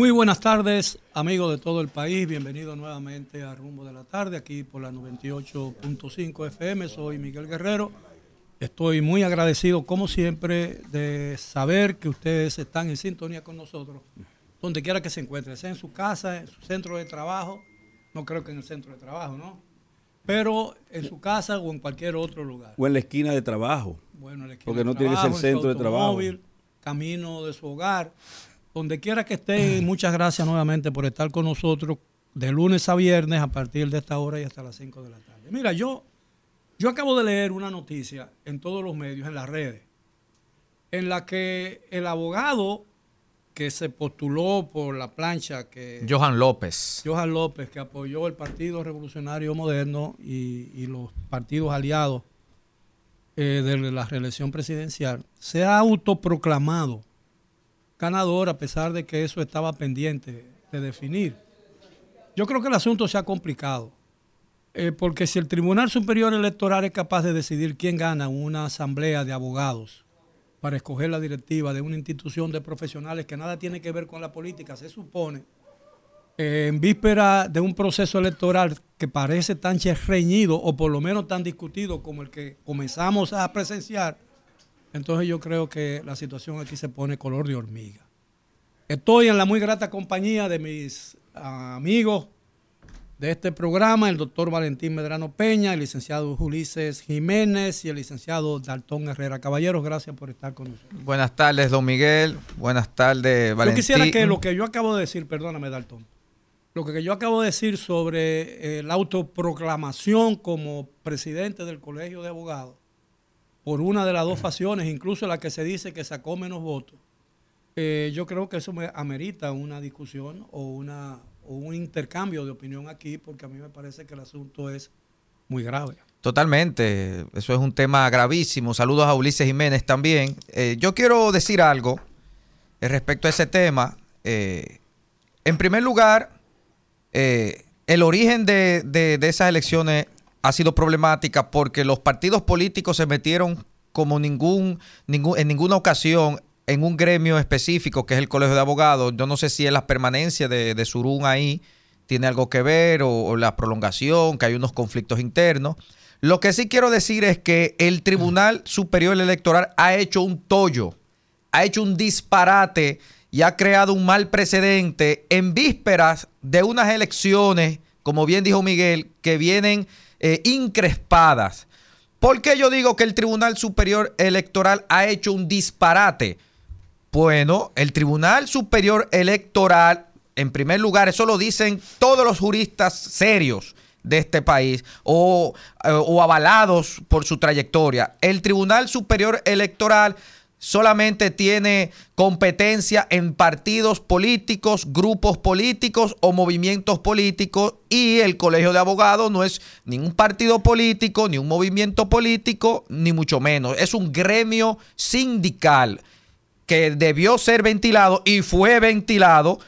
Muy buenas tardes, amigos de todo el país. Bienvenidos nuevamente a Rumbo de la Tarde, aquí por la 98.5 FM. Soy Miguel Guerrero. Estoy muy agradecido, como siempre, de saber que ustedes están en sintonía con nosotros, donde quiera que se encuentren, sea en su casa, en su centro de trabajo. No creo que en el centro de trabajo, ¿no? Pero en su casa o en cualquier otro lugar. O en la esquina de trabajo. Bueno, en la esquina Porque de no tiene que trabajo, ser su centro de trabajo. Camino de su hogar. Donde quiera que esté, muchas gracias nuevamente por estar con nosotros de lunes a viernes a partir de esta hora y hasta las 5 de la tarde. Mira, yo, yo acabo de leer una noticia en todos los medios, en las redes, en la que el abogado que se postuló por la plancha que Johan López. Johan López, que apoyó el Partido Revolucionario Moderno y, y los partidos aliados eh, de la reelección presidencial, se ha autoproclamado ganador a pesar de que eso estaba pendiente de definir. Yo creo que el asunto se ha complicado, eh, porque si el Tribunal Superior Electoral es capaz de decidir quién gana una asamblea de abogados para escoger la directiva de una institución de profesionales que nada tiene que ver con la política, se supone eh, en víspera de un proceso electoral que parece tan reñido o por lo menos tan discutido como el que comenzamos a presenciar, entonces yo creo que la situación aquí se pone color de hormiga. Estoy en la muy grata compañía de mis amigos de este programa, el doctor Valentín Medrano Peña, el licenciado Ulises Jiménez y el licenciado Daltón Herrera. Caballeros, gracias por estar con nosotros. Buenas tardes, don Miguel. Buenas tardes, Valentín. Yo quisiera que lo que yo acabo de decir, perdóname, Dalton, lo que yo acabo de decir sobre eh, la autoproclamación como presidente del Colegio de Abogados, por una de las dos facciones, incluso la que se dice que sacó menos votos, eh, yo creo que eso me amerita una discusión o, una, o un intercambio de opinión aquí, porque a mí me parece que el asunto es muy grave. Totalmente, eso es un tema gravísimo. Saludos a Ulises Jiménez también. Eh, yo quiero decir algo eh, respecto a ese tema. En primer lugar, el origen de esas elecciones ha sido problemática porque los partidos políticos se metieron como ningún, ningún, en ninguna ocasión en un gremio específico que es el Colegio de Abogados. Yo no sé si es la permanencia de, de Surún ahí tiene algo que ver o, o la prolongación, que hay unos conflictos internos. Lo que sí quiero decir es que el Tribunal Superior Electoral ha hecho un tollo, ha hecho un disparate y ha creado un mal precedente en vísperas de unas elecciones, como bien dijo Miguel, que vienen eh, increspadas. ¿Por qué yo digo que el Tribunal Superior Electoral ha hecho un disparate? Bueno, el Tribunal Superior Electoral, en primer lugar, eso lo dicen todos los juristas serios de este país o, eh, o avalados por su trayectoria. El Tribunal Superior Electoral solamente tiene competencia en partidos políticos, grupos políticos o movimientos políticos y el Colegio de Abogados no es ni un partido político, ni un movimiento político, ni mucho menos. Es un gremio sindical que debió ser ventilado y fue ventilado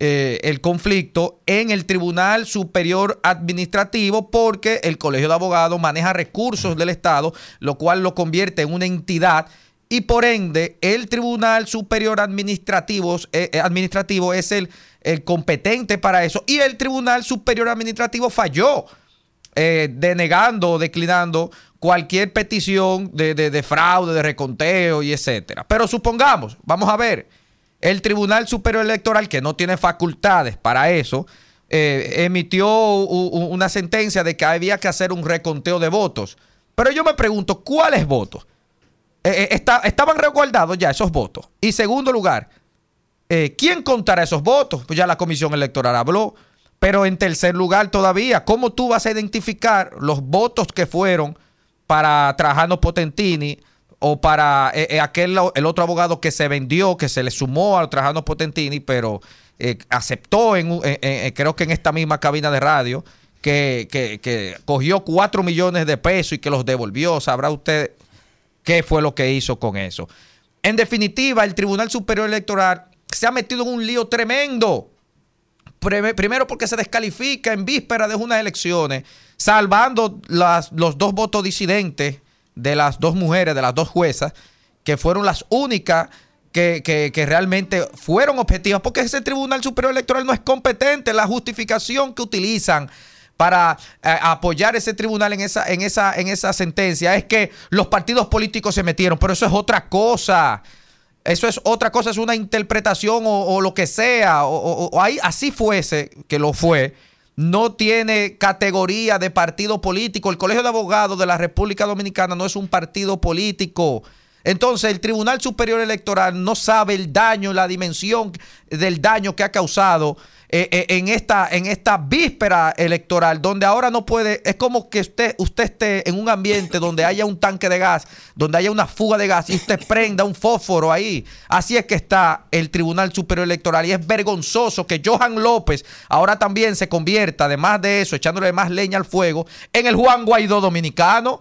eh, el conflicto en el Tribunal Superior Administrativo porque el Colegio de Abogados maneja recursos del Estado, lo cual lo convierte en una entidad y por ende el Tribunal Superior Administrativo, eh, eh, administrativo es el, competente para eso y el Tribunal Superior Administrativo falló eh, denegando o declinando cualquier petición de, de- de fraude, de reconteo y etcétera. Pero supongamos, vamos a ver, el Tribunal Superior Electoral, que no tiene facultades para eso, emitió una sentencia de que había que hacer un reconteo de votos. Pero yo me pregunto, ¿cuáles votos? Eh, eh, estaban resguardados ya esos votos. Y segundo lugar, eh, ¿quién contará esos votos? Pues ya la Comisión Electoral habló. Pero en tercer lugar todavía, ¿cómo tú vas a identificar los votos que fueron para Trajano Potentini o para aquel el otro abogado que se vendió, que se le sumó a Trajano Potentini, pero eh, aceptó, en, creo que en esta misma cabina de radio, que, que- cogió 4 millones de pesos y que los devolvió? Sabrá usted qué fue lo que hizo con eso. En definitiva, el Tribunal Superior Electoral se ha metido en un lío tremendo. Prime- Primero porque se descalifica en víspera de unas elecciones, salvando los dos votos disidentes de las dos mujeres, de las dos juezas, que fueron las únicas que, realmente fueron objetivas, porque ese Tribunal Superior Electoral no es competente. La justificación que utilizan para eh, apoyar ese tribunal en esa, en, esa, en esa sentencia es que los partidos políticos se metieron, pero eso es otra cosa. Eso es otra cosa, es una interpretación o, lo que sea, o, o, ahí, así fuese, que lo fue, no tiene categoría de partido político. El Colegio de Abogados de la República Dominicana no es un partido político. Entonces el Tribunal Superior Electoral no sabe el daño, la dimensión del daño que ha causado eh, eh, en, esta, en esta víspera electoral, donde ahora no puede, es como que usted, usted esté en un ambiente donde haya un tanque de gas, donde haya una fuga de gas y usted prenda un fósforo ahí. Así es que está el Tribunal Superior Electoral y es vergonzoso que Johan López ahora también se convierta, además de eso, echándole más leña al fuego, en el Juan Guaidó dominicano.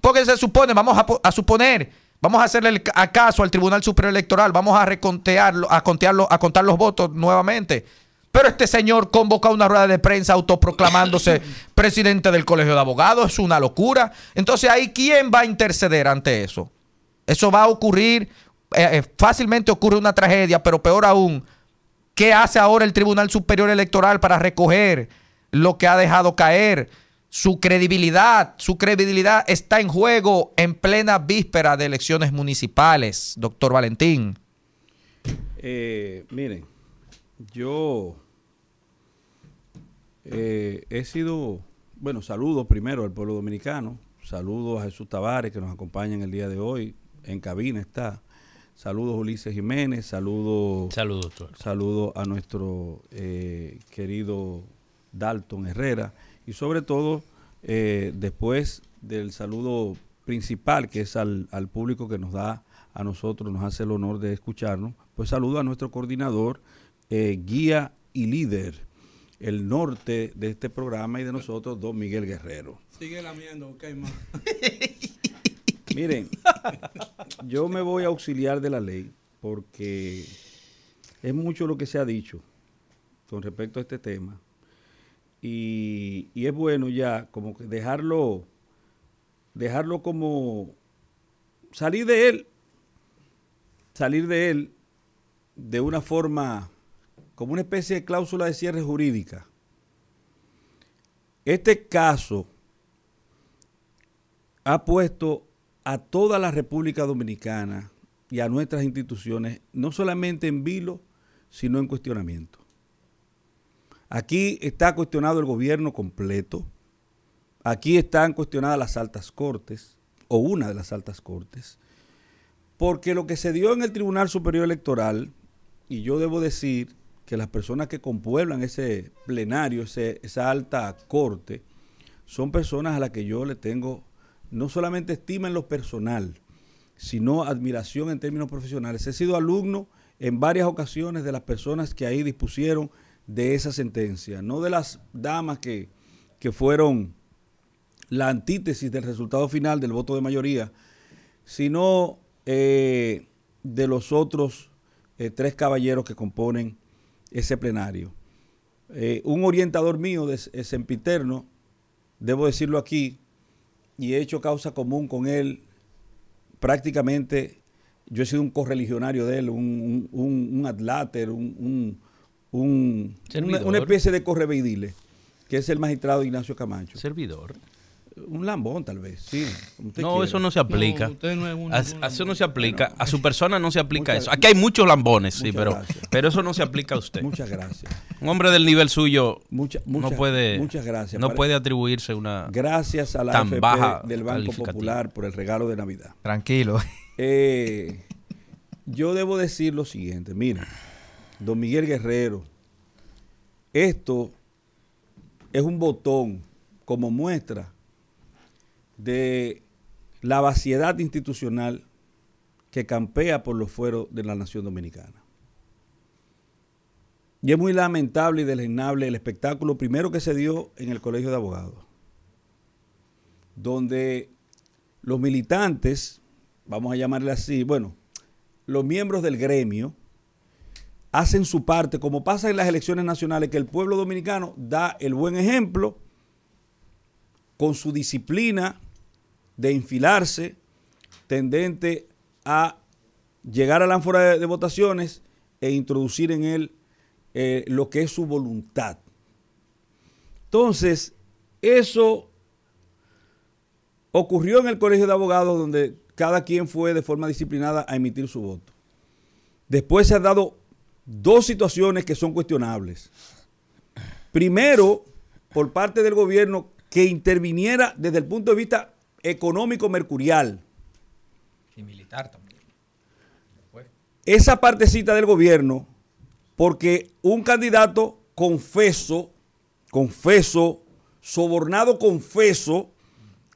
Porque se supone, vamos a, suponer, Vamos a hacerle acaso al Tribunal Superior Electoral, vamos a recontearlo, a contearlo, a contar los votos nuevamente. Pero este señor convoca una rueda de prensa autoproclamándose presidente del Colegio de Abogados. Es una locura. Entonces ahí, ¿quién va a interceder ante eso? Eso va a ocurrir, eh, eh, fácilmente ocurre una tragedia, pero peor aún, ¿qué hace ahora el Tribunal Superior Electoral para recoger lo que ha dejado caer? Su credibilidad, su credibilidad está en juego en plena víspera de elecciones municipales, doctor Valentín. Eh, miren, yo eh, he sido, bueno, saludos primero al pueblo dominicano, saludos a Jesús Tavares que nos acompaña en el día de hoy, en cabina está. Saludos Ulises Jiménez, saludos saludos, saludos a nuestro eh, querido Dalton Herrera y sobre todo eh, después del saludo principal que es al, al, público que nos da a nosotros, nos hace el honor de escucharnos, pues saludo a nuestro coordinador, guía y líder el norte de este programa y de nosotros, don Miguel Guerrero. Sigue lamiendo, ok, más. Miren, yo me voy a auxiliar de la ley porque es mucho lo que se ha dicho con respecto a este tema. Y, y es bueno ya como que dejarlo, dejarlo como salir de él, salir de él de una forma como una especie de cláusula de cierre jurídica. Este caso ha puesto a toda la República Dominicana y a nuestras instituciones no solamente en vilo, sino en cuestionamiento. Aquí está cuestionado el gobierno completo, aquí están cuestionadas las altas cortes, o una de las altas cortes, porque lo que se dio en el Tribunal Superior Electoral, y yo debo decir que las personas que compueblan ese plenario, esa alta corte, son personas a las que yo le tengo no solamente estima en lo personal, sino admiración en términos profesionales. He sido alumno en varias ocasiones de las personas que ahí dispusieron de esa sentencia, no de las damas que, fueron la antítesis del resultado final del voto de mayoría, sino eh, de los otros eh, tres caballeros que componen ese plenario. Eh, un orientador mío de, Sempiterno, debo decirlo aquí, y he hecho causa común con él prácticamente, yo he sido un correligionario de él, un, un, un adláter, un, una, especie de correveidile, que es el magistrado Ignacio Camacho. Servidor. Un lambón, tal vez, sí. No, eso no se aplica. a, eso no se aplica. a su persona no se aplica eso. Aquí hay muchos lambones, sí, pero, pero eso no se aplica a usted. Muchas gracias. Un hombre del nivel suyo no puede muchas gracias. no puede atribuirse una gracias a la tan baja del Banco Popular por el regalo de Navidad. Tranquilo. Eh, yo debo decir lo siguiente, mira, don Miguel Guerrero, esto es un botón como muestra de la vaciedad institucional que campea por los fueros de la nación dominicana. Y es muy lamentable y deleznable el espectáculo primero que se dio en el Colegio de Abogados, donde los militantes, vamos a llamarle así, bueno, los miembros del gremio, hacen su parte, como pasa en las elecciones nacionales, que el pueblo dominicano da el buen ejemplo con su disciplina de infilarse, tendente a llegar a la ánfora de, votaciones e introducir en él eh, lo que es su voluntad. Entonces, eso ocurrió en el Colegio de Abogados donde cada quien fue de forma disciplinada a emitir su voto. Después se han dado dos situaciones que son cuestionables. Primero, por parte del gobierno que interviniera desde el punto de vista económico mercurial. Y militar también. Esa partecita del gobierno, porque un candidato confeso, confeso, sobornado confeso,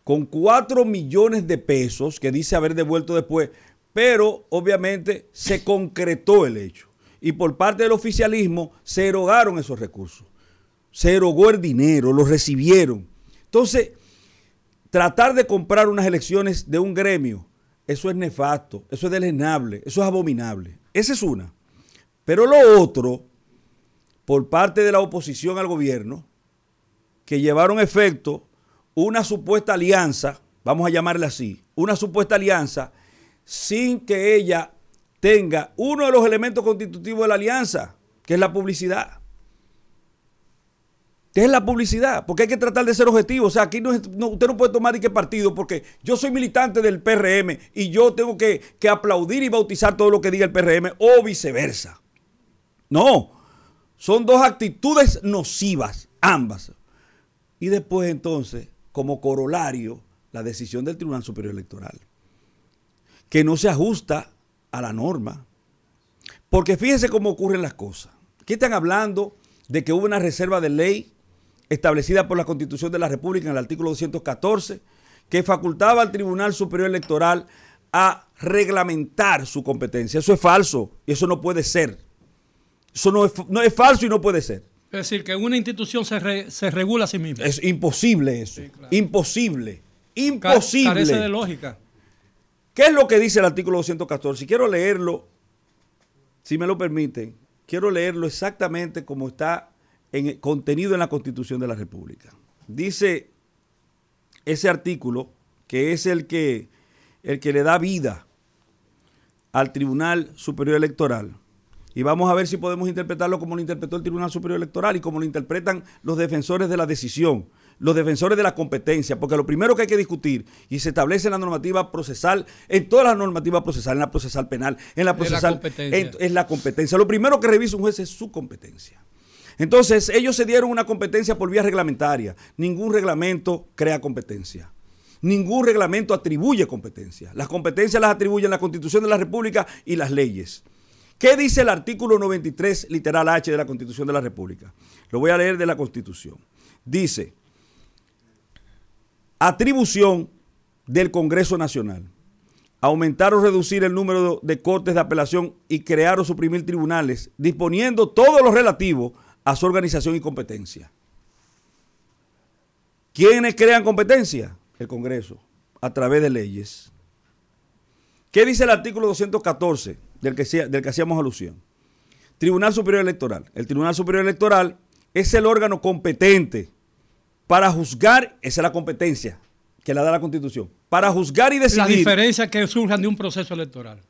con cuatro millones de pesos, que dice haber devuelto después, pero obviamente se concretó el hecho. Y por parte del oficialismo se erogaron esos recursos. Se erogó el dinero, lo recibieron. Entonces, tratar de comprar unas elecciones de un gremio, eso es nefasto, eso es deleznable, eso es abominable. Esa es una. Pero lo otro, por parte de la oposición al gobierno, que llevaron efecto una supuesta alianza, vamos a llamarla así, una supuesta alianza sin que ella tenga uno de los elementos constitutivos de la alianza, que es la publicidad. ¿Qué es la publicidad? Porque hay que tratar de ser objetivo. O sea, aquí no, usted no puede tomar ni qué partido porque yo soy militante del PRM y yo tengo que, que aplaudir y bautizar todo lo que diga el PRM o viceversa. No, son dos actitudes nocivas, ambas. Y después entonces, como corolario, la decisión del Tribunal Superior Electoral que no se ajusta a la norma. Porque fíjense cómo ocurren las cosas. Aquí están hablando de que hubo una reserva de ley establecida por la Constitución de la República en el artículo 214 que facultaba al Tribunal Superior Electoral a reglamentar su competencia. Eso es falso y eso no puede ser. Eso no es, no es falso y no puede ser. Es decir, que una institución se, se regula a sí misma. Es imposible eso. Imposible. Imposible. Carece de lógica. ¿Qué es lo que dice el artículo 214? quiero leerlo, si me lo permiten, quiero leerlo exactamente como está en, contenido en la Constitución de la República. Dice ese artículo, que es el que, el que le da vida al Tribunal Superior Electoral. Y vamos a ver si podemos interpretarlo como lo interpretó el Tribunal Superior Electoral y como lo interpretan los defensores de la decisión los defensores de la competencia, porque lo primero que hay que discutir, y se establece en la normativa procesal, en todas las normativas procesales, en la procesal penal, en la procesal, es la competencia. Lo primero que revisa un juez es su competencia. Entonces, ellos se dieron una competencia por vía reglamentaria. Ningún reglamento crea competencia. Ningún reglamento atribuye competencia. Las competencias las atribuyen la Constitución de la República y las leyes. ¿Qué dice el artículo 93, literal H de la Constitución de la República? Lo voy a leer de la Constitución. Dice, atribución del Congreso Nacional. Aumentar o reducir el número de cortes de apelación y crear o suprimir tribunales, disponiendo todo lo relativo a su organización y competencia. ¿Quiénes crean competencia? El Congreso, a través de leyes. ¿Qué dice el artículo 214 del que, del que hacíamos alusión? Tribunal Superior Electoral. El Tribunal Superior Electoral es el órgano competente para juzgar, esa es la competencia que la da la Constitución, para juzgar y decidir. La diferencia que surjan de un proceso electoral.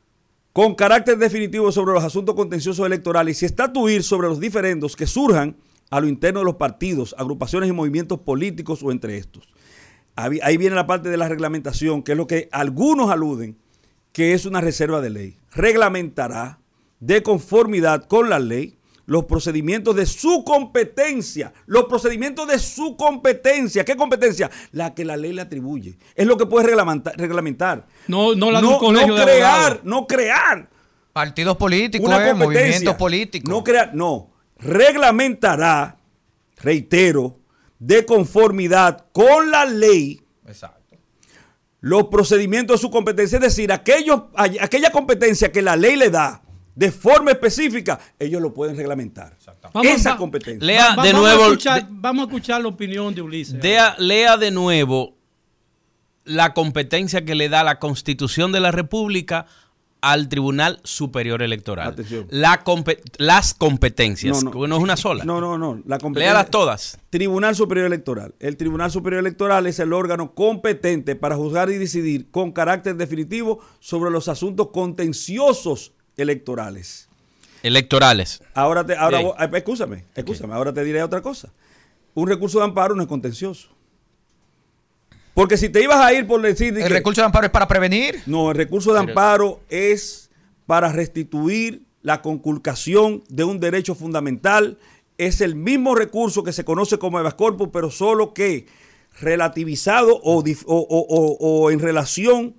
Con carácter definitivo sobre los asuntos contenciosos electorales y estatuir sobre los diferendos que surjan a lo interno de los partidos, agrupaciones y movimientos políticos o entre estos. Ahí viene la parte de la reglamentación, que es lo que algunos aluden, que es una reserva de ley. Reglamentará de conformidad con la ley los procedimientos de su competencia, los procedimientos de su competencia. ¿Qué competencia? La que la ley le atribuye. Es lo que puede reglamentar. No, no la de un colegio no crear, no crear. Partidos políticos, eh, movimientos políticos. No crear, no. Reglamentará, reitero, de conformidad con la ley. Exacto los procedimientos de su competencia, es decir, aquellos, aquella competencia que la ley le da de forma específica, ellos lo pueden reglamentar. Esa competencia. Lea de nuevo. vamos a escuchar la opinión de Ulises. lea de nuevo la competencia que le da la Constitución de la República al Tribunal Superior Electoral. Atención. las competencias, no, no, es una sola. No, no, no. La Léalas todas. Tribunal Superior Electoral. El Tribunal Superior Electoral es el órgano competente para juzgar y decidir con carácter definitivo sobre los asuntos contenciosos electorales. Electorales. Ahora te, ahora, eh, escúchame, escúchame, ahora te diré otra cosa. Un recurso de amparo no es contencioso. Porque si te ibas a ir por decir... ¿El recurso de amparo es para prevenir? No, el recurso de amparo es para restituir la conculcación de un derecho fundamental. Es el mismo recurso que se conoce como habeas corpus, pero solo que relativizado o, o, en relación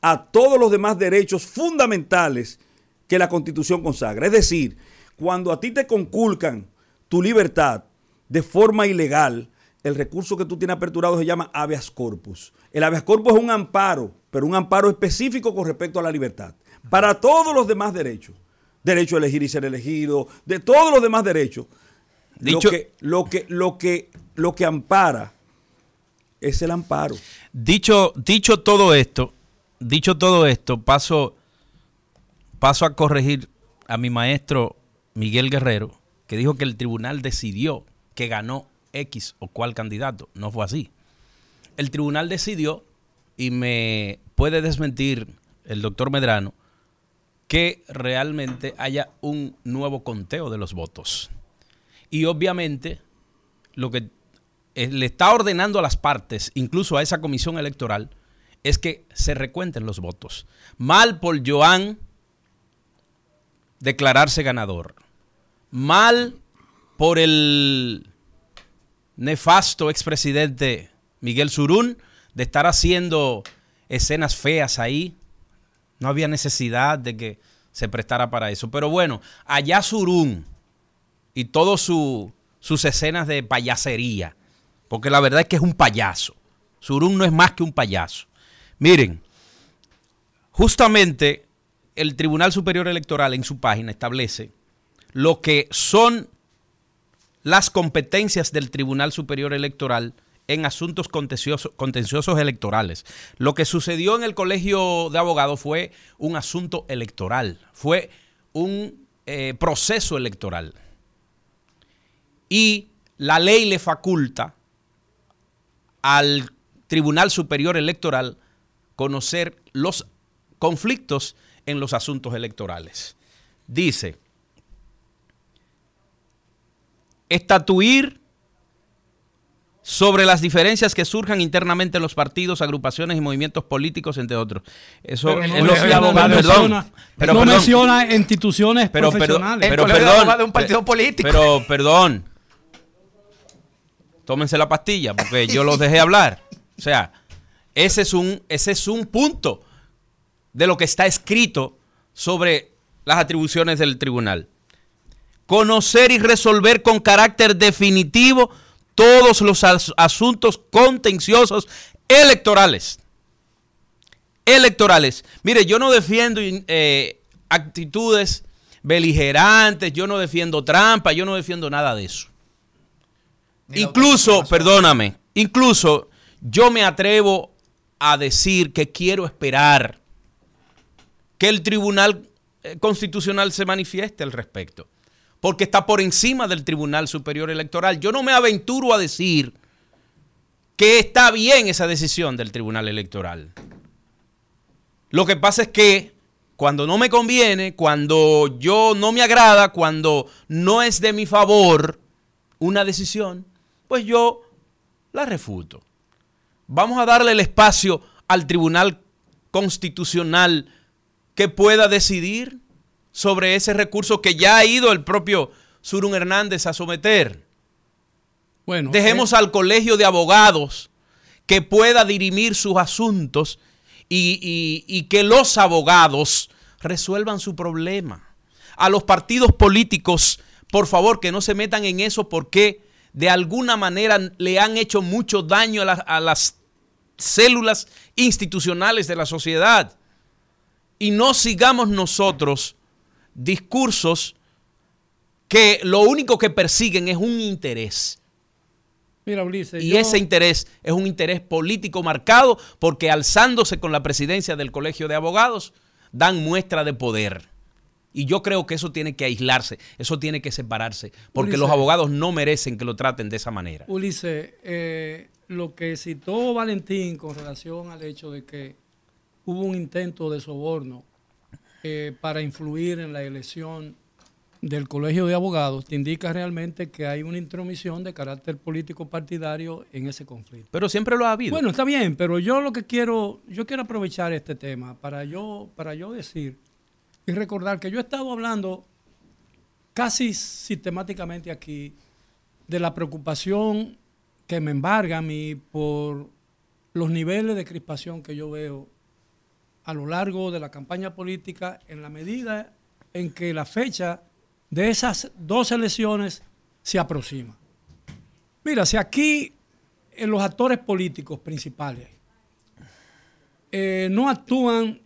a todos los demás derechos fundamentales que la Constitución consagra. Es decir, cuando a ti te conculcan tu libertad de forma ilegal, el recurso que tú tienes aperturado se llama habeas corpus. El habeas corpus es un amparo, pero un amparo específico con respecto a la libertad. Para todos los demás derechos, derecho a elegir y ser elegido, de todos los demás derechos, Dicho, lo, que, lo, que, lo, que, lo que ampara es el amparo. Dicho, dicho todo esto, dicho todo esto, paso, paso a corregir a mi maestro Miguel Guerrero, que dijo que el tribunal decidió que ganó X o cual candidato. No fue así. El tribunal decidió, y me puede desmentir el doctor Medrano, que realmente haya un nuevo conteo de los votos. Y obviamente lo que le está ordenando a las partes, incluso a esa comisión electoral, es que se recuenten los votos. Mal por Joan declararse ganador. Mal por el nefasto expresidente Miguel Surún de estar haciendo escenas feas ahí. No había necesidad de que se prestara para eso. Pero bueno, allá Surún y todas su, sus escenas de payasería, porque la verdad es que es un payaso. Surún no es más que un payaso. Miren, justamente el Tribunal Superior Electoral en su página establece lo que son las competencias del Tribunal Superior Electoral en asuntos contenciosos, electorales. Lo que sucedió en el Colegio de Abogados fue un asunto electoral, fue un eh, proceso electoral. Y la ley le faculta al Tribunal Superior Electoral conocer los conflictos en los asuntos electorales. Dice, estatuir sobre las diferencias que surjan internamente en los partidos, agrupaciones y movimientos políticos, entre otros. Eso no, es lo que menciona, pero no menciona instituciones pero, profesionales. Pero, perdón, de un partido político. Pero perdón. Tómense la pastilla porque yo los dejé hablar. O sea, ese es un ese es un punto de lo que está escrito sobre las atribuciones del tribunal conocer y resolver con carácter definitivo todos los asuntos contenciosos electorales. Electorales. Mire, yo no defiendo eh, actitudes beligerantes, yo no defiendo trampa, yo no defiendo nada de eso. incluso, perdóname, incluso yo me atrevo a decir que quiero esperar que el Tribunal eh, Constitucional se manifieste al respecto porque está por encima del Tribunal Superior Electoral. Yo no me aventuro a decir que está bien esa decisión del Tribunal Electoral. Lo que pasa es que cuando no me conviene, cuando yo no me agrada, cuando no es de mi favor una decisión, pues yo la refuto. Vamos a darle el espacio al Tribunal Constitucional que pueda decidir sobre ese recurso que ya ha ido el propio Surun Hernández a someter. Bueno, Dejemos eh, al colegio de abogados que pueda dirimir sus asuntos y, y que los abogados resuelvan su problema. A los partidos políticos, por favor, que no se metan en eso porque de alguna manera le han hecho mucho daño a, a las células institucionales de la sociedad. Y no sigamos nosotros discursos que lo único que persiguen es un interés. Mira, Ulises, y ese interés es un interés político marcado porque alzándose con la presidencia del Colegio de Abogados, dan muestra de poder. Y yo creo que eso tiene que aislarse, eso tiene que separarse, porque Ulises. los abogados no merecen que lo traten de esa manera. Ulises, eh, lo que citó Valentín con relación al hecho de que hubo un intento de soborno eh, para influir en la elección del Colegio de Abogados, te indica realmente que hay una intromisión de carácter político partidario en ese conflicto. Pero siempre lo ha habido. Bueno, está bien, pero yo lo que quiero, yo quiero aprovechar este tema para yo, para yo decir y recordar que yo he estado hablando casi sistemáticamente aquí de la preocupación que me embarga a mí por los niveles de crispación que yo veo a lo largo de la campaña política en la medida en que la fecha de esas dos elecciones se aproxima. Mira, si aquí eh, los actores políticos principales eh, no actúan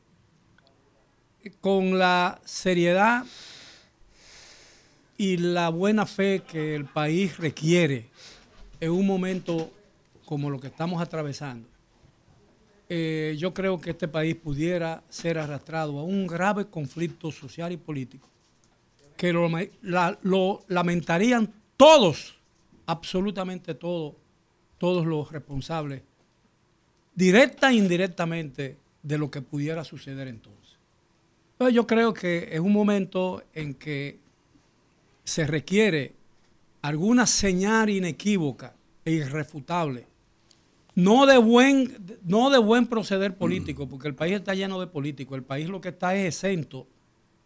con la seriedad y la buena fe que el país requiere en un momento como lo que estamos atravesando, eh, yo creo que este país pudiera ser arrastrado a un grave conflicto social y político que lo, lo lamentarían todos, absolutamente todos, todos los responsables, directa e indirectamente, de lo que pudiera suceder entonces. Entonces yo creo que es un momento en que se requiere alguna señal inequívoca e irrefutable, no de buen, no de buen proceder político, porque el país está lleno de políticos, el país lo que está es exento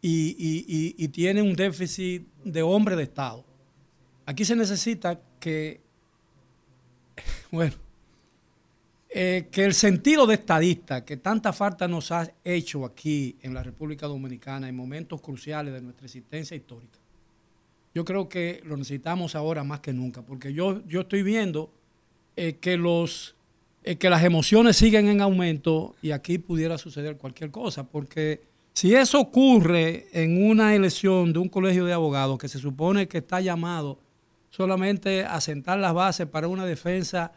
y, y- y- y tiene un déficit de hombre de Estado. Aquí se necesita que, bueno, eh, que el sentido de estadista que tanta falta nos ha hecho aquí en la República Dominicana en momentos cruciales de nuestra existencia histórica, yo creo que lo necesitamos ahora más que nunca, porque yo, yo estoy viendo eh, que, los, que las emociones siguen en aumento y aquí pudiera suceder cualquier cosa, porque si eso ocurre en una elección de un colegio de abogados que se supone que está llamado solamente a sentar las bases para una defensa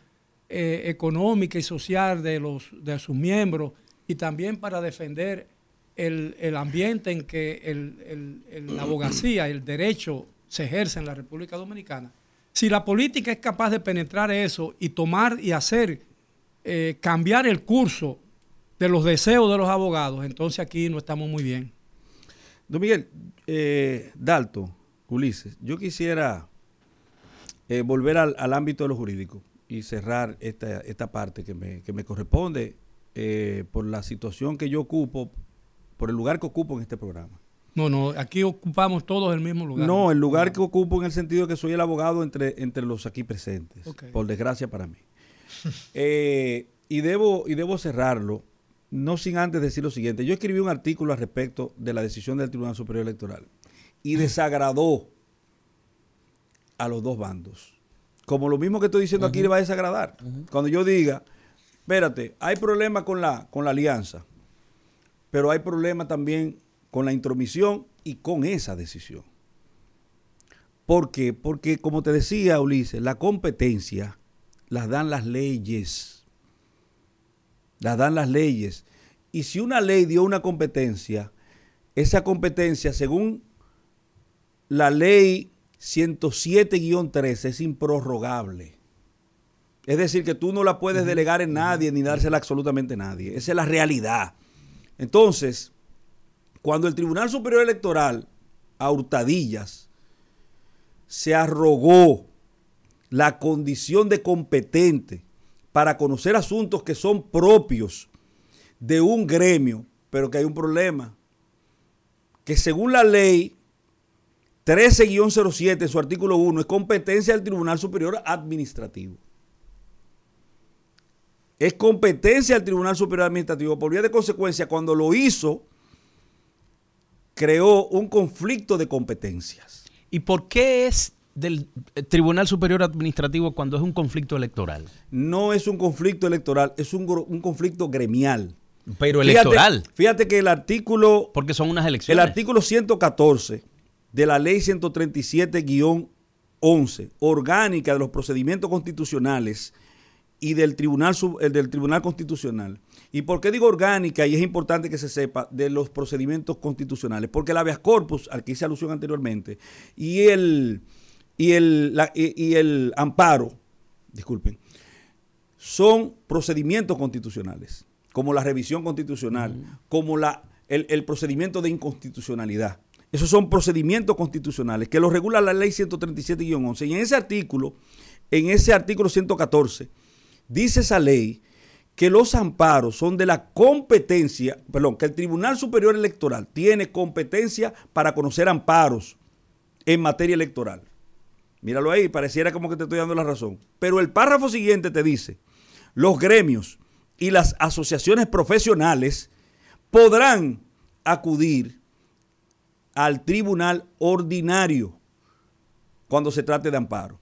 eh, económica y social de, los, de sus miembros y también para defender el, el ambiente en que el- el- la abogacía, el derecho se ejerce en la República Dominicana. Si la política es capaz de penetrar eso y tomar y hacer eh, cambiar el curso de los deseos de los abogados, entonces aquí no estamos muy bien. Don Miguel, eh, Dalto, Ulises, yo quisiera eh, volver al, al ámbito de lo jurídico y cerrar esta, esta parte que me, que me corresponde eh, por la situación que yo ocupo, por el lugar que ocupo en este programa. No, no, aquí ocupamos todos el mismo lugar. No, el lugar que ocupo en el sentido de que soy el abogado entre, entre los aquí presentes, por desgracia para mí. Eh, y, debo, y debo cerrarlo, no sin antes decir lo siguiente. Yo escribí un artículo al respecto de la decisión del Tribunal Superior Electoral y desagradó a los dos bandos. Como lo mismo que estoy diciendo aquí le va a desagradar. Cuando yo diga, espérate, hay problema con la, con la alianza, pero hay problema también con la intromisión y con esa decisión. ¿Por qué? Porque, como te decía Ulises, la competencia las dan las leyes. Las dan las leyes. Y si una ley dio una competencia, esa competencia, según la ley 107-13, es improrrogable. Es decir, que tú no la puedes delegar en nadie ni dársela a absolutamente nadie. Esa es la realidad. Entonces, cuando el Tribunal Superior Electoral, a hurtadillas, se arrogó la condición de competente para conocer asuntos que son propios de un gremio, pero que hay un problema, que según la ley 13-07 en su artículo 1 es competencia del Tribunal Superior Administrativo. Es competencia del Tribunal Superior Administrativo. Por vía de consecuencia, cuando lo hizo, creó un conflicto de competencias. ¿Y por qué es del eh, Tribunal Superior Administrativo cuando es un conflicto electoral? No es un conflicto electoral, es un, un conflicto gremial. Pero electoral, Fíjate, que el artículo, porque son unas el elecciones. artículo 114 de la ley 137-11, orgánica de los procedimientos constitucionales y del Tribunal, el del Tribunal Constitucional. ¿Y por qué digo orgánica? Y es importante que se sepa de los procedimientos constitucionales. Porque el habeas corpus, al que hice alusión anteriormente, y el, y el, la- y- y el amparo, disculpen, son procedimientos constitucionales, como la revisión constitucional, como la, el, el procedimiento de inconstitucionalidad. Esos son procedimientos constitucionales que los regula la ley 137-11. Y en ese artículo, en ese artículo 114, dice esa ley que los amparos son de la competencia, perdón, que el Tribunal Superior Electoral tiene competencia para conocer amparos en materia electoral. Míralo ahí, pareciera como que te estoy dando la razón. Pero el párrafo siguiente te dice, los gremios y las asociaciones profesionales podrán acudir al tribunal ordinario cuando se trate de amparo.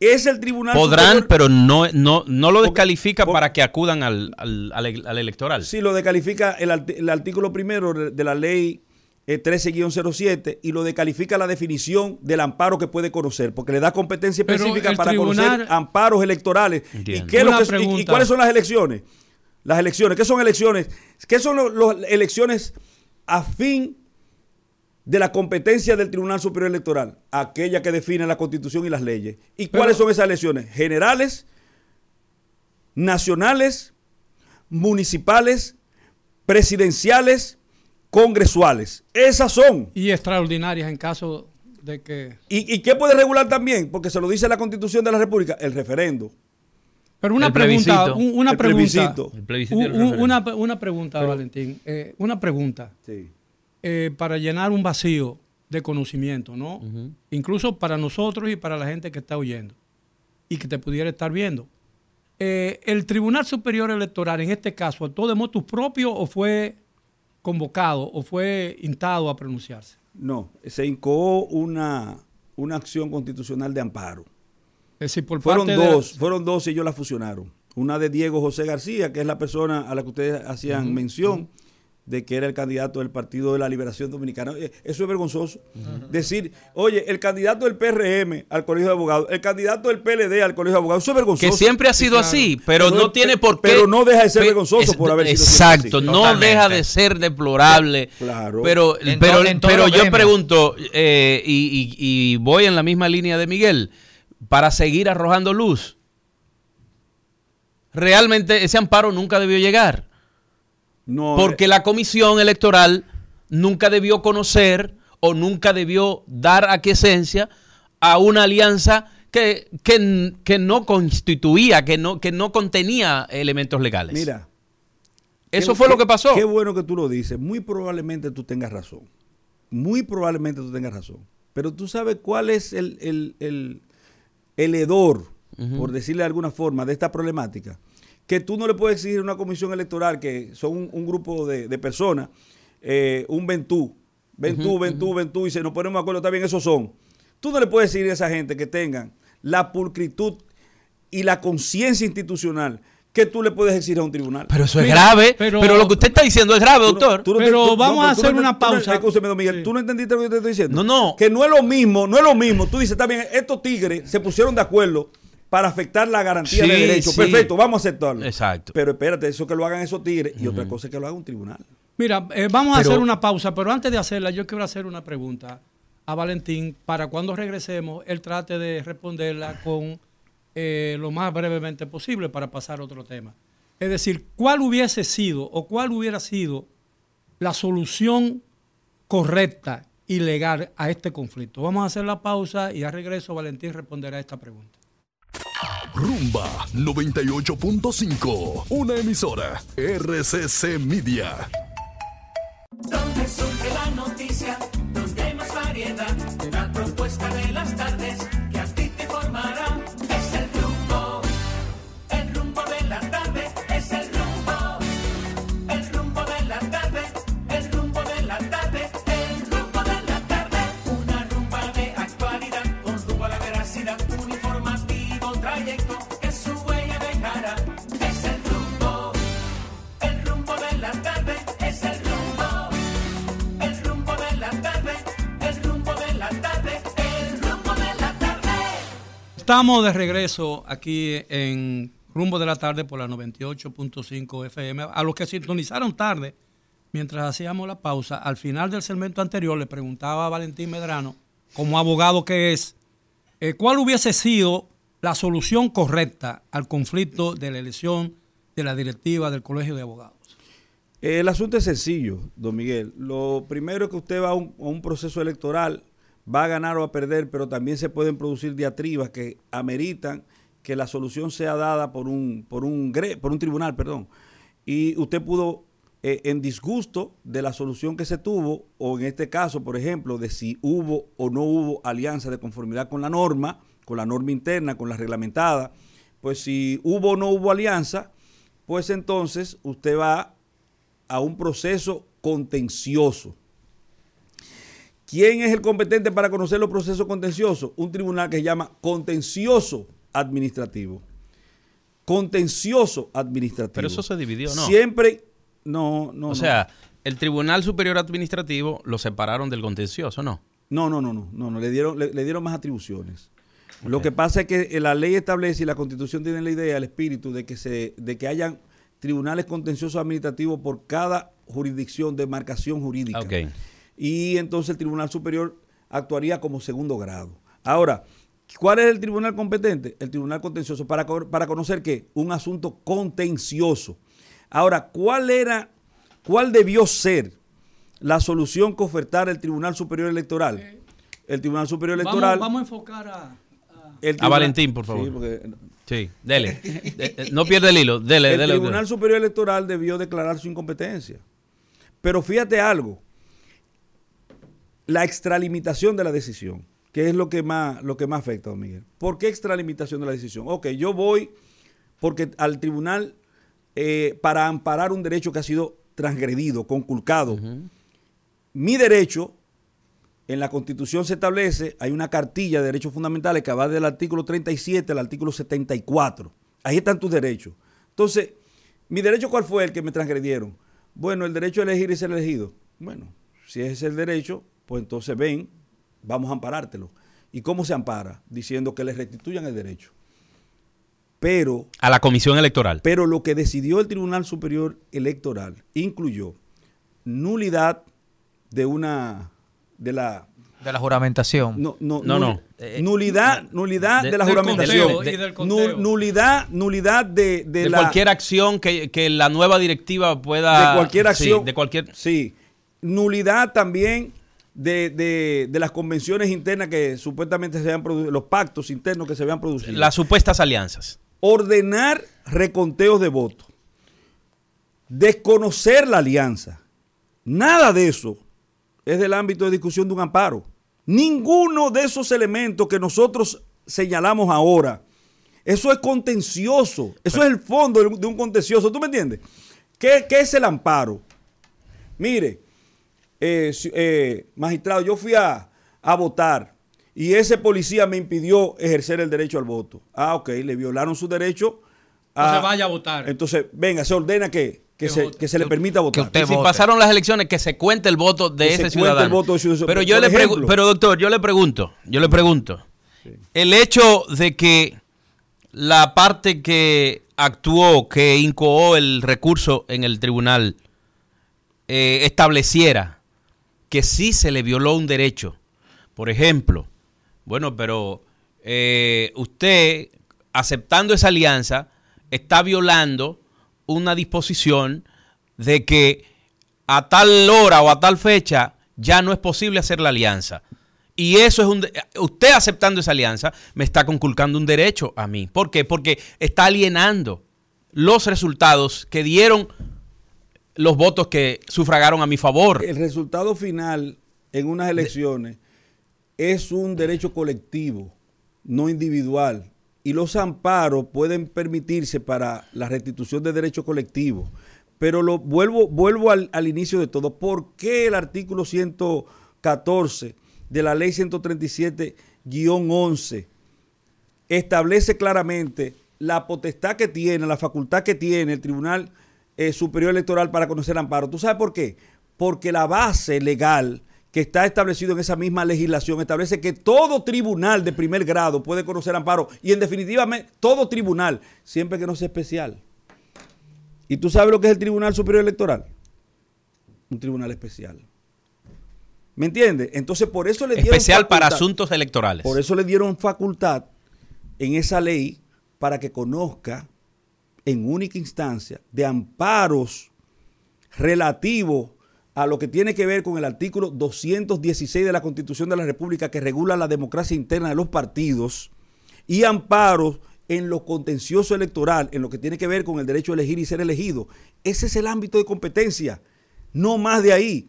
Es el tribunal Podrán, superior- pero no, no, no lo descalifica porque- para que acudan al, al, al- al electoral. Sí, lo descalifica el, artículo primero de la ley eh, 13-07 y lo descalifica la definición del amparo que puede conocer, porque le da competencia específica para tribunal- conocer amparos electorales. ¿Y, Entiendo. qué es lo Una que- y- y pregunta. cuáles son las elecciones? Las elecciones, ¿qué son elecciones? ¿Qué son las elecciones a fin de la competencia del Tribunal Superior Electoral? Aquella que define la Constitución y las leyes. ¿Y Pero- cuáles son esas elecciones? Generales, nacionales, municipales, presidenciales, congresuales. Esas son. Y extraordinarias en caso de que... ¿Y, y qué puede regular también? Porque se lo dice la Constitución de la República, el referendo. Pero una El pregunta, un- una El pregunta, plebiscito. El plebiscito y el un- un- referendo. una, una pregunta, Valentín, eh, una pregunta Sí. eh, para llenar un vacío de conocimiento, ¿no? Incluso para nosotros y para la gente que está oyendo y que te pudiera estar viendo. Eh, ¿El Tribunal Superior Electoral en este caso actuó de motu propio o fue convocado o fue instado a pronunciarse? No, se incoó una, una acción constitucional de amparo. Es decir, por Fueron parte de- dos, fueron dos y ellos la fusionaron. Una de Diego José García, que es la persona a la que ustedes hacían mención, de que era el candidato del Partido de la Liberación Dominicana. Eh, Eso es vergonzoso. Decir, oye, el candidato del PRM al Colegio de Abogados, el candidato del PLD al Colegio de Abogados, eso es vergonzoso. Que siempre ha sido claro. así, pero Pero- no tiene por qué. pero no deja de ser vergonzoso por haber sido Exacto, así. no Totalmente. deja de ser deplorable. Claro. Pero, En pero, en pero yo pregunto, eh, y, y- y voy en la misma línea de Miguel, para seguir arrojando luz. Realmente ese amparo nunca debió llegar. No, Porque eh, la comisión electoral nunca debió conocer o nunca debió dar aquiescencia a una alianza que, que, que no constituía, que no, que no contenía elementos legales. mira. Eso qué- fue lo que pasó. Qué bueno que tú lo dices. Muy probablemente tú tengas razón. Muy probablemente tú tengas razón. Pero tú sabes cuál es el, el, el, el hedor, por decirle de alguna forma, de esta problemática. Que tú no le puedes exigir a una comisión electoral que son un, un grupo de, de personas, eh, un ventú, ventú, ventú, ventú, y se nos ponemos de acuerdo, está bien, esos son. Tú no le puedes decir a esa gente que tengan la pulcritud y la conciencia institucional que tú le puedes exigir a un tribunal. Pero eso es Mira, grave. Pero, pero- lo que usted está diciendo es grave, Tú no- doctor. tú no Pero tú- vamos a hacer no- una pausa. Escúchame, don Miguel, Sí. tú no entendiste lo que te estoy diciendo. No, no. Que no es lo mismo, no es lo mismo. Tú dices, está bien, estos tigres se pusieron de acuerdo para afectar la garantía Sí, de derechos. sí. Perfecto, vamos a aceptarlo. Exacto. Pero espérate, eso que lo hagan esos tigres y otra cosa es que lo haga un tribunal. Mira, eh, vamos a hacer una pausa, pero antes de hacerla, yo quiero hacer una pregunta a Valentín para cuando regresemos, él trate de responderla con eh, lo más brevemente posible para pasar a otro tema. Es decir, ¿cuál hubiese sido o cuál hubiera sido la solución correcta y legal a este conflicto? Vamos a hacer la pausa y al regreso Valentín responderá esta pregunta. Rumba 98.5, una emisora RCC Media. Donde surge la noticia, donde hay más variedad. La propuesta de las tardes Estamos de regreso aquí en rumbo de la tarde por la 98.5 FM. A los que sintonizaron tarde, mientras hacíamos la pausa, al final del segmento anterior le preguntaba a Valentín Medrano, como abogado que es, eh, ¿cuál hubiese sido la solución correcta al conflicto de la elección de la directiva del Colegio de Abogados? El asunto es sencillo, don Miguel. Lo primero es que usted va a un, a un proceso electoral, va a ganar o a perder, pero también se pueden producir diatribas que ameritan que la solución sea dada por un, por un, tribunal, perdón. Y usted pudo, eh, en disgusto de la solución que se tuvo, o en este caso, por ejemplo, de si hubo o no hubo alianza de conformidad con la norma, con la norma interna, con la reglamentada, pues si hubo o no hubo alianza, pues entonces usted va a un proceso contencioso. ¿Quién es el competente para conocer los procesos contenciosos? Un tribunal que se llama contencioso administrativo. Contencioso administrativo. Pero eso se dividió, ¿no? Siempre, no, no. o no. sea, el Tribunal Superior Administrativo lo separaron del contencioso, ¿no? No, no, no, no, no, no, le dieron, le, le dieron más atribuciones. Lo que pasa es que eh, la ley establece y la constitución tiene la idea, el espíritu de que se, de que hayan tribunales contenciosos administrativos por cada jurisdicción, demarcación jurídica. Ok. Y entonces el Tribunal Superior actuaría como segundo grado. Ahora, ¿cuál es el tribunal competente? El Tribunal Contencioso, para, para conocer qué? Un asunto contencioso. Ahora, ¿cuál era, cuál debió ser la solución que ofertara el Tribunal Superior Electoral? El Tribunal Superior Electoral. Vamos, vamos a enfocar a... a- el A Valentín, por favor. Sí, porque Sí, dele. De- eh, no pierde el hilo. Dele, el dele. Tribunal Superior Electoral debió declarar su incompetencia. Pero fíjate algo, la extralimitación de la decisión, que es lo que más, lo que más afecta, don Miguel. ¿Por qué extralimitación de la decisión? Ok, yo voy porque al tribunal eh, para amparar un derecho que ha sido transgredido, conculcado. Mi derecho, en la Constitución se establece, hay una cartilla de derechos fundamentales que va del artículo 37 al artículo 74. Ahí están tus derechos. Entonces, ¿mi derecho cuál fue el que me transgredieron? Bueno, el derecho a elegir y ser elegido. Bueno, si ese es el derecho, pues entonces ven, vamos a amparártelo. ¿Y cómo se ampara? Diciendo que le restituyan el derecho. Pero A la Comisión Electoral. pero lo que decidió el Tribunal Superior Electoral incluyó nulidad de una de la De la juramentación. no no No, nul- no. Eh, nulidad nulidad de, de- la del juramentación conteo y del conteo. Nu- nulidad nulidad de, de de la cualquier acción que, que la nueva directiva pueda. de cualquier Sí, acción de cualquier. sí nulidad también de, de- de las convenciones internas que supuestamente se habían producido los pactos internos que se habían producido Las supuestas alianzas. ordenar reconteos de votos, desconocer la alianza. Nada de eso es del ámbito de discusión de un amparo. Ninguno de esos elementos que nosotros señalamos ahora, eso es contencioso, eso es el fondo de un- de un contencioso, ¿tú me entiendes? ¿Qué, qué es el amparo? Mire, eh, eh, magistrado, yo fui a, a votar y ese policía me impidió ejercer el derecho al voto. Ah, ok, le violaron su derecho. Entonces vaya a votar. Entonces, venga, se ordena que, que Que se, vote. que se le Que- permita votar. si vote. pasaron las elecciones, que se cuente el voto de Que se ese cuente ciudadano. el voto de ese ciudadano. Pero yo le ejemplo. pregunto, pero doctor, yo le pregunto, yo le pregunto, el hecho de que la parte que actuó, que incoó el recurso en el tribunal, eh, estableciera que sí se le violó un derecho, por ejemplo, bueno, pero eh, usted aceptando esa alianza está violando una disposición de que a tal hora o a tal fecha ya no es posible hacer la alianza. Y eso es un... Usted aceptando esa alianza me está conculcando un derecho a mí. ¿Por qué? Porque está alienando los resultados que dieron los votos que sufragaron a mi favor. El resultado final en unas elecciones es un derecho colectivo, no individual. Y los amparos pueden permitirse para la restitución de derechos colectivos. Pero lo vuelvo, vuelvo al, al inicio de todo. ¿Por qué el artículo 114 de la ley 137-11 establece claramente la potestad que tiene, la facultad que tiene el Tribunal eh, Superior Electoral para conocer amparo. ¿Tú sabes por qué? Porque la base legal que está establecido en esa misma legislación, establece que todo tribunal de primer grado puede conocer amparo y en definitiva todo tribunal, siempre que no sea especial. ¿Y tú sabes lo que es el Tribunal Superior Electoral? Un tribunal especial. ¿Me entiendes? Entonces por eso le dieron Especial para asuntos electorales. por eso le dieron facultad en esa ley para que conozca en única instancia de amparos relativos a lo que tiene que ver con el artículo 216 de la Constitución de la República que regula la democracia interna de los partidos y amparos en lo contencioso electoral, en lo que tiene que ver con el derecho a elegir y ser elegido. Ese es el ámbito de competencia, no más de ahí.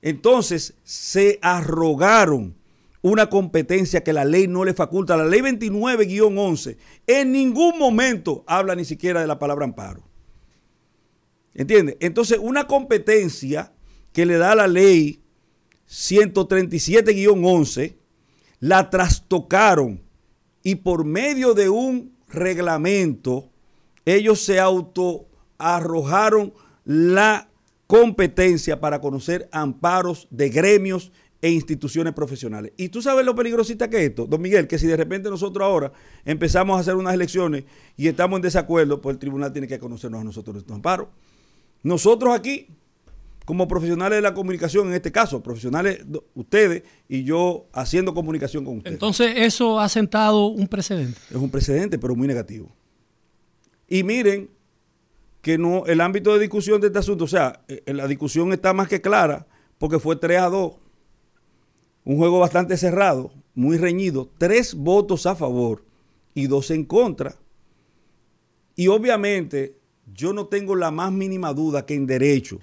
Entonces se arrogaron una competencia que la ley no le faculta. La ley 29-11 en ningún momento habla ni siquiera de la palabra amparo. ¿Entiendes? Entonces una competencia que le da la ley 137-11 la trastocaron y por medio de un reglamento ellos se auto arrojaron la competencia para conocer amparos de gremios e instituciones profesionales. Y tú sabes lo peligrosita que es esto, don Miguel, que si de repente nosotros ahora empezamos a hacer unas elecciones y estamos en desacuerdo, pues el tribunal tiene que conocernos a nosotros estos amparos. Nosotros aquí, como profesionales de la comunicación, en este caso, profesionales, ustedes y yo haciendo comunicación con ustedes. Entonces, eso ha sentado un precedente. Es un precedente, pero muy negativo. Y miren que no, el ámbito de discusión de este asunto, o sea, eh, la discusión está más que clara, porque fue 3 a 2. Un juego bastante cerrado, muy reñido, tres votos a favor y dos en contra. Y obviamente, yo no tengo la más mínima duda que en derecho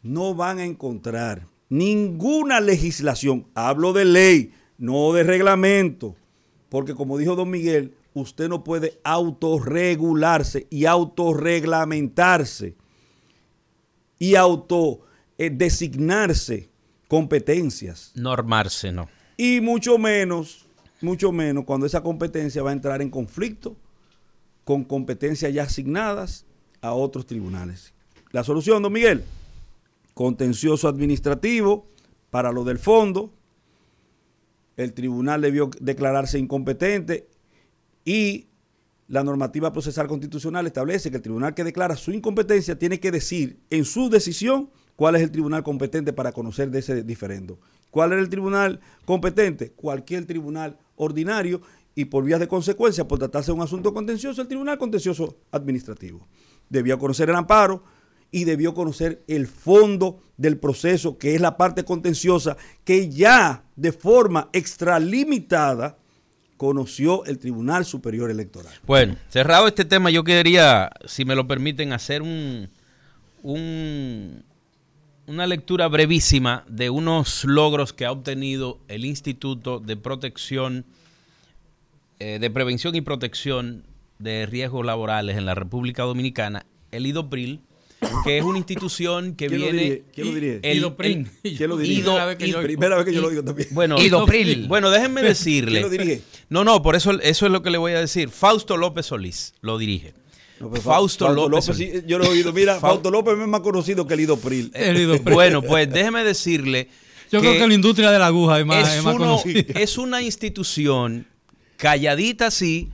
no van a encontrar ninguna legislación, hablo de ley, no de reglamento, porque como dijo don Miguel, usted no puede autorregularse y autorreglamentarse y auto eh, competencias. Normarse, no. Y mucho menos, mucho menos cuando esa competencia va a entrar en conflicto con competencias ya asignadas a otros tribunales. La solución, don Miguel, contencioso administrativo para lo del fondo. El tribunal debió declararse incompetente y la normativa procesal constitucional establece que el tribunal que declara su incompetencia tiene que decir en su decisión cuál es el tribunal competente para conocer de ese diferendo. ¿Cuál era el tribunal competente? Cualquier tribunal ordinario y por vías de consecuencia, por tratarse de un asunto contencioso, el tribunal contencioso administrativo. Debió conocer el amparo y debió conocer el fondo del proceso, que es la parte contenciosa, que ya de forma extralimitada conoció el Tribunal Superior Electoral. Bueno, cerrado este tema, yo quería, si me lo permiten, hacer un, un- una lectura brevísima de unos logros que ha obtenido el Instituto de Protección, eh, de Prevención y Protección de Riesgos Laborales en la República Dominicana, el IDOPRIL, que es una institución que ¿Quién lo viene... dirige? ¿Quién lo dirige? el- Idoprin. el- ¿Quién lo dirige? Ido- Primera vez que yo- Primera vez que yo lo digo también. bueno, Idopril. Bueno, déjenme decirle. ¿Quién lo dirige? No, no, por eso, eso es lo que le voy a decir. Fausto López Solís lo dirige. No, Fausto, López. sí, yo lo he oído. Mira, Fau- Fausto López es más conocido que el Idopril. El. Bueno, pues déjeme decirle. Yo creo que la industria de la aguja es más, es, es más uno- conocida. es una institución calladita sí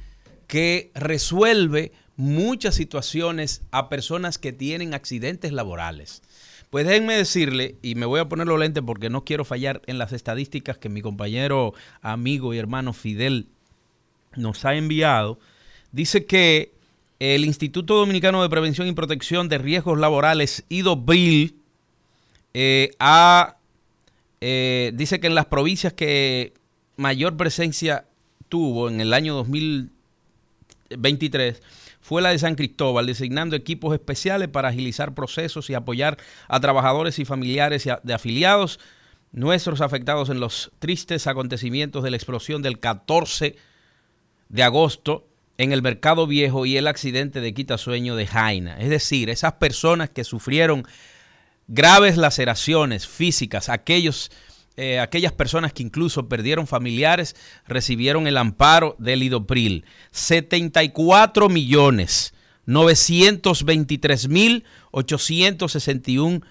que resuelve muchas situaciones a personas que tienen accidentes laborales. Pues déjenme decirle, y me voy a poner los lentes porque no quiero fallar en las estadísticas que mi compañero, amigo y hermano Fidel nos ha enviado. Dice que el Instituto Dominicano de Prevención y Protección de Riesgos Laborales, IDOBRIL, eh, ha eh, dice que en las provincias que mayor presencia tuvo en el año 2023 fue la de San Cristóbal, designando equipos especiales para agilizar procesos y apoyar a trabajadores y familiares de afiliados. Nuestros afectados en los tristes acontecimientos de la explosión del 14 de agosto en el Mercado Viejo y el accidente de quitasueño de Jaina. Es decir, esas personas que sufrieron graves laceraciones físicas, aquellos, eh, aquellas personas que incluso perdieron familiares, recibieron el amparo del Idopril. 74 millones 923 mil 861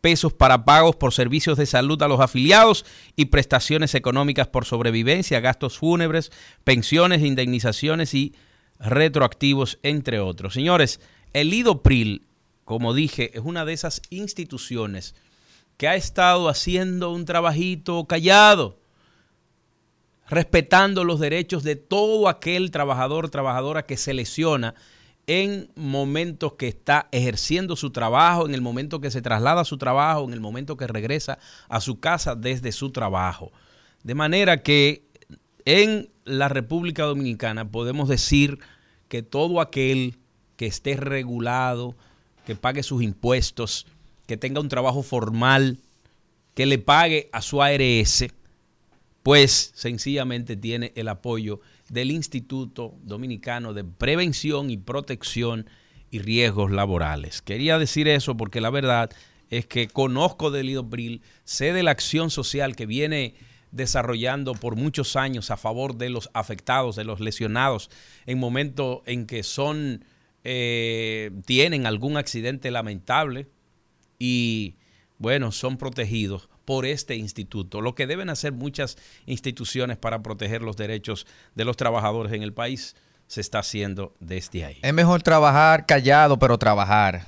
pesos para pagos por servicios de salud a los afiliados y prestaciones económicas por sobrevivencia, gastos fúnebres, pensiones, indemnizaciones y retroactivos, entre otros. Señores, el IDOPRIL, como dije, es una de esas instituciones que ha estado haciendo un trabajito callado, respetando los derechos de todo aquel trabajador, trabajadora que se lesiona en momentos que está ejerciendo su trabajo, en el momento que se traslada a su trabajo, en el momento que regresa a su casa desde su trabajo. De manera que en la República Dominicana podemos decir que todo aquel que esté regulado, que pague sus impuestos, que tenga un trabajo formal, que le pague a su ARS, pues sencillamente tiene el apoyo del Instituto Dominicano de Prevención y Protección y Riesgos Laborales. Quería decir eso porque la verdad es que conozco del IDOPRIL, sé de la acción social que viene desarrollando por muchos años a favor de los afectados, de los lesionados, en momentos en que son, eh, tienen algún accidente lamentable y, bueno, son protegidos por este instituto, lo que deben hacer muchas instituciones para proteger los derechos de los trabajadores en el país se está haciendo desde ahí. Es mejor trabajar callado, pero trabajar.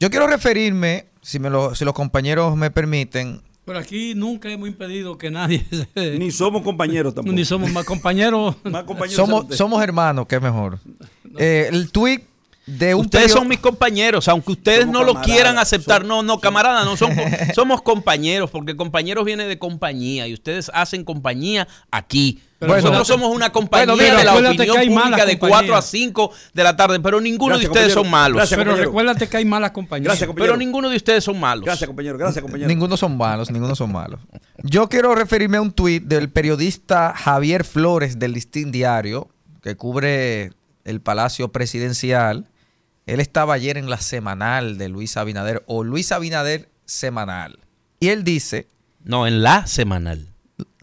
Yo quiero referirme, si, me lo- si los compañeros me permiten, Pero aquí nunca hemos impedido que nadie se- Ni somos compañeros tampoco. ni somos más compañeros. Más compañeros somos, somos hermanos, que es mejor. Eh, el tweet de un Ustedes son mis compañeros, aunque ustedes Somos no lo quieran aceptar. somos- no, no, camaradas, no, son, somos compañeros, porque compañeros viene de compañía y ustedes hacen compañía aquí. Pero Nosotros acuérdate- somos una compañía Bueno, mira, de la opinión pública de compañías. 4 a 5 de la tarde, pero ninguno Gracias, de ustedes son malos. Gracias, Pero compañero. recuérdate que hay malas compañías. Gracias, compañero. pero ninguno de ustedes son malos. Gracias, compañero. Gracias, compañero. Ninguno son malos, ninguno son malos. Yo quiero referirme a un tuit del periodista Javier Flores del Listín Diario, que cubre el Palacio Presidencial. Él estaba ayer en la semanal de Luis Abinader, o Luis Abinader semanal. Y él dice, No, en la semanal.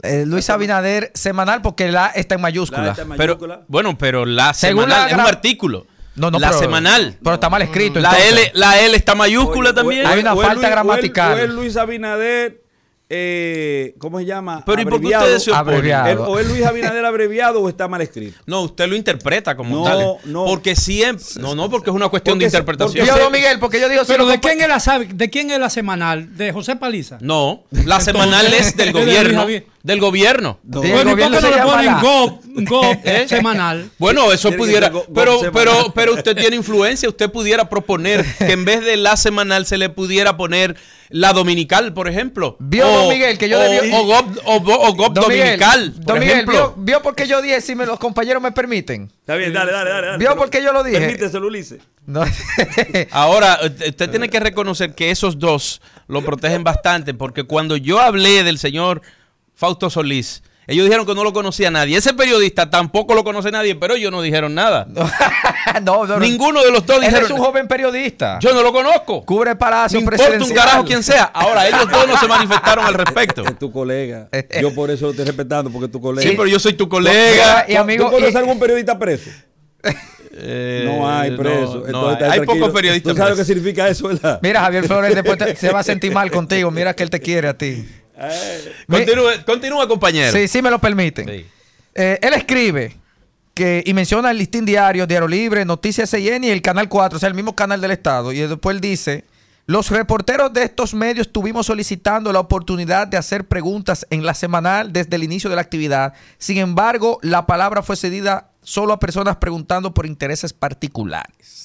eh, Luis Abinader semanal porque la está en La mayúscula. esta Pero, mayúscula. bueno, pero la Según semanal la es un artículo. No, no, la pero- semanal. Pero está mal escrito. La entonces. L, la L está mayúscula Oye, o- también. o- Hay una o es falta Luis- o es- gramatical. Luis Abinader, eh, ¿cómo se llama? Pero ¿y por qué ustedes se oponen? O es Luis Abinader abreviado o está mal escrito. No, usted lo interpreta como No, tal. no. Porque siempre. No, no, porque es una cuestión de interpretación. Yo, don Miguel, porque yo digo... si Pero ¿de quién, es la, sabe- ¿de quién es la semanal? ¿De José Paliza? No, la semanal es del gobierno. Del gobierno. Sí, el Bueno, ¿y por gobierno qué no se le ponen GOP, GOP ¿Eh? semanal? Bueno, eso pudiera, go- go- pero, semanal. pero, pero usted tiene influencia, usted pudiera proponer que en vez de la semanal se le pudiera poner la dominical, por ejemplo. Vio, don Miguel, que yo o, debió- o GOP, o, go- o GOP Don Miguel, dominical, por don Miguel, ejemplo. ¿vio, vio por qué yo dije, si me, los compañeros me permiten? Está bien, dale, dale, dale. dale. ¿Vio por qué yo lo dije? Permíteselo, Ulises. No. Ahora, usted tiene que reconocer que esos dos lo protegen bastante, porque cuando yo hablé del señor Fausto Solís, ellos dijeron que no lo conocía nadie. Ese periodista tampoco lo conoce nadie, pero ellos no dijeron nada. no, no, no. Ninguno de los dos dijeron. es un joven periodista. Yo no lo conozco. Cubre No Palacio importa un Presidencial. carajo quien sea. Ahora, ellos dos no se manifestaron al respecto. Es tu colega. Yo por eso lo estoy respetando, porque es tu colega. Sí, pero yo soy tu colega. y amigo, ¿Tú conoces y- algún periodista preso? Eh, No hay no, preso. no Entonces, hay. Hay pocos periodistas ¿Tú sabes lo que significa eso, verdad? Mira, Javier Flores después te- se va a sentir mal contigo. Mira que él te quiere a ti. Continúe, continúa, compañero. Sí, sí me lo permiten. Sí. Eh, él escribe que y menciona el listín diario, Diario Libre, Noticias CN y el Canal 4, o sea, el mismo canal del Estado. Y después él dice, los reporteros de estos medios estuvimos solicitando la oportunidad de hacer preguntas en la semanal desde el inicio de la actividad. Sin embargo, la palabra fue cedida solo a personas preguntando por intereses particulares.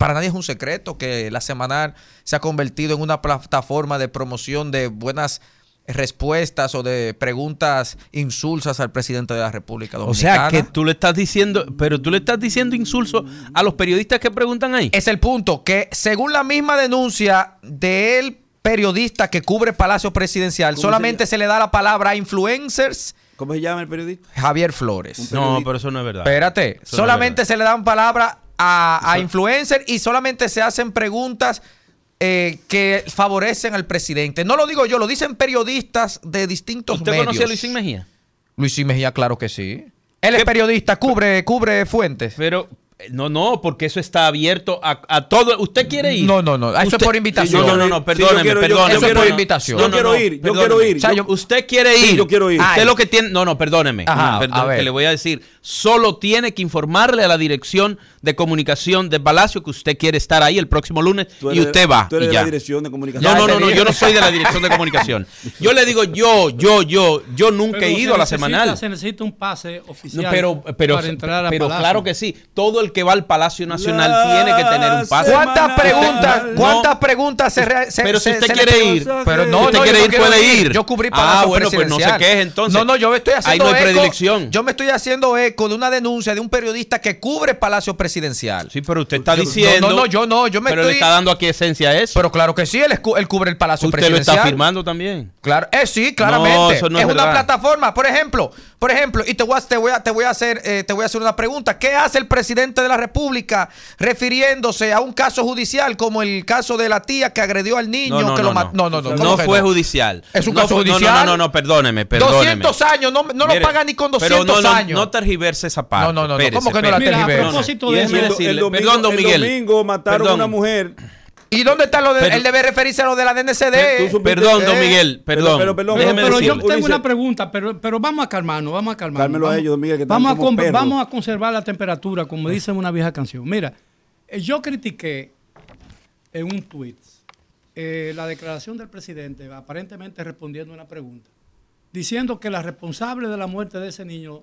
Para nadie es un secreto que la semanal se ha convertido en una plataforma de promoción de buenas respuestas o de preguntas insulsas al presidente de la República O Dominicana. sea, que tú le estás diciendo, pero tú le estás diciendo insulso a los periodistas que preguntan ahí. Es el punto, que según la misma denuncia del periodista que cubre Palacio Presidencial, ¿Cómo se solamente se, le da la palabra a influencers ¿Cómo se llama el periodista? Javier Flores. No, pero eso no es verdad. Espérate, Eso no es solamente verdad. se le dan palabra a, a influencers y solamente se hacen preguntas eh, que favorecen al presidente. No lo digo yo, lo dicen periodistas de distintos ¿Usted medios. conocía a Luisín Mejía? Luisín Mejía, claro que sí. Él es periodista, cubre, cubre fuentes. Pero No, no, porque eso está abierto a, a todo. ¿Usted quiere ir? No, no, no. Eso es Usted- por invitación. No, no, no, perdóneme, perdóneme. eso es por invitación. Yo quiero ir, yo quiero ir. O sea, yo- Usted quiere ir. Sí, yo quiero ir. Usted Ay. lo que tiene. No, no, perdóneme. Ajá, Perdón, a ver. que le voy a decir. Solo tiene que informarle a la dirección de comunicación de Palacio que usted quiere estar ahí el próximo lunes Tú y usted va. Tú eres y de ya. la dirección de comunicación. No, no, no, no, yo no soy de la dirección de comunicación. Yo le digo yo, yo, yo, yo nunca Pero he ido a la necesita- semanal. Se necesita un pase oficial No, pero pero, para entrar a pero Palacio. claro que sí. Todo el que va al Palacio Nacional La tiene que tener un pase. ¿Cuántas preguntas, No. cuántas preguntas se, se- Pero si usted se quiere ir, Pero no, si usted no, quiere yo ir, puede ir. Yo cubrí Ah, Palacio bueno, pues no se Presidencial. queje, entonces. No, no, yo me estoy Ahí haciendo no hay predilección. Yo me estoy haciendo de una denuncia de un periodista que cubre Palacio Presidencial. Sí, pero usted está Yo- diciendo. no, no, yo no, yo me pero estoy- le está dando aquí esencia a eso. Pero claro que sí, él, él cubre el Palacio usted lo Presidencial. está firmando también. Claro, eh, sí, claramente. eso no es es una plataforma, por ejemplo, por ejemplo, y te voy a, te voy a, te voy a hacer, eh, te voy a hacer una pregunta. ¿Qué hace el presidente de la República refiriéndose a un caso judicial como el caso de la tía que agredió al niño No, no, que no, lo mató? No, no, no. No ¿cómo que fue no? judicial. Es un No caso no, judicial. No, no, no, perdóneme, perdóneme. 200 años, no, no Mire, lo pagan ni con pero 200 no, no, años. No tergiverse esa parte. No, no, no, no, ¿cómo que no la espérese. Mira, a tergiverse? propósito de eso, el, domingo, perdón, don el domingo mataron a una mujer. ¿Y dónde está lo de, Pero- él debe referirse a lo de la DNCD? Perdón, don Miguel, perdón. pero- perdón, Pero, Déjeme pero yo tengo una pregunta, pero, pero vamos a calmarnos, vamos a calmarnos. Cálmelo a ellos, don Miguel, que están vamos, a como con- perros. vamos a conservar la temperatura, como dice una vieja canción. Mira, eh, yo critiqué en un tuit eh, la declaración del presidente, aparentemente respondiendo a una pregunta, diciendo que la responsable de la muerte de ese niño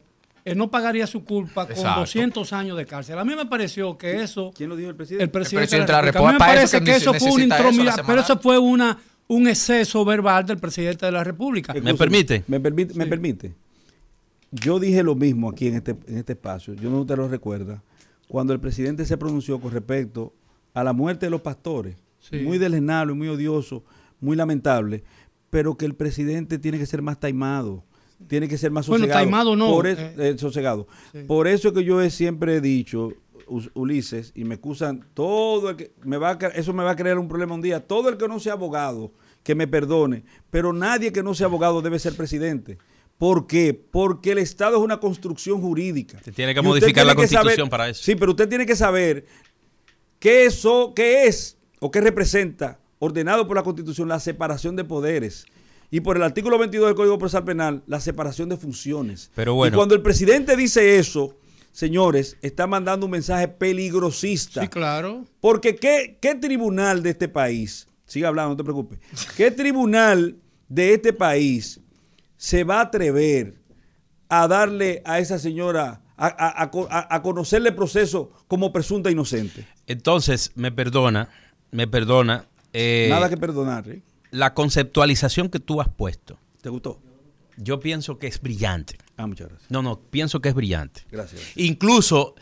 eh, no pagaría su culpa con Exacto. 200 años de cárcel. A mí me pareció que eso... ¿Quién lo dijo el presidente? El presidente, presidente de la de la República. A mí me parece que que eso fue una intromisión, pero eso fue una, un exceso verbal del presidente de la República. ¿Me permite? Me permite. Me permite. Yo dije lo mismo aquí en este, en este espacio, yo no te lo recuerda, cuando el presidente se pronunció con respecto a la muerte de los pastores, Sí. muy deslenable, muy odioso, muy lamentable, pero que el presidente tiene que ser más taimado, tiene que ser más Bueno, sosegado. taimado no, Por es- eh. eh, sosegado. Sí. Por eso que yo he siempre he dicho, Ulises, y me excusan todo el que me va a, eso me va a crear un problema un día, todo el que no sea abogado, que me perdone, pero nadie que no sea abogado debe ser presidente. ¿Por qué? Porque el Estado es una construcción jurídica. Se tiene que Y modificar la que Constitución para eso. Sí, pero usted tiene que saber qué, eso, qué es o qué representa, ordenado por la Constitución, la separación de poderes. Y por el artículo 22 del Código Procesal Penal, la separación de funciones. Pero bueno. Y cuando el presidente dice eso, señores, está mandando un mensaje peligrosista. Sí, claro. Porque ¿qué, qué tribunal de este país, siga hablando, no te preocupes, qué tribunal de este país se va a atrever a darle a esa señora, a, a- a- a conocerle el proceso como presunta inocente? Entonces, me perdona, me perdona. eh, Nada que perdonar, ¿eh? La conceptualización que tú has puesto, ¿Te gustó? yo pienso que es brillante. Ah, muchas gracias. No, no, pienso que es brillante. Gracias. Incluso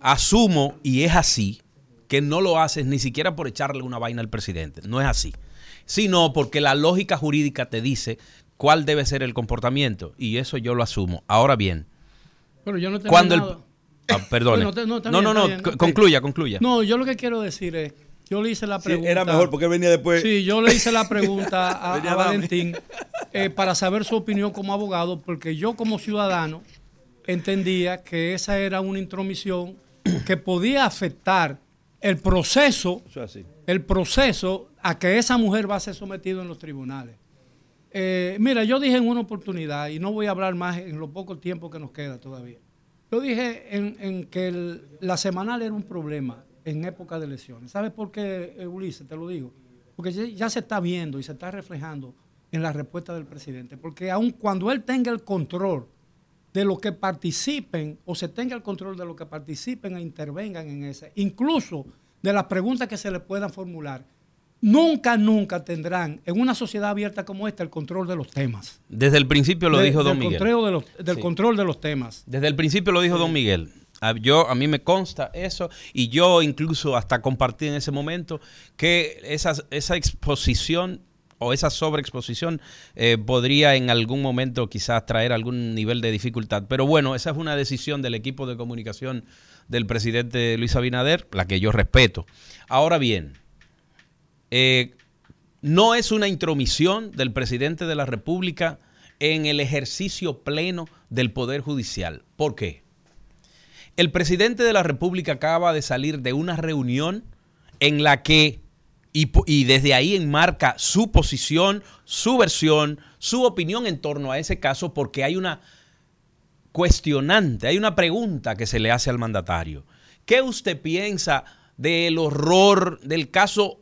asumo, y es así, que no lo haces ni siquiera por echarle una vaina al presidente. No es así. Sino porque la lógica jurídica te dice cuál debe ser el comportamiento. Y eso yo lo asumo. Ahora bien, Pero yo no tengo cuando el... Ah, perdone. No, no, no, no, ok. concluya, concluya. No, yo lo que quiero decir es, yo le hice la Sí, pregunta. era mejor porque venía después. Sí, yo le hice la pregunta a. Valentín eh, para saber su opinión como abogado, porque yo como ciudadano entendía que esa era una intromisión que podía afectar el proceso, Eso es así. el proceso a que esa mujer va a ser sometida en los tribunales. Eh, mira, yo dije en una oportunidad, y no voy a hablar más en lo poco tiempo que nos queda todavía. Yo dije en, en que el- la semanal era un problema en época de elecciones. ¿Sabes por qué, eh, Ulises? Te lo digo. Porque ya, se está viendo y se está reflejando en la respuesta del presidente. Porque aun cuando él tenga el control de lo que participen o se tenga el control de lo que participen e intervengan en ese, incluso de las preguntas que se le puedan formular, nunca, nunca tendrán en una sociedad abierta como esta el control de los temas. Desde el principio lo De- dijo Don del Miguel. Control de los, del Sí. control de los temas. Desde el principio lo dijo Don Miguel. Yo, a mí me consta eso y yo incluso hasta compartí en ese momento que esa, esa exposición o esa sobreexposición eh, podría en algún momento quizás traer algún nivel de dificultad. Pero bueno, esa es una decisión del equipo de comunicación del presidente Luis Abinader, la que yo respeto. Ahora bien, eh, no es una intromisión del presidente de la República en el ejercicio pleno del Poder Judicial. ¿Por qué? El presidente de la República acaba de salir de una reunión en la que, y, desde ahí enmarca su posición, su versión, su opinión en torno a ese caso, porque hay una cuestionante, hay una pregunta que se le hace al mandatario. ¿Qué usted piensa del horror, del caso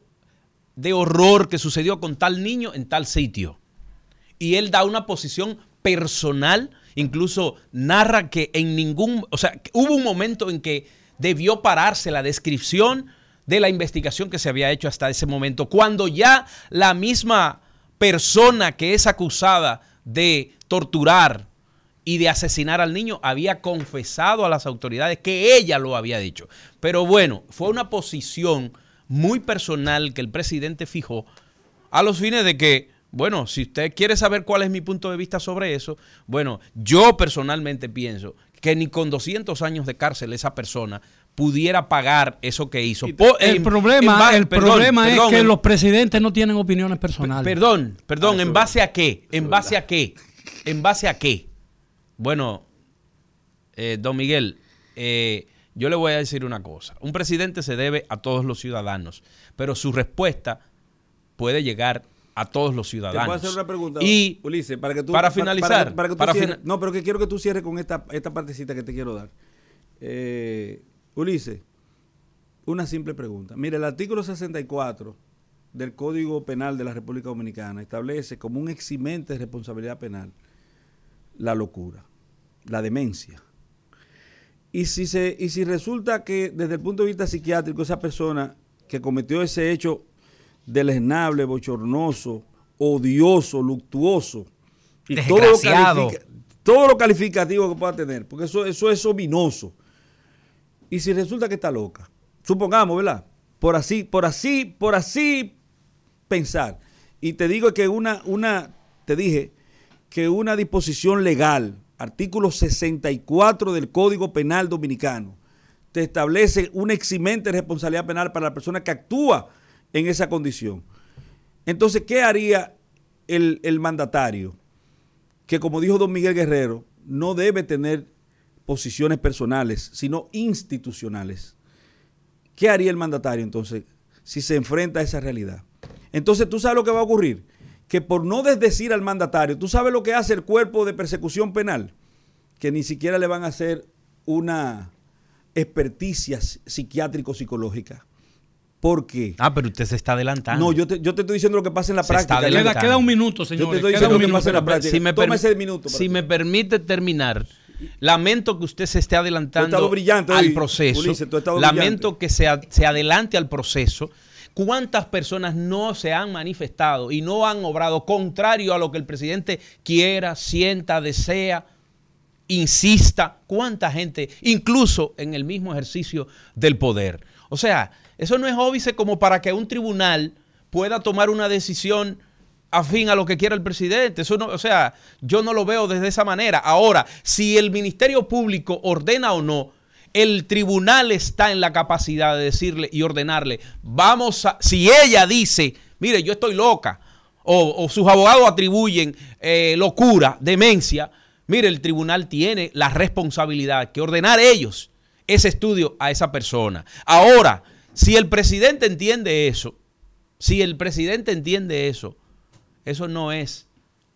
de horror que sucedió con tal niño en tal sitio? Y él da una posición personal, incluso narra que en ningún, o sea, hubo un momento en que debió pararse la descripción de la investigación que se había hecho hasta ese momento, cuando ya la misma persona que es acusada de torturar y de asesinar al niño había confesado a las autoridades que ella lo había dicho. Pero bueno, fue una posición muy personal que el presidente fijó a los fines de que, bueno, si usted quiere saber cuál es mi punto de vista sobre eso, bueno, yo personalmente pienso que ni con 200 años de cárcel esa persona pudiera pagar eso que hizo. Po- El en- problema, en ba- el perdón, problema perdón, es que en- los presidentes no tienen opiniones personales. Perdón, perdón, Ah, ¿en base a qué? ¿En base a qué? ¿En base a qué? Bueno, eh, don Miguel, eh, yo le voy a decir una cosa. Un presidente se debe a todos los ciudadanos, pero su respuesta puede llegar a todos los Te ciudadanos. puedo hacer una pregunta, Y Ulises, para que tú para pa- finalizar, que- que tú para cierres- no, pero que quiero que tú cierres con esta, esta partecita que te quiero dar. Eh, Ulises, una simple pregunta. Mira, el artículo 64 del Código Penal de la República Dominicana establece como un eximente de responsabilidad penal la locura, la demencia. Y si, se, y si resulta que desde el punto de vista psiquiátrico esa persona que cometió ese hecho deleznable, bochornoso, odioso, luctuoso, y todo lo, todo lo calificativo que pueda tener, porque eso, eso es ominoso. Y si resulta que está loca, supongamos, ¿verdad? Por así, por así, por así pensar. Y te digo que una, una, te dije que una disposición legal, artículo 64 del Código Penal Dominicano, te establece una eximente responsabilidad penal para la persona que actúa en esa condición. Entonces, ¿qué haría el, el mandatario? Que como dijo don Miguel Guerrero, no debe tener posiciones personales, sino institucionales. ¿Qué haría el mandatario entonces si se enfrenta a esa realidad? Entonces, ¿tú sabes lo que va a ocurrir? Que por no desdecir al mandatario, ¿tú sabes lo que hace el cuerpo de persecución penal? Que ni siquiera le van a hacer una experticia psiquiátrico-psicológica. ¿Por qué? Ah, pero usted se está adelantando. No, yo te, yo te estoy diciendo lo que pasa en la Se está práctica. adelantando. Queda, queda un minuto, Yo te estoy Queda diciendo un que minuto. pasa en la práctica. si me, Toma permi- ese minuto si ti. me permite terminar, lamento que usted se esté adelantando estado brillante al hoy, proceso. Ulises, tú has estado lamento brillante. que se adelante al proceso. ¿Cuántas personas no se han manifestado y no han obrado contrario a lo que el presidente quiera, sienta, desea, insista? ¿Cuánta gente, incluso en el mismo ejercicio del poder? O sea, eso no es óbice como para que un tribunal pueda tomar una decisión afín a lo que quiera el presidente. Eso no, o sea, yo no lo veo desde esa manera. Ahora, si el Ministerio Público ordena o no, el tribunal está en la capacidad de decirle y ordenarle, vamos a, si ella dice, mire, yo estoy loca, o, o sus abogados atribuyen eh, locura, demencia, mire, el tribunal tiene la responsabilidad que ordenar ellos ese estudio a esa persona. Ahora, si el presidente entiende eso, si el presidente entiende eso, eso no es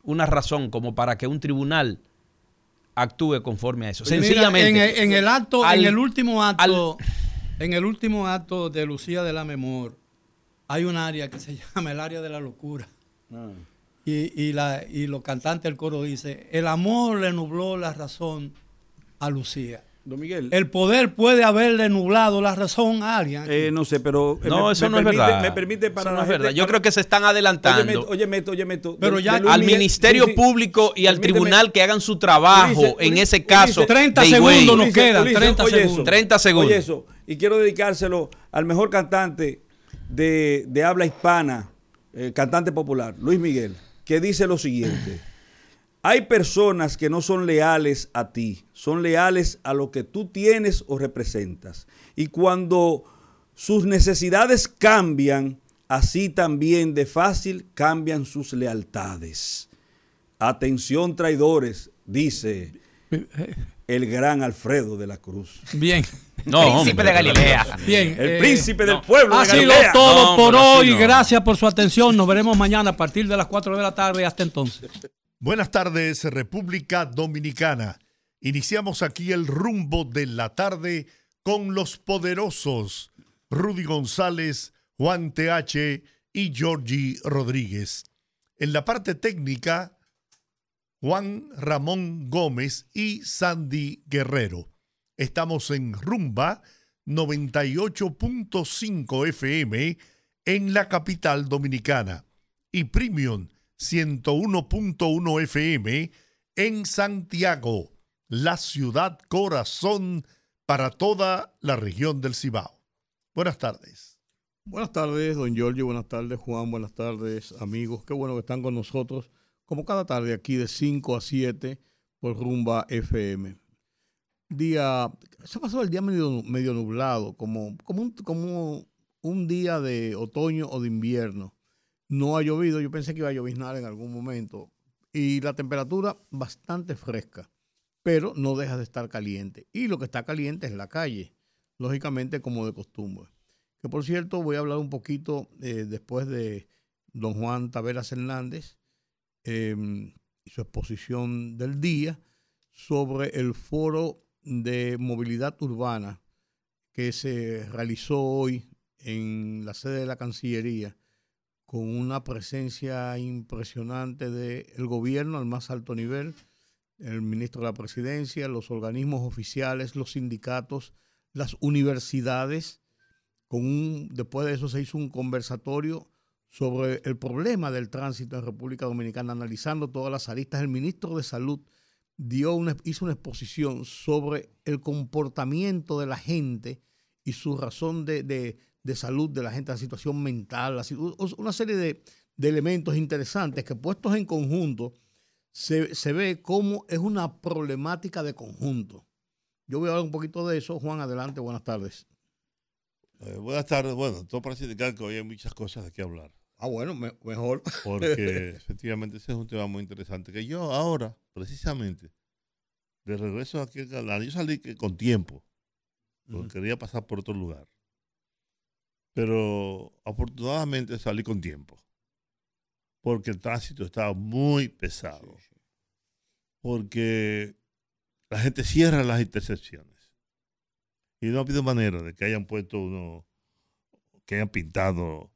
una razón como para que un tribunal actúe conforme a eso. Mira, Sencillamente. en, el- en el acto, al- en el último acto, al- en el último acto de Lucía de la Memor, hay un área que se llama el área de la locura. Ah. Y, y, la, y los cantantes del coro dice, el amor le nubló la razón a Lucía. Don Miguel. El poder puede haberle nublado la razón a alguien. Eh, no sé, pero. eh, no, me- eso me no es permite- verdad. Me permite para Eso no es verdad. Yo para- creo que se están adelantando Oye, Meto, oye, Meto, Pero ya- al Miguel- Ministerio. Público y al tribunal que hagan su trabajo en ese caso. Ulises, 30 de segundos Higüey. nos quedan, Ulises, 30 oye segundos. eso. 30 segundos. Oye eso. Y quiero dedicárselo al mejor cantante de, de habla hispana, eh, cantante popular, Luis Miguel, que dice lo siguiente. Hay personas que no son leales a ti, son leales a lo que tú tienes o representas. Y cuando sus necesidades cambian, así también de fácil cambian sus lealtades. Atención traidores, dice El gran Alfredo de la Cruz. Bien, No, Príncipe hombre, de Galilea. bien. El eh, príncipe del no. pueblo Ha de sido Galilea. todo No, por hoy. no. Gracias por su atención. Nos veremos mañana a partir de las 4 de la tarde. Hasta entonces. Buenas tardes, República Dominicana. Iniciamos aquí el rumbo de la tarde con los poderosos Rudy González, Juan TH y Georgie Rodríguez. En la parte técnica, Juan Ramón Gómez y Sandy Guerrero. Estamos en Rumba 98.5 FM en la capital dominicana y Premium 101.1 FM en Santiago, la ciudad corazón para toda la región del Cibao. Buenas tardes. Buenas tardes, don Giorgio. Buenas tardes, Juan. Buenas tardes, amigos. Qué bueno que están con nosotros, como cada tarde, aquí de 5 a 7 por Rumba FM. Día, se pasó el día medio, medio nublado, como, como, un, como un día de otoño o de invierno. No ha llovido, yo pensé que iba a lloviznar en algún momento. Y la temperatura bastante fresca, pero no deja de estar caliente. Y lo que está caliente es la calle, lógicamente como de costumbre. Que por cierto, voy a hablar un poquito eh, después de don Juan Taveras Hernández eh, y su exposición del día sobre el foro de movilidad urbana que se realizó hoy en la sede de la Cancillería con una presencia impresionante del gobierno al más alto nivel, el ministro de la presidencia, los organismos oficiales, los sindicatos, las universidades. Con un, después de eso se hizo un conversatorio sobre el problema del tránsito en República Dominicana, analizando todas las aristas. El ministro de Salud dio una, hizo una exposición sobre el comportamiento de la gente y su razón de, de, de salud de la gente, la situación mental, la, una serie de, de, elementos interesantes que puestos en conjunto se, se, ve cómo es una problemática de conjunto. Yo voy a hablar un poquito de eso. Juan, adelante, buenas tardes. Eh, buenas tardes. Bueno, todo parece indicar que hoy hay muchas cosas de qué hablar. Ah, bueno, me, mejor. Porque efectivamente ese es un tema muy interesante. Que yo ahora, precisamente, de regreso aquí al canal, yo salí que con tiempo, porque uh -huh. quería pasar por otro lugar. Pero afortunadamente salí con tiempo, porque el tránsito estaba muy pesado. Porque la gente cierra las intersecciones. Y no ha habido manera de que hayan puesto uno, que hayan pintado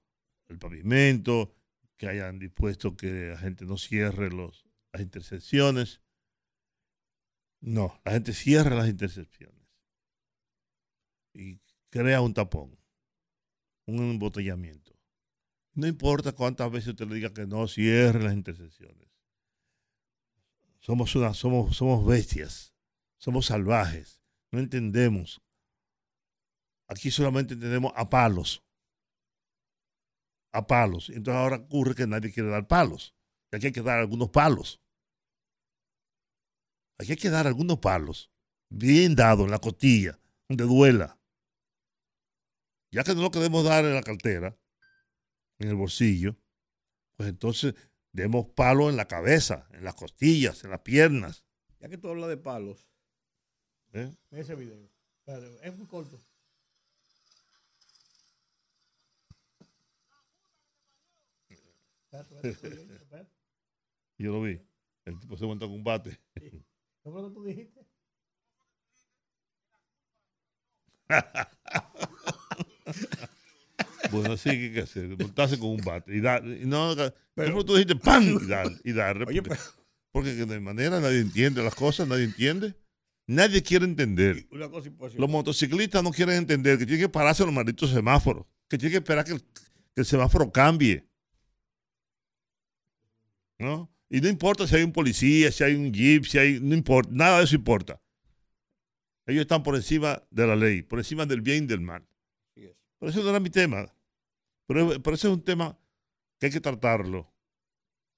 el pavimento, que hayan dispuesto que la gente no cierre los, las intersecciones. No, la gente cierra las intersecciones y crea un tapón, un embotellamiento. No importa cuántas veces usted le diga que no cierre las intersecciones. Somos, una, somos, somos bestias, somos salvajes, no entendemos. Aquí solamente entendemos a palos a palos. Entonces ahora ocurre que nadie quiere dar palos. Y aquí hay que dar algunos palos. Aquí hay que dar algunos palos. Bien dados en la costilla, donde duela. Ya que no lo queremos dar en la cartera, en el bolsillo, pues entonces demos palos en la cabeza, en las costillas, en las piernas. Ya que tú hablas de palos, ¿Eh? ese video. Es muy corto. Yo lo vi. El tipo se monta con un bate. ¿Qué fue lo que tú dijiste? bueno, sí, ¿qué hay que hacer? Montarse con un bate. Y dar. Y no, pero, tú dijiste ¡pam! Y dar. Y Oye, pero, porque de manera nadie entiende las cosas, nadie entiende. Nadie quiere entender. Una cosa imposible. Los motociclistas no quieren entender que tienen que pararse los malditos semáforos. Que tienen que esperar que el, que el semáforo cambie. ¿no? Y no importa si hay un policía, si hay un jeep, si hay. No importa, nada de eso importa. Ellos están por encima de la ley, por encima del bien y del mal. Pero eso no era mi tema. Pero, pero ese es un tema que hay que tratarlo.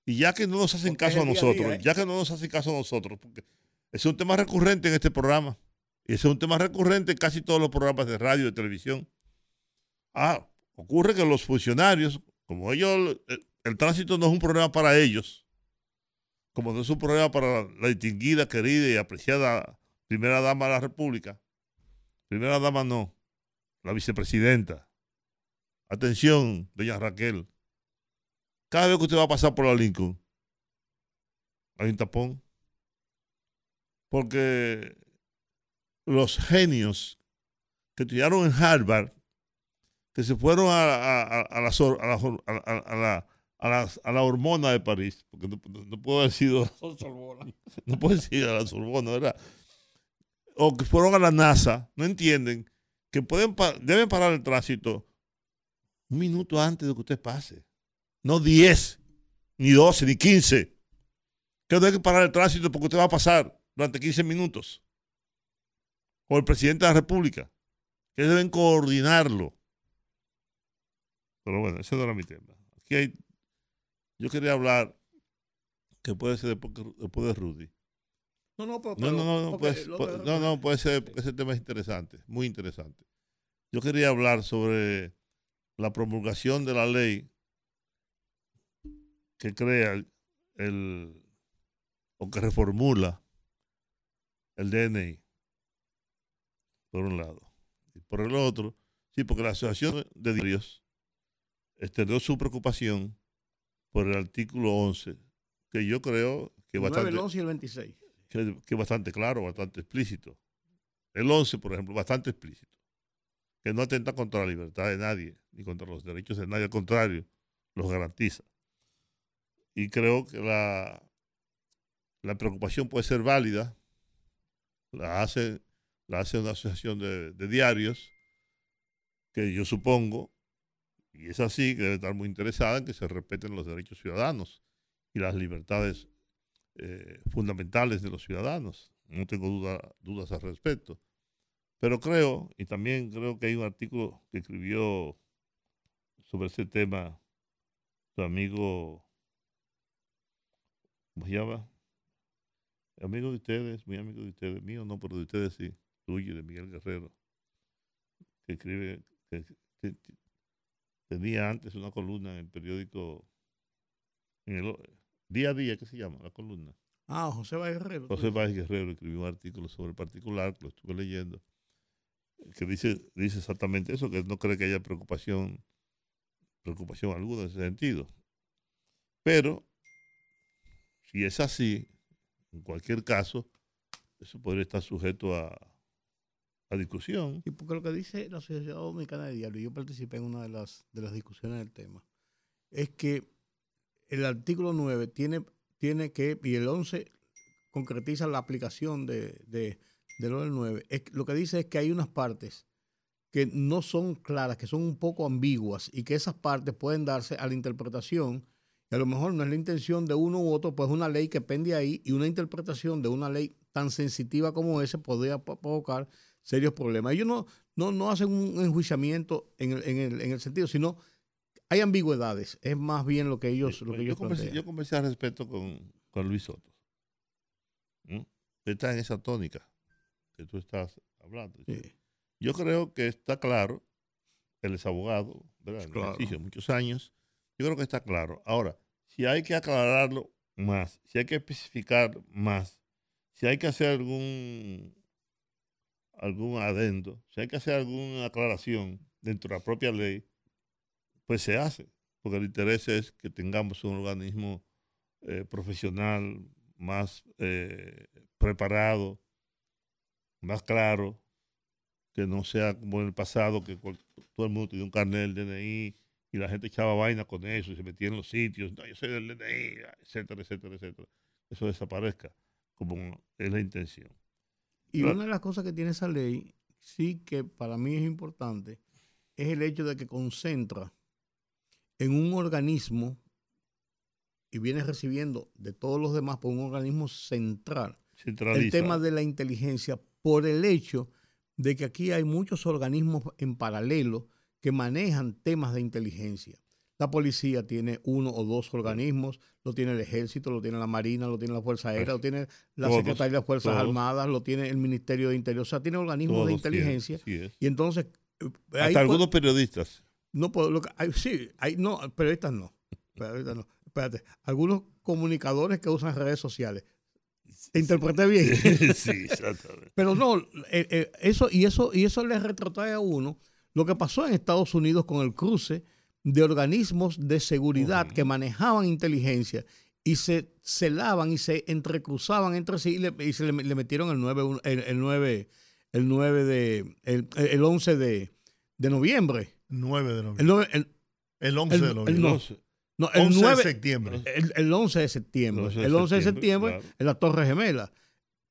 Y ya que no nos hacen Porque caso a nosotros, día, ¿eh? ya que no nos hacen caso a nosotros, porque ese es un tema recurrente en este programa. Y ese es un tema recurrente en casi todos los programas de radio y de televisión. Ah, ocurre que los funcionarios, como ellos, el, el tránsito no es un problema para ellos, como no es un problema para la distinguida, querida y apreciada primera dama de la República, primera dama no, la vicepresidenta. Atención, doña Raquel. Cada vez que usted va a pasar por la Lincoln, hay un tapón. Porque los genios que estudiaron en Harvard, que se fueron a, la, hormona de París, porque no, no- puedo decir, no puedo decir a la Sorbona, ¿verdad? O que fueron a la NASA, no entienden que pueden deben parar el tránsito un minuto antes de que usted pase. No 10, ni 12, ni 15. Que no parar el tránsito porque usted va a pasar durante 15 minutos. O el presidente de la República. Que deben coordinarlo. Pero bueno, ese no era mi tema. Aquí hay. Yo quería hablar que puede ser después de Rudy. No, no, pero, No, no, no, no, puede, puede- no, no, puede ser, ese tema es interesante, muy interesante. Yo quería hablar sobre la promulgación de la ley que crea el, el- o que reformula el DNI, por un lado. Y por el otro, sí, porque la Asociación de Diarios extendió su preocupación por el artículo 11, que yo creo que el 9, bastante el 11 y el 26. Que, es bastante claro, bastante explícito. El 11, por ejemplo, bastante explícito. Que no atenta contra la libertad de nadie, ni contra los derechos de nadie, al contrario, los garantiza. Y creo que la, la preocupación puede ser válida, la hace, la hace una asociación de, de diarios, que yo supongo, y es así, que debe estar muy interesada en que se respeten los derechos ciudadanos y las libertades eh, fundamentales de los ciudadanos. No tengo duda, dudas al respecto. Pero creo, y también creo que hay un artículo que escribió sobre ese tema tu amigo, ¿cómo se llama? Amigo de ustedes, muy amigo de ustedes, mío no, pero de ustedes sí, tuyo, de Miguel Guerrero, que escribe, que- que tenía antes una columna en el periódico, en el día a día, ¿qué se llama? La columna. Ah, José Valles Herrero. José Páez Guerrero escribió un artículo sobre el particular, que lo estuve leyendo, que dice, dice exactamente eso, que no cree que haya preocupación, preocupación alguna en ese sentido. Pero, si es así, en cualquier caso, eso podría estar sujeto a, a discusión. Y porque lo que dice la Sociedad Dominicana de Diario, yo participé en una de las, de las discusiones del tema, es que el artículo 9 tiene, tiene que, y el 11 concretiza la aplicación de, de, del 9. Es, lo que dice es que hay unas partes que no son claras, que son un poco ambiguas y que esas partes pueden darse a la interpretación. Y a lo mejor no es la intención de uno u otro, pues una ley que pende ahí y una interpretación de una ley tan sensitiva como esa podría po- provocar serios problemas. Ellos no, no, no hacen un enjuiciamiento en el, en, el, en el sentido, sino hay ambigüedades. Es más bien lo que ellos, lo que yo, ellos conversé, plantean. yo conversé al respecto con, con Luis Soto. ¿Mm? Está en esa tónica que tú estás hablando. Sí. Yo creo que está claro, él es abogado, ¿verdad? En Claro. ejercicio muchos años. Yo creo que está claro. Ahora, si hay que aclararlo más, si hay que especificar más, si hay que hacer algún algún adendo, si hay que hacer alguna aclaración dentro de la propia ley, pues se hace, porque el interés es que tengamos un organismo eh, profesional más eh, preparado, más claro, que no sea como en el pasado, que todo el mundo tenía un carnet del DNI y la gente echaba vaina con eso y se metía en los sitios, no, yo soy del DNI, etcétera, etcétera, etcétera. Eso desaparezca, como es la intención. Y una de las cosas que tiene esa ley, sí que para mí es importante, es el hecho de que concentra en un organismo y viene recibiendo de todos los demás por un organismo central el tema de la inteligencia por el hecho de que aquí hay muchos organismos en paralelo que manejan temas de inteligencia. La policía tiene uno o dos organismos, lo tiene el ejército, lo tiene la marina, lo tiene la Fuerza Aérea, lo tiene la Todos, Secretaría de las Fuerzas todos. Armadas, lo tiene el Ministerio de Interior, o sea, tiene organismos de Todos inteligencia. es. Y entonces, eh, Hasta po- algunos periodistas. No puedo, lo que- hay- sí, hay, no, periodistas no, periodistas no. espérate, algunos comunicadores que usan redes sociales. ¿Te interpreté bien? sí, exactamente. Pero no, eh, eh, eso, y eso, y eso le retrotrae a uno lo que pasó en Estados Unidos con el cruce de organismos de seguridad que manejaban inteligencia y se celaban y se entrecruzaban entre sí y, le, y se le, le metieron el 9, el, el 9, el 9 de, el, el 11 de, de noviembre. 9 de noviembre. el- El 11 el- de el noviembre. no. no, el 11 9 de septiembre. el, el 11 de septiembre. El 11 de el 11 de septiembre, claro. en la Torre Gemela.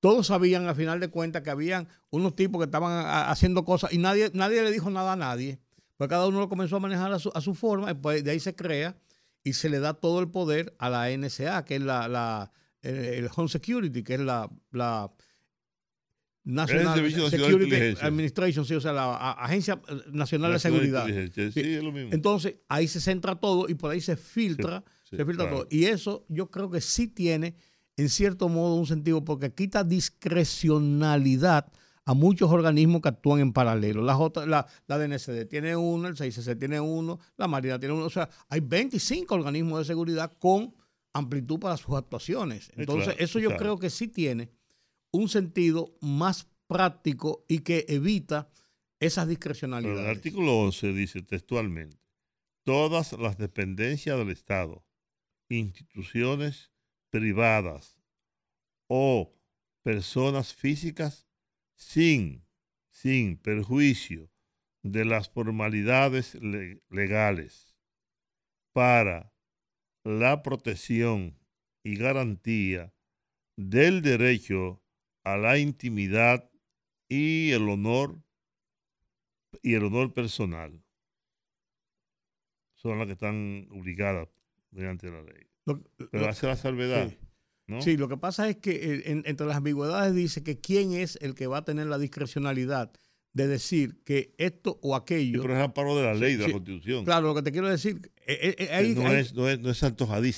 Todos sabían, al final de cuentas, que habían unos tipos que estaban a- haciendo cosas y nadie, nadie le dijo nada a nadie. Pues cada uno lo comenzó a manejar a su, a su forma, y pues de ahí se crea y se le da todo el poder a la NSA, que es la, la- el, el Home Security, que es la, la National de Security. Administration, sí, o sea, la Agencia Nacional de Nacional de Seguridad. Sí, Sí. es lo mismo. Entonces, ahí se centra todo y por ahí se filtra, Sí, se filtra claro. todo. Y eso yo creo que sí tiene, en cierto modo, un sentido, porque quita discrecionalidad a muchos organismos que actúan en paralelo. La, J, la, la DNCD tiene uno, el 6CC tiene uno, la Marina tiene uno. O sea, hay 25 organismos de seguridad con amplitud para sus actuaciones. Entonces, claro, eso yo claro. creo que sí tiene un sentido más práctico y que evita esas discrecionalidades. el artículo 11 dice textualmente, todas las dependencias del Estado, instituciones privadas o personas físicas sin, sin perjuicio de las formalidades le- legales para la protección y garantía del derecho a la intimidad y el honor y el honor personal son las que están obligadas mediante la ley. Lo- Pero lo- hace la salvedad, sí. ¿no? Sí, lo que pasa es que eh, en- entre las ambigüedades dice que quién es el que va a tener la discrecionalidad de decir que esto o aquello. pero es amparo de la ley, de sí. la Constitución. Claro, lo que te quiero decir, eh, eh, ahí, no, ahí- es, no, es, no es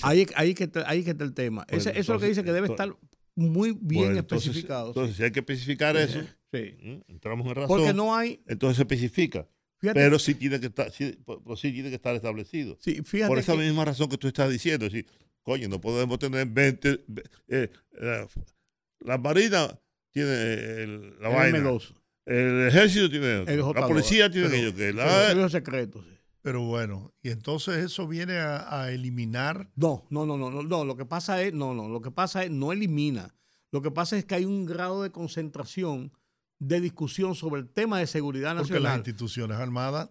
ahí- ahí que está- ahí que está el tema. Pues Ese- eso es lo que dice que debe estar muy bien Pues entonces- especificado. sí. Entonces, si hay que especificar eso, Sí. ¿eh? entramos en razón. Porque no hay. Entonces se especifica. Fíjate, Pero sí tiene que estar, sí, pues, pues sí tiene que estar establecido. sí, fíjate Por esa que- misma razón que tú estás diciendo, decir, coño, no podemos tener 20. eh, eh, la Marina tiene el- la el vaina. M2, El ejército tiene el La J2, policía tiene pero- aquello que la, servicio secreto. Pero bueno, y entonces eso viene a, a eliminar. No, no, no, no, no, no. Lo que pasa es, no, no, lo que pasa es, no elimina. Lo que pasa es que hay un grado de concentración de discusión sobre el tema de seguridad Porque las nacional. instituciones armadas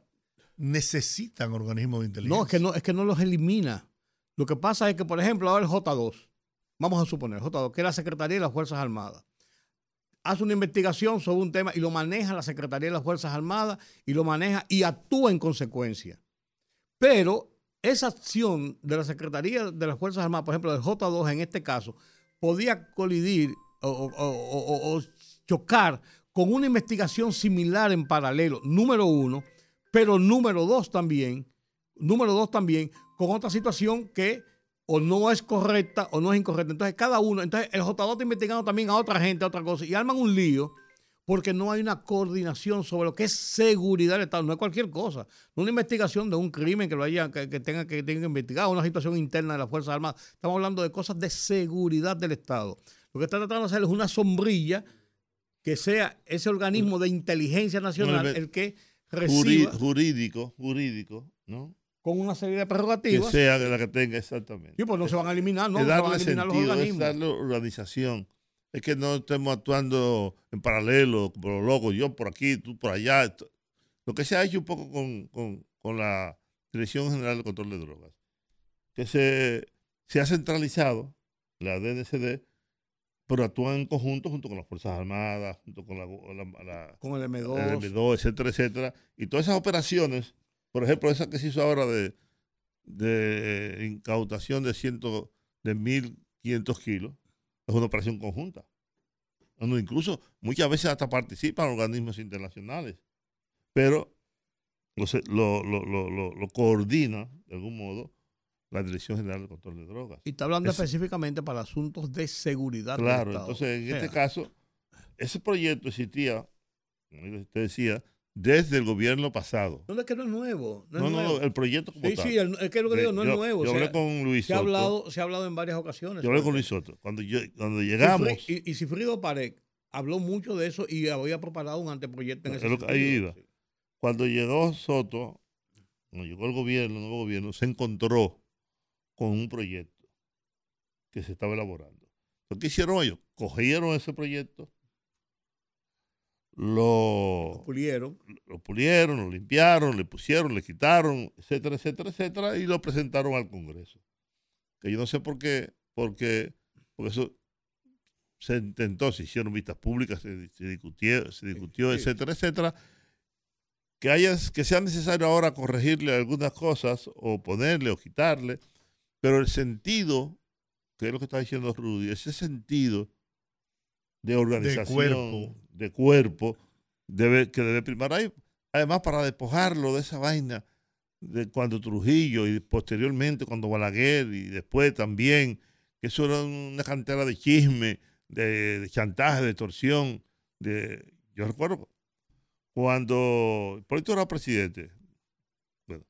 necesitan organismos de inteligencia. No, es que no, es que no los elimina. Lo que pasa es que, por ejemplo, ahora el J2, vamos a suponer, el J2, que es la Secretaría de las Fuerzas Armadas, hace una investigación sobre un tema y lo maneja la Secretaría de las Fuerzas Armadas y lo maneja y actúa en consecuencia. Pero esa acción de la Secretaría de las Fuerzas Armadas, por ejemplo, del J2 en este caso, podía colidir o, o- chocar con una investigación similar en paralelo, número uno, pero número dos también, número dos también, con otra situación que o no es correcta o no es incorrecta. Entonces, cada uno, entonces el J2 está investigando también a otra gente, a otra cosa, y arman un lío porque no hay una coordinación sobre lo que es seguridad del Estado. No es cualquier cosa. No una investigación de un crimen que lo haya, que, que tenga que tenga que investigar, una situación interna de las Fuerzas Armadas. Estamos hablando de cosas de seguridad del Estado. Lo que está tratando de hacer es una sombrilla que sea ese organismo de inteligencia nacional el- que reciba jurídico, jurídico, ¿no? Con una serie de Que prerrogativas. sea la que tenga exactamente. Sí, pues no se van a eliminar, no, es no se van a eliminar los sentido, es organismos. darle organización. Es que no estemos actuando en paralelo, como los locos, yo por aquí, tú por allá. Esto- Lo que se ha hecho un poco con, con- con la Dirección General de Control de Drogas, que se, se ha centralizado la DNCD, pero actúan en conjunto junto con las Fuerzas Armadas, junto con la, la- la- Con el M2. el M2, etcétera, etcétera. Y todas esas operaciones, por ejemplo, esa que se hizo ahora de, de incautación de, ciento, de 1.500 kilos, es una operación conjunta. Incluso muchas veces hasta participan organismos internacionales, pero lo, coordina, de algún modo, la Dirección General de Control de Drogas. Y está hablando Es- específicamente para asuntos de seguridad. Claro, entonces en O sea, este caso, ese proyecto existía, como usted decía, desde el gobierno pasado. No, es que no es nuevo. No, No, es no, nuevo. el proyecto como Sí, tal. sí, el- es que lo que digo, no es nuevo. Yo hablé ha- con Luis se ha, Soto. hablado, se ha hablado en varias ocasiones. Yo hablé con Luis. Soto. Cuando, yo- cuando llegamos, Y, y Cifrido Pared habló mucho de eso y había preparado un anteproyecto en Es ese que- ahí iba. cuando llegó Soto, cuando llegó el gobierno, el nuevo gobierno, se encontró con un proyecto que se estaba elaborando. ¿Qué hicieron ellos? Cogieron ese proyecto, lo, Pulieron. lo pulieron, lo limpiaron, le pusieron, le quitaron, etcétera, etcétera, etcétera, y lo presentaron al Congreso. Que yo no sé por qué, porque, porque eso se intentó, se hicieron vistas públicas, se, se discutió, se discutió Sí. etcétera, etcétera. Que, haya, que sea necesario ahora corregirle algunas cosas, o ponerle, o quitarle, pero el sentido, que es lo que está diciendo Rudy, ese sentido de organización, cuerpo. De cuerpo, debe, que debe primar ahí. Además, para despojarlo de esa vaina de cuando Trujillo y posteriormente cuando Balaguer y después también, que eso era una cantera de chisme, de, chantaje, de torsión. De, yo recuerdo cuando Hipólito era presidente, bueno,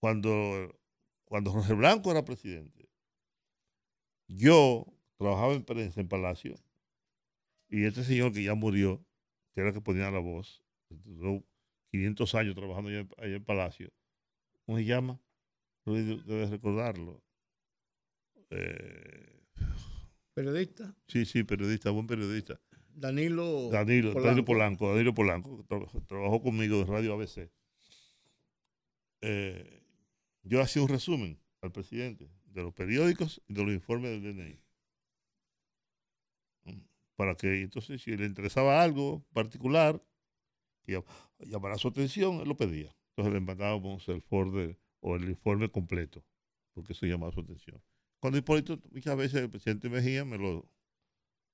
cuando, cuando Jorge Blanco era presidente, yo trabajaba en Palacio y este señor que ya murió, que era el que ponía la voz, duró 500 años trabajando allá, en- allá en Palacio, ¿cómo se llama? Debes recordarlo. Eh, Periodista. sí, sí, periodista, buen periodista. Danilo. Danilo, Polanco. Danilo Polanco, Danilo Polanco, trabajó conmigo de Radio ABC. Eh, yo hacía un resumen al presidente de los periódicos y de los informes del DNI. Para que entonces, si le interesaba algo particular, llamara su atención, él lo pedía. Entonces le mandábamos el folder o el informe completo, porque eso llamaba su atención. Cuando Hipólito, muchas veces el presidente Mejía me lo,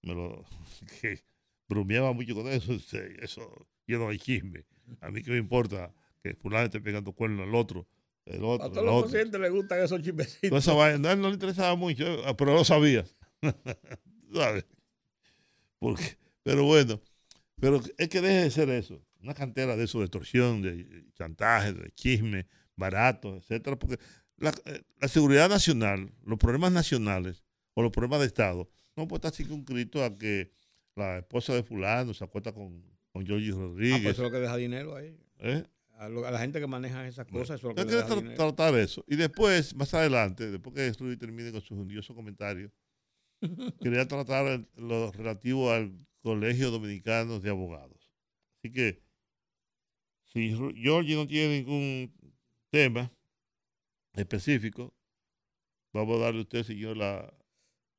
me lo, que bromeaba mucho con eso, eso lleno de chisme. A mí que me importa que fulano esté pegando cuerno al otro, el otro, A el todos los pacientes les gustan esos chismecitos. él no le interesaba mucho, eh, pero lo sabía. ¿Sabes? Porque, pero bueno, pero es que deje de ser eso, una cantera de eso, de extorsión, de chantaje, de chisme, barato, etcétera, porque la, eh, la seguridad nacional, los problemas nacionales o los problemas de Estado, no puede estar circunscrito a que la esposa de fulano se acuesta con, con Georgie Ah, pues Rodríguez. eso es lo que deja dinero ahí. ¿eh? A, lo- a la gente que maneja esas cosas, eso es lo que deja tra- dinero. tratar eso. Y después, más adelante, después que Rudy termine con sus hundiosos comentarios, quería tratar el- lo relativo al Colegio Dominicano de Abogados. Así que, si Georgie no tiene ningún tema específico, vamos a darle a usted, señor, la...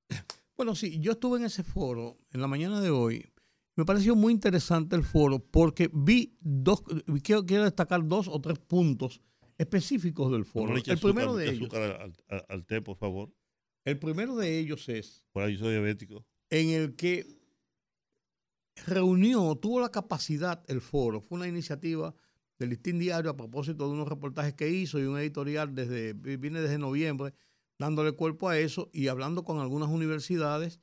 Bueno, sí, yo estuve en ese foro en la mañana de hoy. Me pareció muy interesante el foro porque vi dos, quiero, quiero destacar dos o tres puntos específicos del foro. El primero de ellos, al, al- al té, por favor. El primero de ellos es Por ahí soy diabético. en el que reunió, tuvo la capacidad el foro. Fue una iniciativa del Listín Diario a propósito de unos reportajes que hizo y un editorial desde, viene desde noviembre, dándole cuerpo a eso y hablando con algunas universidades.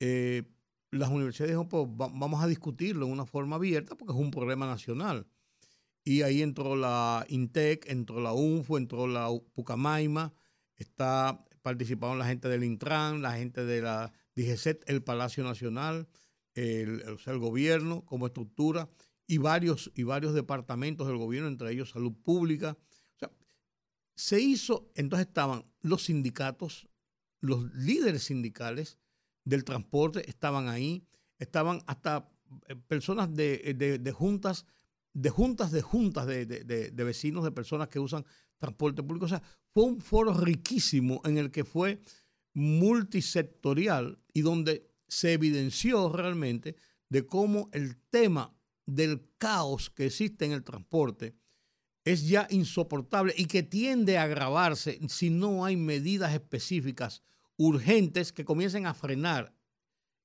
eh, las universidades dijeron, pues va- vamos a discutirlo en una forma abierta porque es un problema nacional. Y ahí entró la INTEC, entró la UNFO, entró la Pucamaima, está participaron la gente del Intran, la gente de la DGCET, el Palacio Nacional, el, gobierno como estructura y varios, y varios departamentos del gobierno, entre ellos salud pública. O sea, se hizo, entonces estaban los sindicatos, los líderes sindicales del transporte estaban ahí, estaban hasta eh, personas de, de- de juntas, de juntas de juntas de, de- de- vecinos, de personas que usan transporte público. O sea, fue un foro riquísimo en el que fue multisectorial y donde se evidenció realmente de cómo el tema del caos que existe en el transporte es ya insoportable y que tiende a agravarse si no hay medidas específicas urgentes que comiencen a frenar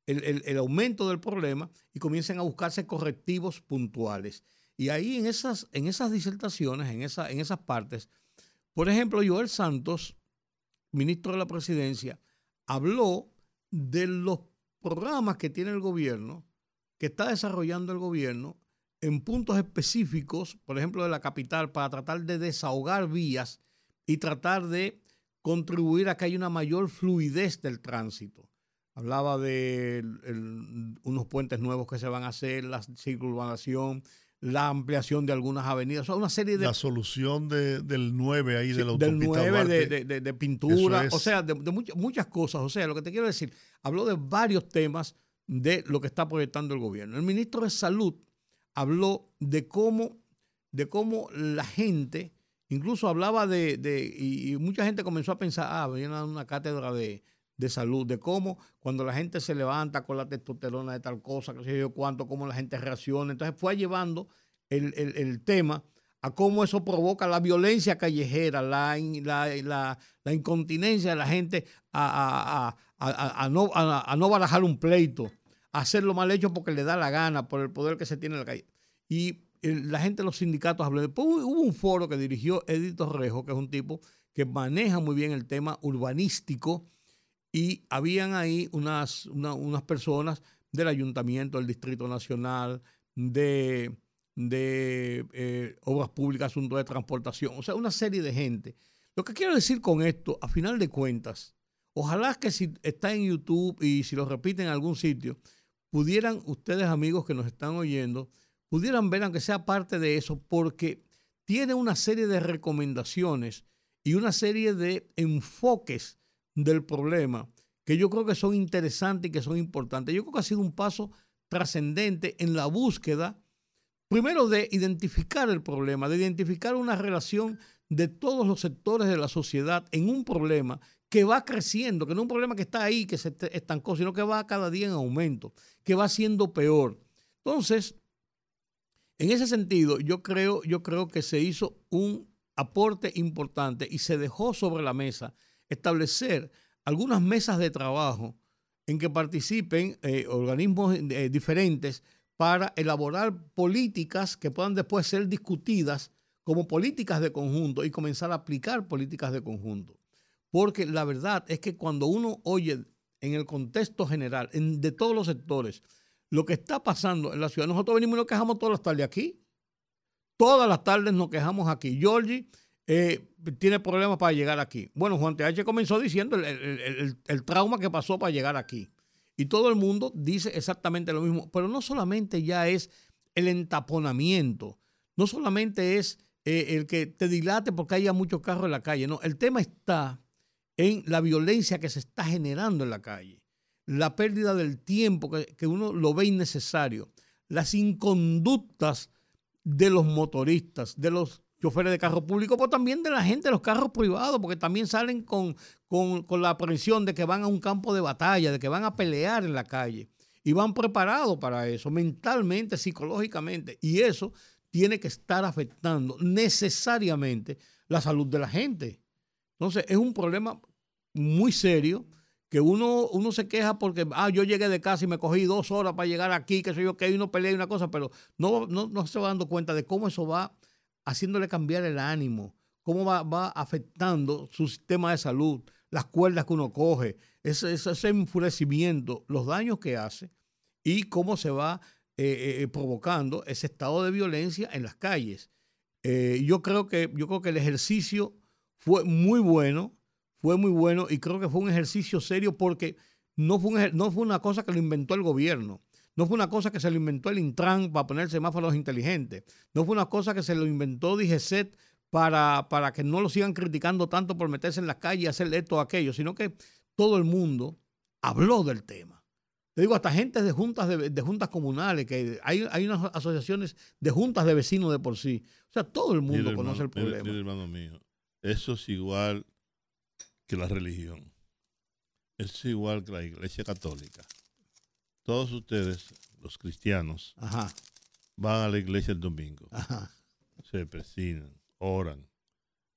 el, el- el aumento del problema y comiencen a buscarse correctivos puntuales. Y ahí en esas, en esas disertaciones, en, esa, en esas partes, por ejemplo, Joel Santos, ministro de la presidencia, habló de los programas que tiene el gobierno, que está desarrollando el gobierno en puntos específicos, por ejemplo, de la capital, para tratar de desahogar vías y tratar de contribuir a que haya una mayor fluidez del tránsito. Hablaba de unos puentes nuevos que se van a hacer, la circunvalación, la ampliación de algunas avenidas, o sea, una serie de La solución de- del 9 ahí de la del autopista 9 de, Duarte. de- de- de pintura, es. o sea, de, de muchas- muchas cosas. O sea, lo que te quiero decir, habló de varios temas de lo que está proyectando el gobierno. El ministro de Salud habló de cómo, de cómo la gente, incluso hablaba de, de- y, mucha gente comenzó a pensar, ah, viene a una cátedra de, de salud, de cómo cuando la gente se levanta con la testosterona de tal cosa, que sé yo cuánto, cómo la gente reacciona. Entonces fue llevando el, el- tema a cómo eso provoca la violencia callejera, la, la, la- incontinencia de la gente a, a- a- no, a- no barajar un pleito, a hacerlo mal hecho porque le da la gana, por el poder que se tiene en la calle. Y la gente los sindicatos habló. Después hubo un foro que dirigió Edito Rejo, que es un tipo que maneja muy bien el tema urbanístico, y habían ahí unas, una- unas personas del Ayuntamiento, del Distrito Nacional, de, de eh, Obras Públicas, Asuntos de Transportación, o sea, una serie de gente. Lo que quiero decir con esto, a final de cuentas, ojalá que si está en YouTube y si lo repiten en algún sitio, pudieran ustedes, amigos que nos están oyendo, pudieran ver, aunque sea parte de eso, porque tiene una serie de recomendaciones y una serie de enfoques del problema que yo creo que son interesantes y que son importantes. Yo creo que ha sido un paso trascendente en la búsqueda, primero de identificar el problema, de identificar una relación de todos los sectores de la sociedad en un problema que va creciendo, que no es un problema que está ahí, que se estancó, sino que va cada día en aumento, que va siendo peor. Entonces, en ese sentido, yo creo, yo creo que se hizo un aporte importante y se dejó sobre la mesa establecer algunas mesas de trabajo en que participen eh, organismos eh, diferentes para elaborar políticas que puedan después ser discutidas como políticas de conjunto y comenzar a aplicar políticas de conjunto. Porque la verdad es que cuando uno oye en el contexto general, en- de todos los sectores, lo que está pasando en la ciudad, nosotros venimos y nos quejamos todas las tardes aquí. Todas las tardes nos quejamos aquí. Georgie eh, tiene problemas para llegar aquí. Bueno, Juan TH comenzó diciendo el, el- el- trauma que pasó para llegar aquí. Y todo el mundo dice exactamente lo mismo. Pero no solamente ya es el entaponamiento, no solamente es eh, el que te dilate porque haya muchos carros en la calle. No, el tema está en la violencia que se está generando en la calle, la pérdida del tiempo que, que uno lo ve innecesario, las inconductas de los motoristas, de los choferes de carro público, pero también de la gente de los carros privados, porque también salen con, con, con la aprensión de que van a un campo de batalla, de que van a pelear en la calle. Y van preparados para eso, mentalmente, psicológicamente. Y eso tiene que estar afectando necesariamente la salud de la gente. Entonces, es un problema muy serio que uno, uno se queja porque, ah, yo llegué de casa y me cogí dos horas para llegar aquí, que soy yo, que hay uno pelea y una cosa, pero no, no, no se va dando cuenta de cómo eso va haciéndole cambiar el ánimo, cómo va, afectando su sistema de salud, las cuerdas que uno coge, ese, enfurecimiento, los daños que hace y cómo se va eh, eh, provocando ese estado de violencia en las calles. Eh, yo, creo que, yo creo que el ejercicio fue muy bueno, fue muy bueno y creo que fue un ejercicio serio porque no fue, no fue una cosa que lo inventó el gobierno. No fue una cosa que se lo inventó el Intran para poner semáforos inteligentes. No fue una cosa que se lo inventó DGCET para, para que no lo sigan criticando tanto por meterse en las calles y hacer esto o aquello, sino que todo el mundo habló del tema. Te digo, hasta gente de juntas, de, de juntas comunales, que hay, hay unas asociaciones de juntas de vecinos de por sí. O sea, todo el mundo conoce hermano, el problema. hermano mío, eso es igual que la religión. Eso es igual que la iglesia católica. Todos ustedes, los cristianos, Ajá, van a la iglesia el domingo, ajá. se persignan, oran,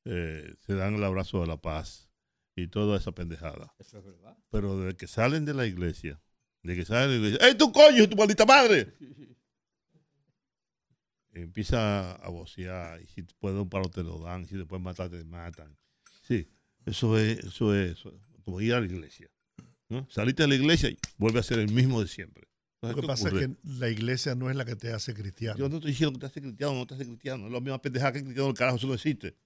eh, se dan el abrazo de la paz y toda esa pendejada. Eso es verdad. Pero desde que salen de la iglesia, de que salen de la iglesia, ¡Ey, tu coño, tu maldita madre! Empieza a vocear, y si te puede un palo te lo dan, si te pueden matar te matan. Sí, eso es, eso es, eso es como ir a la iglesia. ¿No? Saliste de la iglesia y vuelve a ser el mismo de siempre. Lo que ¿qué pasa ocurre? es que la iglesia no es la que te hace cristiano. Yo no estoy diciendo que te hace cristiano, no te hace cristiano. Es la misma pendeja que cristiano del carajo, eso no existe.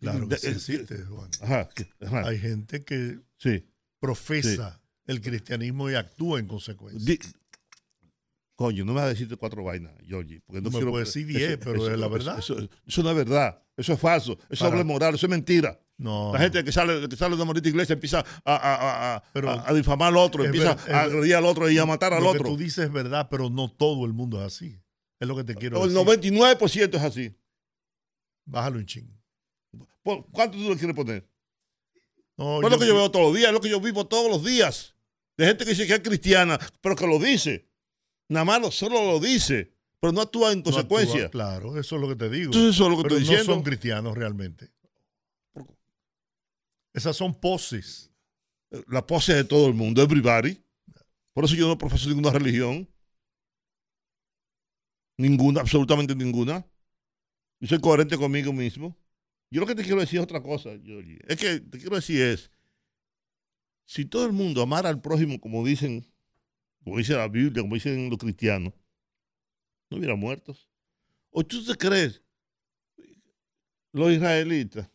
claro que sí existe, Juan. Ajá, Hay gente que sí. profesa el cristianismo y actúa en consecuencia. Di- Coño, no me vas a decirte cuatro vainas, Georgie. Porque no Me quiero- puedes decir diez, pero es la verdad. Eso, eso- no es verdad. Eso es falso. Eso es doble moral. Eso es mentira. No. La gente que sale, que sale de una maldita iglesia empieza a, a- a- a- Pero a- difamar al otro, empieza ver- a agredir al otro y a matar al lo otro. que tú dices es verdad, pero no todo el mundo es así. Es lo que te quiero El decir. 99% es así. Bájalo un ching. ¿Por- ¿Cuánto tú le quieres poner? No, es lo que yo veo todos los días, es lo que yo vivo todos los días. De gente que dice que es cristiana, pero que lo dice. Nada más lo- solo lo dice, pero no actúa en no actúa, consecuencia. claro, eso es lo que te digo. Entonces eso es lo que pero estoy no diciendo. son cristianos realmente. Esas son poses. La pose de todo el mundo, everybody. Por eso yo no profeso ninguna religión. Ninguna, absolutamente ninguna. Yo soy coherente conmigo mismo. Yo lo que te quiero decir es otra cosa. Es que te quiero decir es, si todo el mundo amara al prójimo como dicen, como dice la Biblia, como dicen los cristianos, no hubiera muertos. ¿O tú te crees? Los israelitas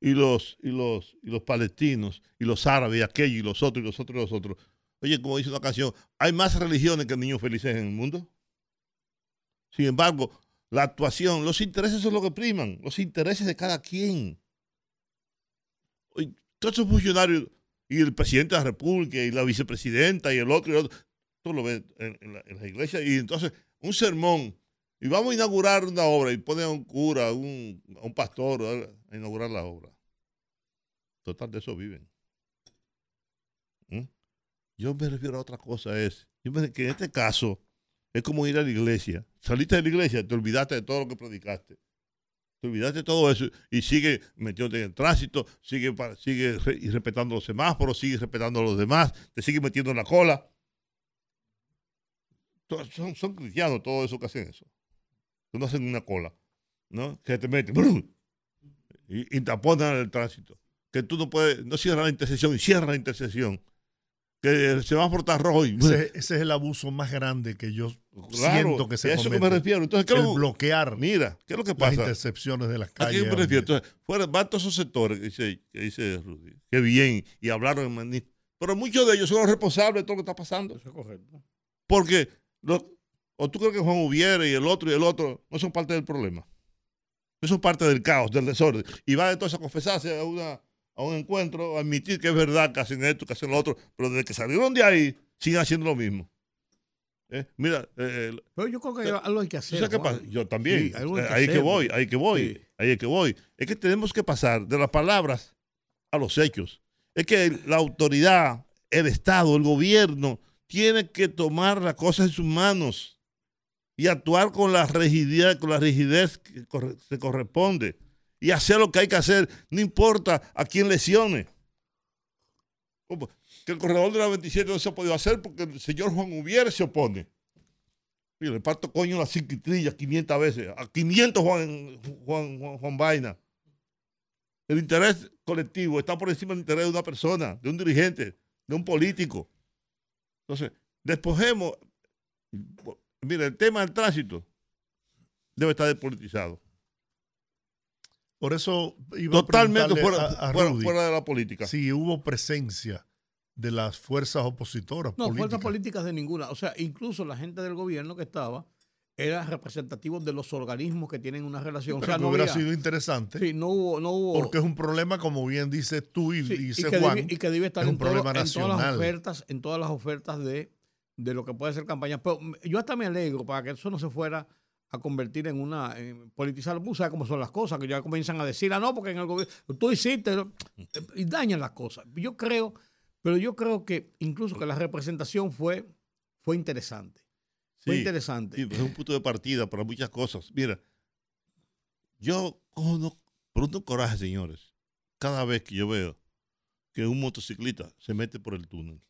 y los, y los, y los palestinos y los árabes y aquellos y los otros y los otros y los otros. Oye, como dice una canción, hay más religiones que niños felices en el mundo. Sin embargo, la actuación, los intereses son lo que priman, los intereses de cada quien. Oye, todos esos funcionarios y el presidente de la República y la vicepresidenta y el otro y el otro, tú lo ves en, en la, en la iglesia y entonces un sermón y vamos a inaugurar una obra y ponen a un cura, a un, a un pastor a inaugurar la obra. Total, de eso viven. ¿Mm? Yo me refiero a otra cosa, es yo me- que en este caso es como ir a la iglesia. Saliste de la iglesia, te olvidaste de todo lo que predicaste. Te olvidaste de todo eso y sigue metiéndote en el tránsito, sigue, sigue y respetando los semáforos, sigue respetando a los demás, te sigue metiendo en la cola. Son, son cristianos todos esos que hacen eso. Que no hacen una cola, ¿no? Que te meten y, y taponan el tránsito. Que tú no puedes, no cierras la intersección y cierras la intersección. Que el semáforo está rojo y Ese, ese es el abuso más grande que yo Claro, siento que se a eso que comete. me refiero. Entonces, ¿qué es el lo- bloquear Mira, ¿qué es lo que las pasa? intercepciones de las ¿A calles. qué me refiero? Entonces, fuera, van todos esos sectores que dice, que dice Rudy. Qué bien. Y hablaron en Maní. Pero muchos de ellos son los responsables de todo lo que está pasando. Eso es correcto. Porque, lo- o tú crees que Juan Ubiere y el otro y el otro no son parte del problema. No son parte del caos, del desorden. Y va entonces a confesarse a, una, a un encuentro, a admitir que es verdad que hacen esto, que hacen lo otro. Pero desde que salieron de ahí, siguen haciendo lo mismo. ¿Eh? Mira, eh, Pero yo creo que algo hay que hacer. Yo también. Sí, algo hay Eh, que ahí que voy, ahí que voy, Sí. ahí que voy. Es que tenemos que pasar de las palabras a los hechos. Es que la autoridad, el Estado, el gobierno, tiene que tomar las cosas en sus manos y actuar con la rigidez, con la rigidez que se corresponde y hacer lo que hay que hacer, no importa a quién lesione. Que el corredor de la 27 no se ha podido hacer porque el señor Juan Ubiere se opone. Mira, le parto coño las cinquitrillas 500 veces. A 500 Juan, Juan, Juan, Juan Vaina. El interés colectivo está por encima del interés de una persona, de un dirigente, de un político. Entonces, despojemos. Mira, el tema del tránsito debe estar despolitizado. Por eso iba Totalmente a fuera, preguntarle a- a fuera- Rudy fuera de la política. si hubo presencia de las fuerzas opositoras No, políticas. fuerzas políticas de ninguna. O sea, incluso la gente del gobierno que estaba era representativo de los organismos que tienen una relación. Pero o sea, no hubiera había- sido interesante Sí, no hubo, no hubo. porque es un problema, como bien dices tú y Sí, y, dice que Juan, debe, y que debe estar es en, un todo- problema en todas las nacional. ofertas, en todas las ofertas de, de lo que puede ser campaña. Pero mm, yo hasta me alegro para que eso no se fuera a convertir en una en politizar, sabes cómo son las cosas, que ya comienzan a decir, ah, no, porque en el gobierno, tú hiciste, ¿no? y dañan las cosas. Yo creo, pero yo creo que incluso que la representación fue, fue interesante. Fue Sí, interesante. Sí, es un punto de partida para muchas cosas. Mira, yo cojo un coraje, señores, cada vez que yo veo que un motociclista se mete por el túnel.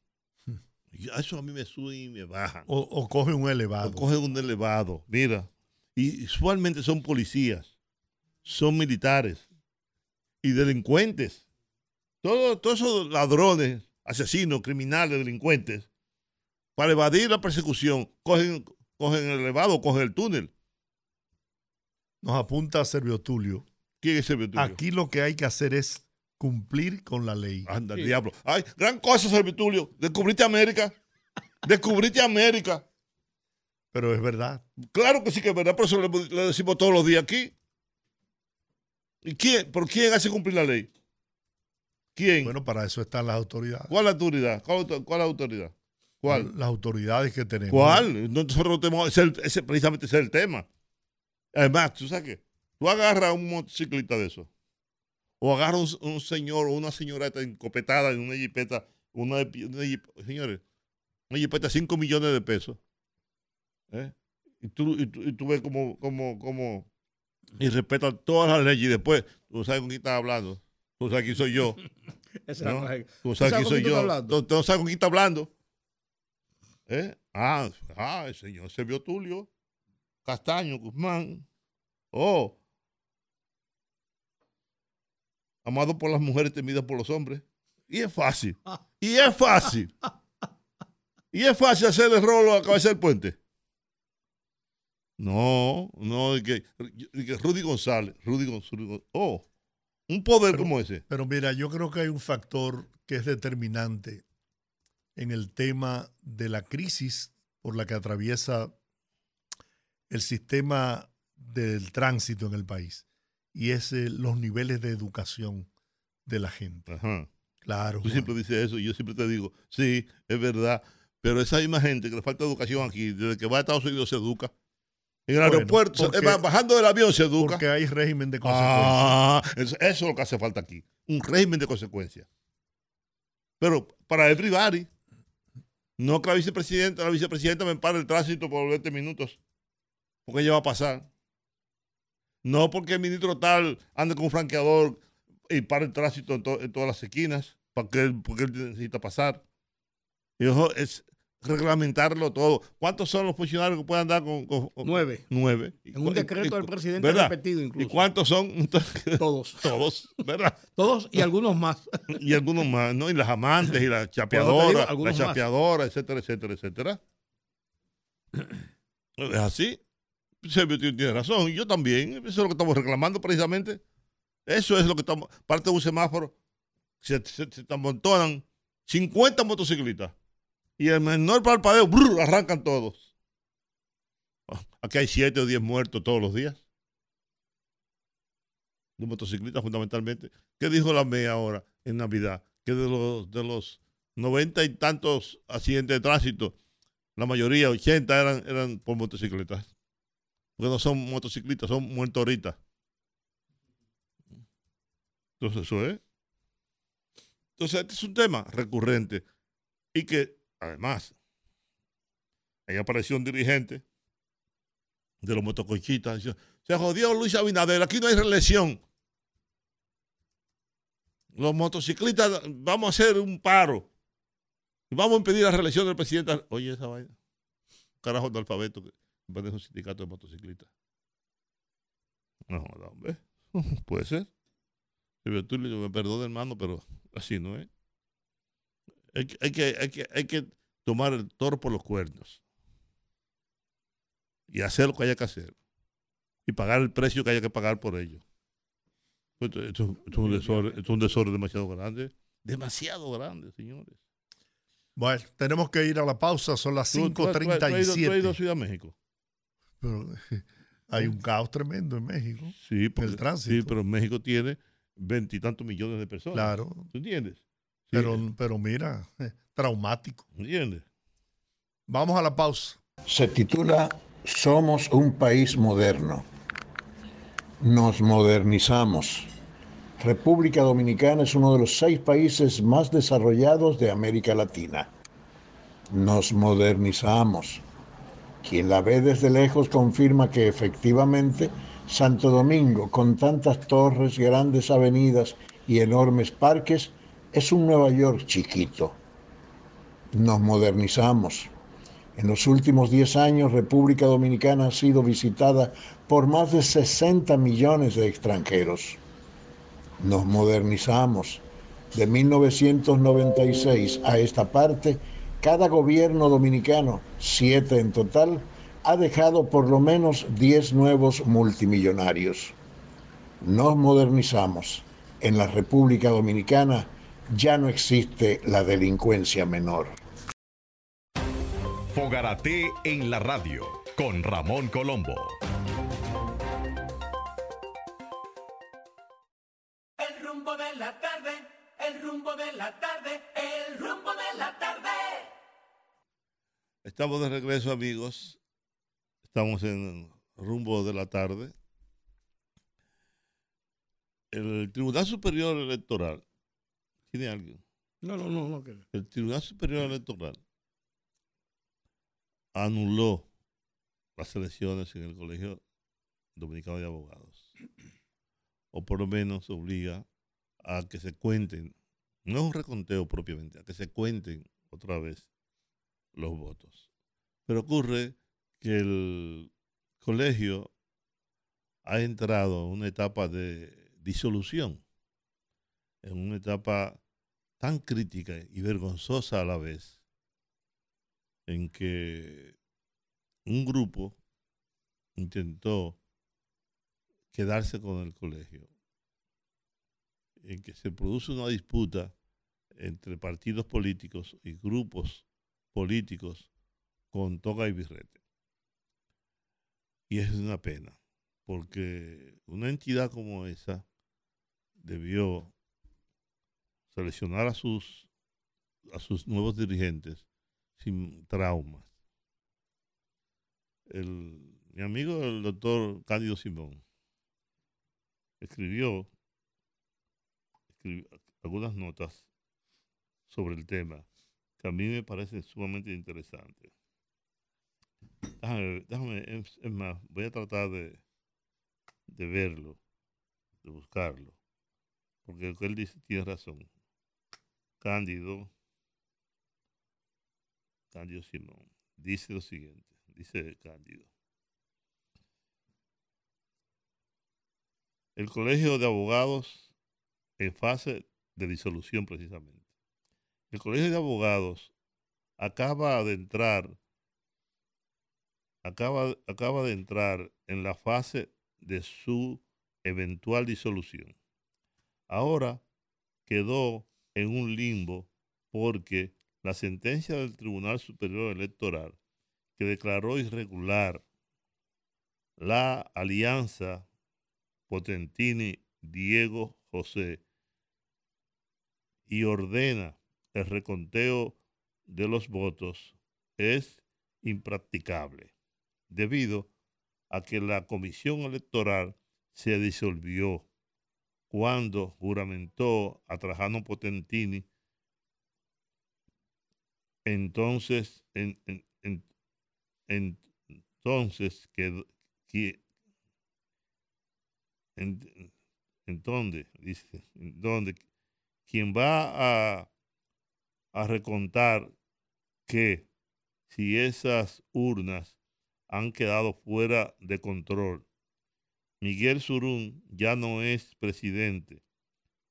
Y Eso a mí me sube y me baja. o, o coge un elevado. O cogen un elevado. Mira, y usualmente son policías, son militares y delincuentes. Todos, todos esos ladrones, asesinos, criminales, delincuentes, para evadir la persecución, cogen, cogen el elevado, cogen el túnel. Nos apunta Servio Tulio. ¿Quién es Servio Tulio? Aquí lo que hay que hacer es cumplir con la ley. Anda, el diablo. Ay, gran cosa, Servitulio. Descubriste América. Descubriste América. Pero es verdad. Claro que sí que es verdad, por eso le, le decimos todos los días aquí. ¿Y quién? ¿Por quién hace cumplir la ley? ¿Quién? Bueno, para eso están las autoridades. ¿Cuál autoridad? ¿Cuál, cuál autoridad? ¿Cuál? Las autoridades que tenemos. ¿Cuál? Nosotros tenemos, ese, precisamente ese es el tema. Además, ¿tú sabes qué? Tú agarras a un motociclista de eso. O agarras un, un señor o una señorita encopetada en una jipeta. Una, una señores, una jipeta de 5 millones de pesos. ¿eh? Y, tú, y, tú, y tú ves como, como, como, y respetan todas las leyes. Y después, tú sabes con quién estás hablando. Tú sabes quién soy yo. ¿no? Tú sabes quién soy yo. estás? Tú, no sabes con quién está hablando. ¿Eh? Ah, ah, el señor Servio Tulio, Castaño, Guzmán. Oh. Amado por las mujeres, temido por los hombres. Y es fácil. Y es fácil. Y es fácil hacer el rolo a cabeza del puente. No, no, que, de que Rudy González, Rudy González, oh, un poder como ese. Pero mira, yo creo que hay un factor que es determinante en el tema de la crisis por la que atraviesa el sistema del tránsito en el país y es eh, los niveles de educación de la gente. Ajá. Claro. Tú Juan. siempre dices eso y yo siempre te digo, sí, es verdad, pero esa misma gente que le falta educación aquí, desde que va a Estados Unidos se educa. En el Bueno, aeropuerto, porque- bajando del avión se educa. Porque hay régimen de consecuencias. Ah, eso, es lo que hace falta aquí, un régimen de consecuencias. Pero para everybody, no que la vicepresidenta, la vicepresidenta me pare el tránsito por 20 minutos, porque ella va a pasar. No porque el ministro tal ande con un franqueador y para el tránsito en, to- en todas las esquinas, porque él, porque él necesita pasar. Y ojo, es reglamentarlo todo. ¿Cuántos son los funcionarios que pueden andar con, con- con- Nueve. Nueve. En un decreto y- del presidente ¿verdad? repetido incluso. ¿Y cuántos son? Todos. Todos, ¿verdad? Todos y algunos más. Y algunos más, ¿no? Y las amantes y las chapeadoras, digo, la algunos más. chapeadora, etcétera, etcétera, etcétera. Es así. Tiene razón. Yo también. Eso es lo que estamos reclamando precisamente. Eso es lo que estamos. Parte de un semáforo. Se, se, se amontonan 50 motociclistas. Y el menor parpadeo, arrancan todos. Aquí hay 7 o 10 muertos todos los días. De motociclistas fundamentalmente. ¿Qué dijo la MEA ahora en Navidad? Que de los, de los 90 y tantos accidentes de tránsito, la mayoría, 80 eran, eran por motocicletas. Porque no son motociclistas, son muertoritas. Entonces, eso es. Entonces, este es un tema recurrente. Y que, además, ahí apareció un dirigente de los motoconchistas. Se jodió Luis Abinader, aquí no hay reelección. Los motociclistas, vamos a hacer un paro. Vamos a impedir la reelección del presidente. Oye, esa vaina. Carajo de alfabeto que parece un sindicato de motociclistas. No, no, hombre. Puede ser. Silvio Tulio, me perdone, hermano, pero así no es. Hay, que- hay que, hay, que, hay que tomar el toro por los cuernos. Y hacer lo que haya que hacer. Y pagar el precio que haya que pagar por ello. Esto, esto- esto es un desorden, esto es un desorden demasiado grande. Demasiado grande, señores. Bueno, tenemos que ir a la pausa, son las Tú- tú- tú- tú tú has ido a 5.37. Ciudad de México. Pero hay un caos tremendo en México. Sí, porque, el tránsito. sí, pero México tiene veintitantos millones de personas. Claro. ¿Tú entiendes? Sí, Pero, pero mira, traumático. ¿Entiendes? Vamos a la pausa. Se titula Somos un país moderno. Nos modernizamos. República Dominicana es uno de los seis países más desarrollados de América Latina. Nos modernizamos. Quien la ve desde lejos confirma que efectivamente Santo Domingo, con tantas torres, grandes avenidas y enormes parques, es un Nueva York chiquito. Nos modernizamos. En los últimos 10 años, República Dominicana ha sido visitada por más de 60 millones de extranjeros. Nos modernizamos. De 1996 a esta parte, Cada gobierno dominicano, siete en total, ha dejado por lo menos 10 nuevos multimillonarios. Nos modernizamos. En la República Dominicana ya no existe la delincuencia menor. Fogarate en la radio con Ramón Colombo. El rumbo de la tarde, el rumbo de la tarde, Estamos de regreso, amigos. Estamos en rumbo de la tarde. El Tribunal Superior Electoral. ¿Tiene alguien? No, no, no, no. El Tribunal Superior Electoral anuló las elecciones en el Colegio Dominicano de Abogados. O por lo menos obliga a que se cuenten, no es un reconteo propiamente, a que se cuenten otra vez los votos. Pero ocurre que el colegio ha entrado en una etapa de disolución, en una etapa tan crítica y vergonzosa a la vez, en que un grupo intentó quedarse con el colegio, en que se produce una disputa entre partidos políticos y grupos políticos con toga y birrete. Y es una pena, porque una entidad como esa debió seleccionar a sus, a sus nuevos dirigentes sin traumas. El, mi amigo el doctor Cándido Simón escribió, escribió algunas notas sobre el tema que a mí me parecen sumamente interesantes. Déjame, déjame, es, más, voy a tratar de, de verlo, de buscarlo, porque él dice tiene razón. Cándido, Cándido Simón, dice lo siguiente, dice Cándido. El Colegio de Abogados en fase de disolución precisamente. El Colegio de Abogados acaba de entrar acaba, acaba de entrar en la fase de su eventual disolución. Ahora quedó en un limbo porque la sentencia del Tribunal Superior Electoral que declaró irregular la alianza Potentini-Diego José y ordena el reconteo de los votos es impracticable debido a que la comisión electoral se disolvió cuando juramentó a Trajano Potentini. Entonces en, en- en- en- entonces que dice en dónde quien va a a recontar que si esas urnas han quedado fuera de control Miguel Surún ya no es presidente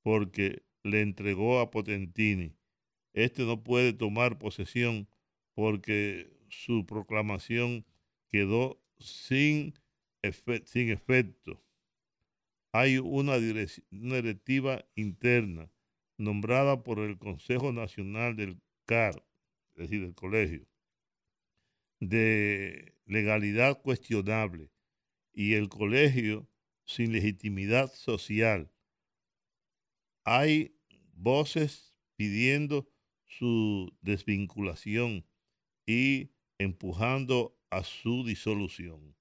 porque le entregó a Potentini. Este no puede tomar posesión porque su proclamación quedó sin, efe- sin efecto. Hay una directiva interna nombrada por el Consejo Nacional del CAR, es decir, del colegio, de legalidad cuestionable y el colegio sin legitimidad social. Hay voces pidiendo su desvinculación y empujando a su disolución.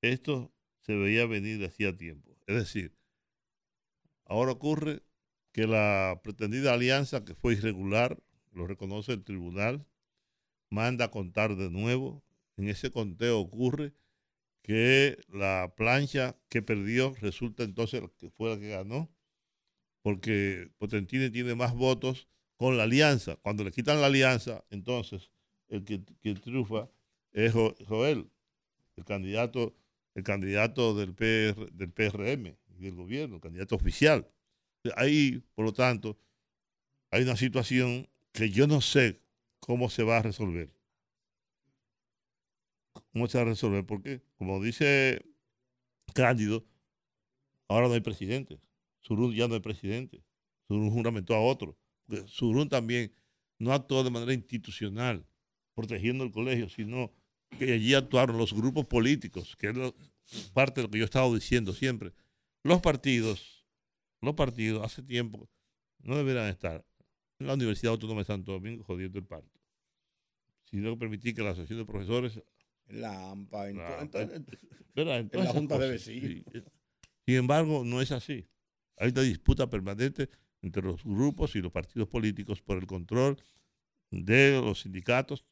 Esto se veía venir hacía tiempo. Es decir, ahora ocurre que la pretendida alianza que fue irregular, lo reconoce el tribunal, manda a contar de nuevo. En ese conteo ocurre que la plancha que perdió resulta entonces que fue la que ganó, porque Potentini tiene más votos con la alianza. Cuando le quitan la alianza, entonces el que, triunfa es Jo- Joel, el candidato, el candidato del, PR, del PRM del gobierno, el candidato oficial. Ahí, por lo tanto, hay una situación que yo no sé cómo se va a resolver. ¿Cómo se va a resolver? Porque, como dice Cándido, ahora no hay presidente. Surún ya no hay presidente. Surún juramentó a otro. Surún también no actuó de manera institucional, protegiendo el colegio, sino que allí actuaron los grupos políticos, que es parte de lo que yo he estado diciendo siempre. Los partidos, los partidos hace tiempo no deberían estar en la Universidad Autónoma de Santo Domingo jodiendo el parto, sino permitir que la Asociación de Profesores La AMPA, en, to- Ah, en la Junta de Vecinos. sí. Sin embargo, no es así. Hay una disputa permanente entre los grupos y los partidos políticos por el control de los sindicatos,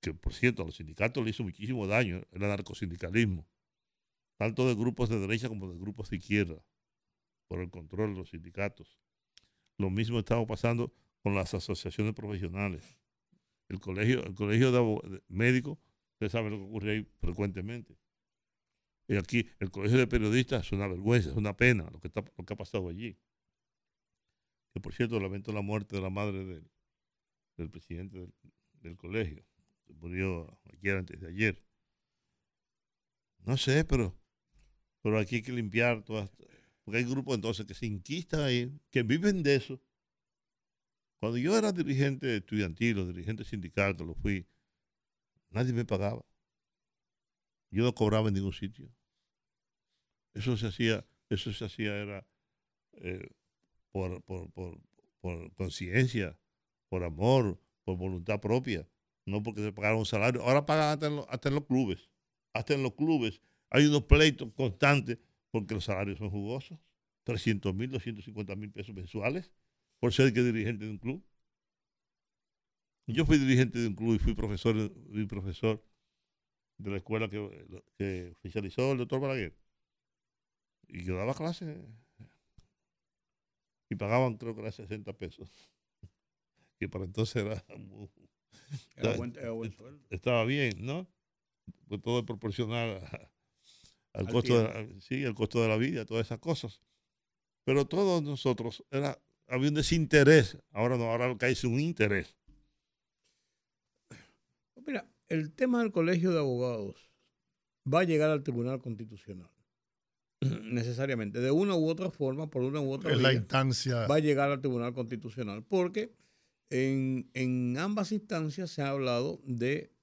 que por cierto a los sindicatos le hizo muchísimo daño el anarcosindicalismo, tanto de grupos de derecha como de grupos de izquierda, por el control de los sindicatos. Lo mismo estaba pasando con las asociaciones profesionales. El colegio, el colegio de, médicos, ustedes saben lo que ocurre ahí frecuentemente. Y aquí el colegio de periodistas es una vergüenza, es una pena lo que, está, lo que ha pasado allí. Que por cierto, lamento la muerte de la madre del, del presidente del, del colegio. que Murió ayer antes de ayer. No sé, pero, pero aquí hay que limpiar todas. Porque hay grupos entonces que se inquistan ahí, que viven de eso. Cuando yo era dirigente estudiantil o dirigente sindical, que lo fui, nadie me pagaba. Yo no cobraba en ningún sitio. Eso se hacía, eso se hacía era eh, por, por, por, por conciencia, por amor, por voluntad propia, no porque se pagara un salario. Ahora pagan hasta en, los, hasta en los clubes. Hasta en los clubes hay unos pleitos constantes porque los salarios son jugosos. 300 mil, 250 mil pesos mensuales por ser que dirigente de un club. Yo fui dirigente de un club y fui profesor, fui profesor de la escuela que, que oficializó el doctor Balaguer. Y yo daba clases y pagaban creo que era 60 pesos. Que para entonces era, muy- Era buen- era buen estaba bien, ¿no? Pues todo es proporcional a- al Al costo de la, sí, al costo de la vida, todas esas cosas. Pero todos nosotros era había un desinterés. Ahora no, ahora lo que hay es un interés. Mira, el tema del colegio de abogados va a llegar al Tribunal Constitucional. Necesariamente, de una u otra forma, por una u otra Es la instancia. va a llegar al Tribunal Constitucional. Porque en, en ambas instancias se ha hablado de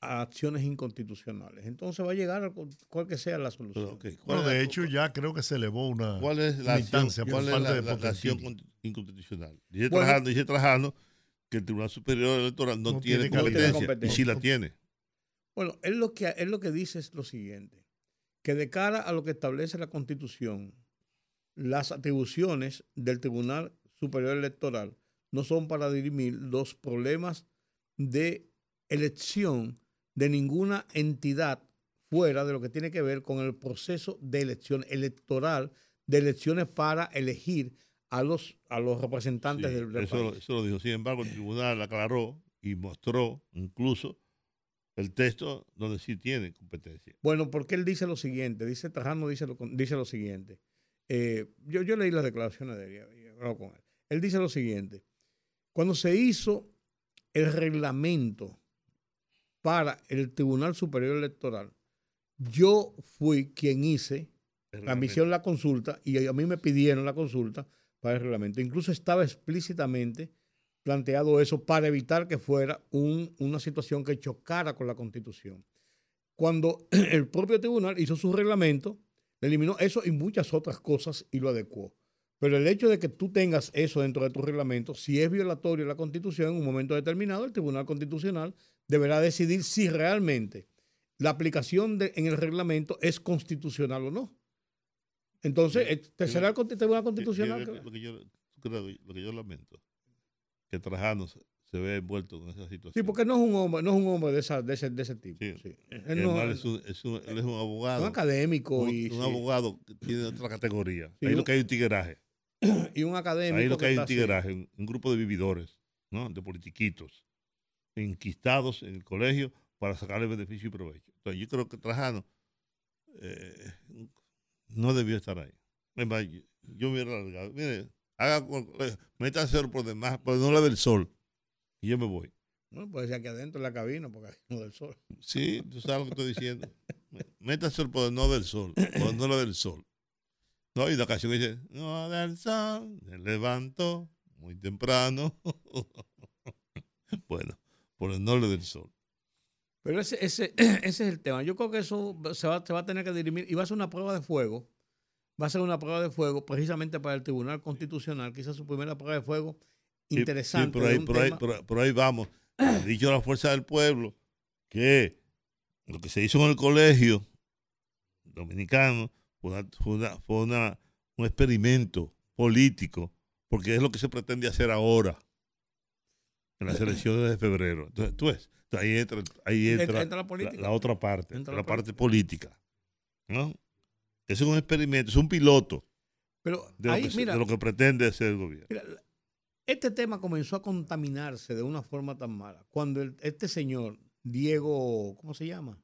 acciones inconstitucionales. Entonces va a llegar a cu- cual que sea la solución. Pero, ok, ¿cuál Bueno, de hecho, ya creo que se elevó una, ¿Cuál es la acción, instancia por cuál es la- de la- la acción inconstitucional? Dice Bueno. Trajano, dice Trajano que el Tribunal Superior Electoral no, No tiene, tiene competencia, competencia. y sí la tiene. Bueno, él lo, que, él lo que dice es lo siguiente, que de cara a lo que establece la Constitución, las atribuciones del Tribunal Superior Electoral no son para dirimir los problemas de elección de ninguna entidad fuera de lo que tiene que ver con el proceso de elección electoral, de elecciones para elegir a los, a los representantes Sí, del, del eso, lo- país. eso lo dijo. Sin embargo, el tribunal aclaró y mostró incluso el texto donde sí tiene competencia. Bueno, porque él dice lo siguiente, dice Trajano dice lo, dice lo siguiente. Eh, yo, yo leí las declaraciones de él con él. Él dice lo siguiente. Cuando se hizo el reglamento para el Tribunal Superior Electoral, yo fui quien hice la misión la consulta y a mí me pidieron la consulta para el reglamento. Incluso estaba explícitamente planteado eso para evitar que fuera un- una situación que chocara con la constitución. Cuando el propio tribunal hizo su reglamento, eliminó eso y muchas otras cosas y lo adecuó. Pero el hecho de que tú tengas eso dentro de tu reglamento, si es violatorio la constitución en un momento determinado, el Tribunal Constitucional deberá decidir si realmente la aplicación de- en el reglamento es constitucional o no. Entonces, eh, te será el Tribunal Constitucional. yo- que- lo, que yo, creo- lo que yo lamento, que Trajano se, se ve envuelto con esa situación. Sí, porque no es un hombre, no es un hombre de, esa, de, ese, de ese tipo. Sí. sí. Que Él no- es un, es un- él es un abogado. un académico un, y, un sí, abogado que tiene otra categoría. Ahí lo que hay un tigueraje. y un académico. Ahí lo que hay es está un tigueraje, un, un grupo de vividores, ¿no? de politiquitos, enquistados en el colegio para sacarle beneficio y provecho. Entonces, yo creo que Trajano eh, no debió estar ahí. Yo, yo me hubiera largado. Mire, haga, eh, meta cero por demás, pero no le dé el sol. Y yo me voy. Bueno, puede ser aquí adentro en la cabina, porque aquí no del sol. Sí, tú sabes lo que estoy diciendo. Métase el poder no del sol, poder no lo del sol. No, hay una canción dice, no del sol, me levanto muy temprano. bueno, por el norte del sol. Pero ese, ese, ese es el tema. Yo creo que eso se va, se va a tener que dirimir y va a ser una prueba de fuego. Va a ser una prueba de fuego precisamente para el Tribunal Constitucional, quizás su primera prueba de fuego interesante. Sí, por, ahí, un por, ahí, tema- por, por ahí vamos. Ha dicho la fuerza del pueblo que lo que se hizo en el colegio dominicano fue, una- fue una- fue una- un experimento político, porque es lo que se pretende hacer ahora en las elecciones de febrero. Entonces, tú ves, ahí entra, ahí Entra- la política. la otra parte, Entra la la parte política. ¿no? Es un experimento, es un piloto Pero de lo, ahí, que, se- mira, de lo que pretende hacer el gobierno. Mira, la- este tema comenzó a contaminarse de una forma tan mala. Cuando el- este señor, Diego, ¿cómo se llama?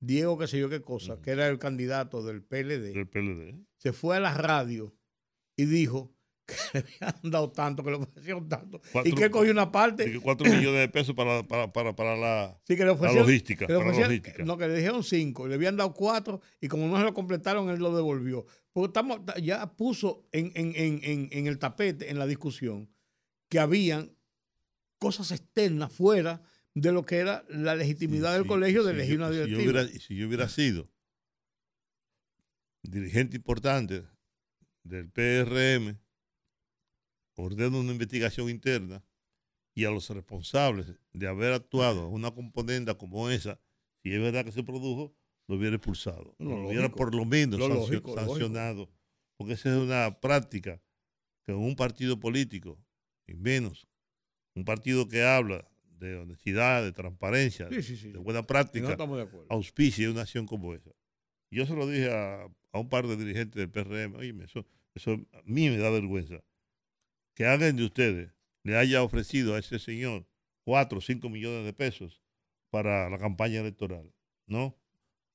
Diego, qué sé yo qué cosa, que era el candidato del PLD, Del PLD. se fue a la radio y dijo que le habían dado tanto, que le ofrecieron tanto, y que cogió una parte. cuatro millones de pesos para, para, para, para la, Sí, que le la ofrecieron, logística. que le para la ofrecieron- logística. No, que le dijeron cinco, le habían dado cuatro y como no se lo completaron, él lo devolvió. Porque estamos, ya puso en, en- en- en- en el tapete, en la discusión, que habían cosas externas fuera de lo que era la legitimidad del Sí, colegio de si elegir yo- una si yo directiva. hubiera- si yo hubiera sido dirigente importante del PRM, ordeno una investigación interna y a los responsables de haber actuado una componenda como esa, si es verdad que se produjo, lo hubiera expulsado. Lo lo hubiera por lo menos Lo sancio- lógico, lo lógico. sancionado. Porque esa es una práctica que un partido político, y menos un partido que habla de honestidad, de transparencia, Sí, sí, sí. de buena no práctica, estamos de una acción como esa. Yo se lo dije a, a un par de dirigentes del PRM, oye, eso, eso a mí me da vergüenza. Que alguien de ustedes le haya ofrecido a ese señor 4 o 5 millones de pesos para la campaña electoral, ¿no?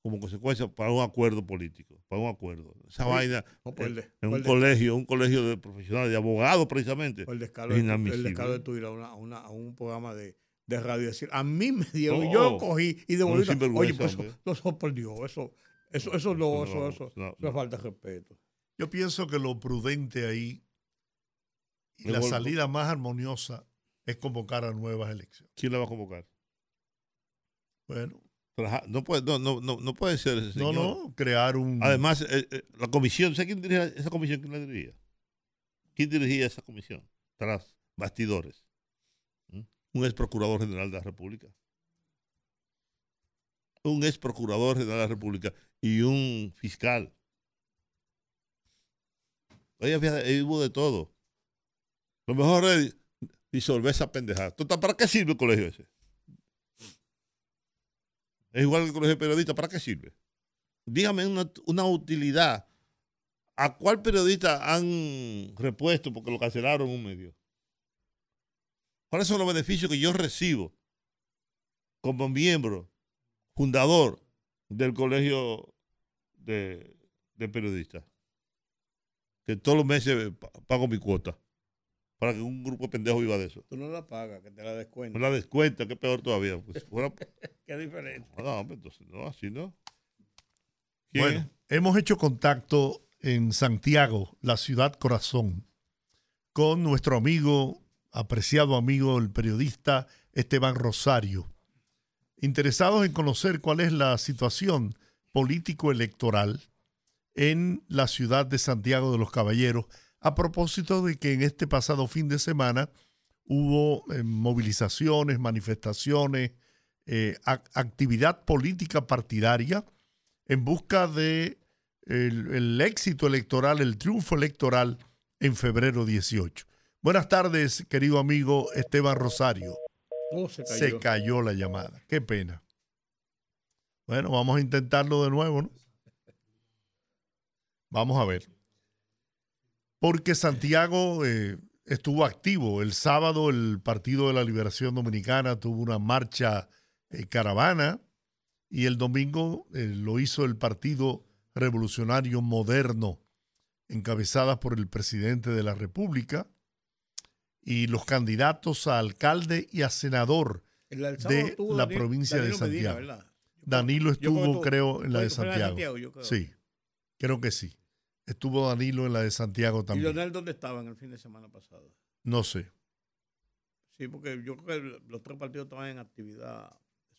Como consecuencia para un acuerdo político, para un acuerdo. Esa vaina no, el en un de- colegio, un colegio de profesionales, de abogados precisamente, el descaro, es de, el descaro de tu ir a, una- a una- a un programa de, de radio y decir, a mí me dieron, y Oh, yo lo cogí y devolví. sinvergüenza, Oye, pues eso, no, eso por Dios, eso, eso, eso no, eso, No, eso, no, eso es falta de respeto. Yo pienso que lo prudente ahí y la salida más armoniosa es convocar a nuevas elecciones. ¿Quién la va a convocar? Bueno, No puede, no, no, no, no puede ser ese no, señor. no, crear un... Además, eh, eh, la comisión, ¿sabes quién dirigía esa comisión? ¿Quién la dirigía? ¿Quién dirigía esa comisión? Tras bastidores. ¿Mm? Un ex procurador general de la República. Un ex procurador general de la República y un fiscal. Oye, había, ahí hubo de todo. Lo mejor es disolver esa pendejada. Total, ¿Para qué sirve el colegio ese? Es igual que el colegio de periodistas, ¿para qué sirve? dígame una, una utilidad. ¿A cuál periodista han repuesto porque lo cancelaron un medio? ¿Cuáles son los beneficios que yo recibo como miembro, fundador del colegio de, de periodistas? Que todos los meses pa- pago mi cuota para que un grupo de pendejos viva de eso. Tú no la pagas, que te la No descuento. la descuenta, que peor todavía. Pues, fuera- Qué diferente. no, pues, entonces, no, así no. ¿Quién Bueno, hemos hecho contacto en Santiago, la ciudad corazón, con nuestro amigo, apreciado amigo, el periodista Esteban Rosario, interesados en conocer cuál es la situación político-electoral en la ciudad de Santiago de los Caballeros, a propósito de que en este pasado fin de semana hubo eh, movilizaciones, manifestaciones, eh, ac- actividad política partidaria en busca de el, el éxito electoral, el triunfo electoral en febrero 18. Buenas tardes, querido amigo Esteban Rosario. Oh, se cayó. Se cayó la llamada. Qué pena. Bueno, vamos a intentarlo de nuevo, ¿no? Vamos a ver. Porque Santiago eh, estuvo activo. El sábado el Partido de la Liberación Dominicana tuvo una marcha eh, caravana y el domingo eh, lo hizo el Partido Revolucionario Moderno, encabezada por el presidente de la República. y los candidatos a alcalde y a senador de la provincia de Danilo Santiago. Danilo estuvo, creo, en la de Santiago. Sí, creo que sí. Estuvo Danilo en la de Santiago ¿Y también. Leonel dónde estaba en el fin de semana pasado? No sé. Sí, porque yo creo que los tres partidos estaban en actividad.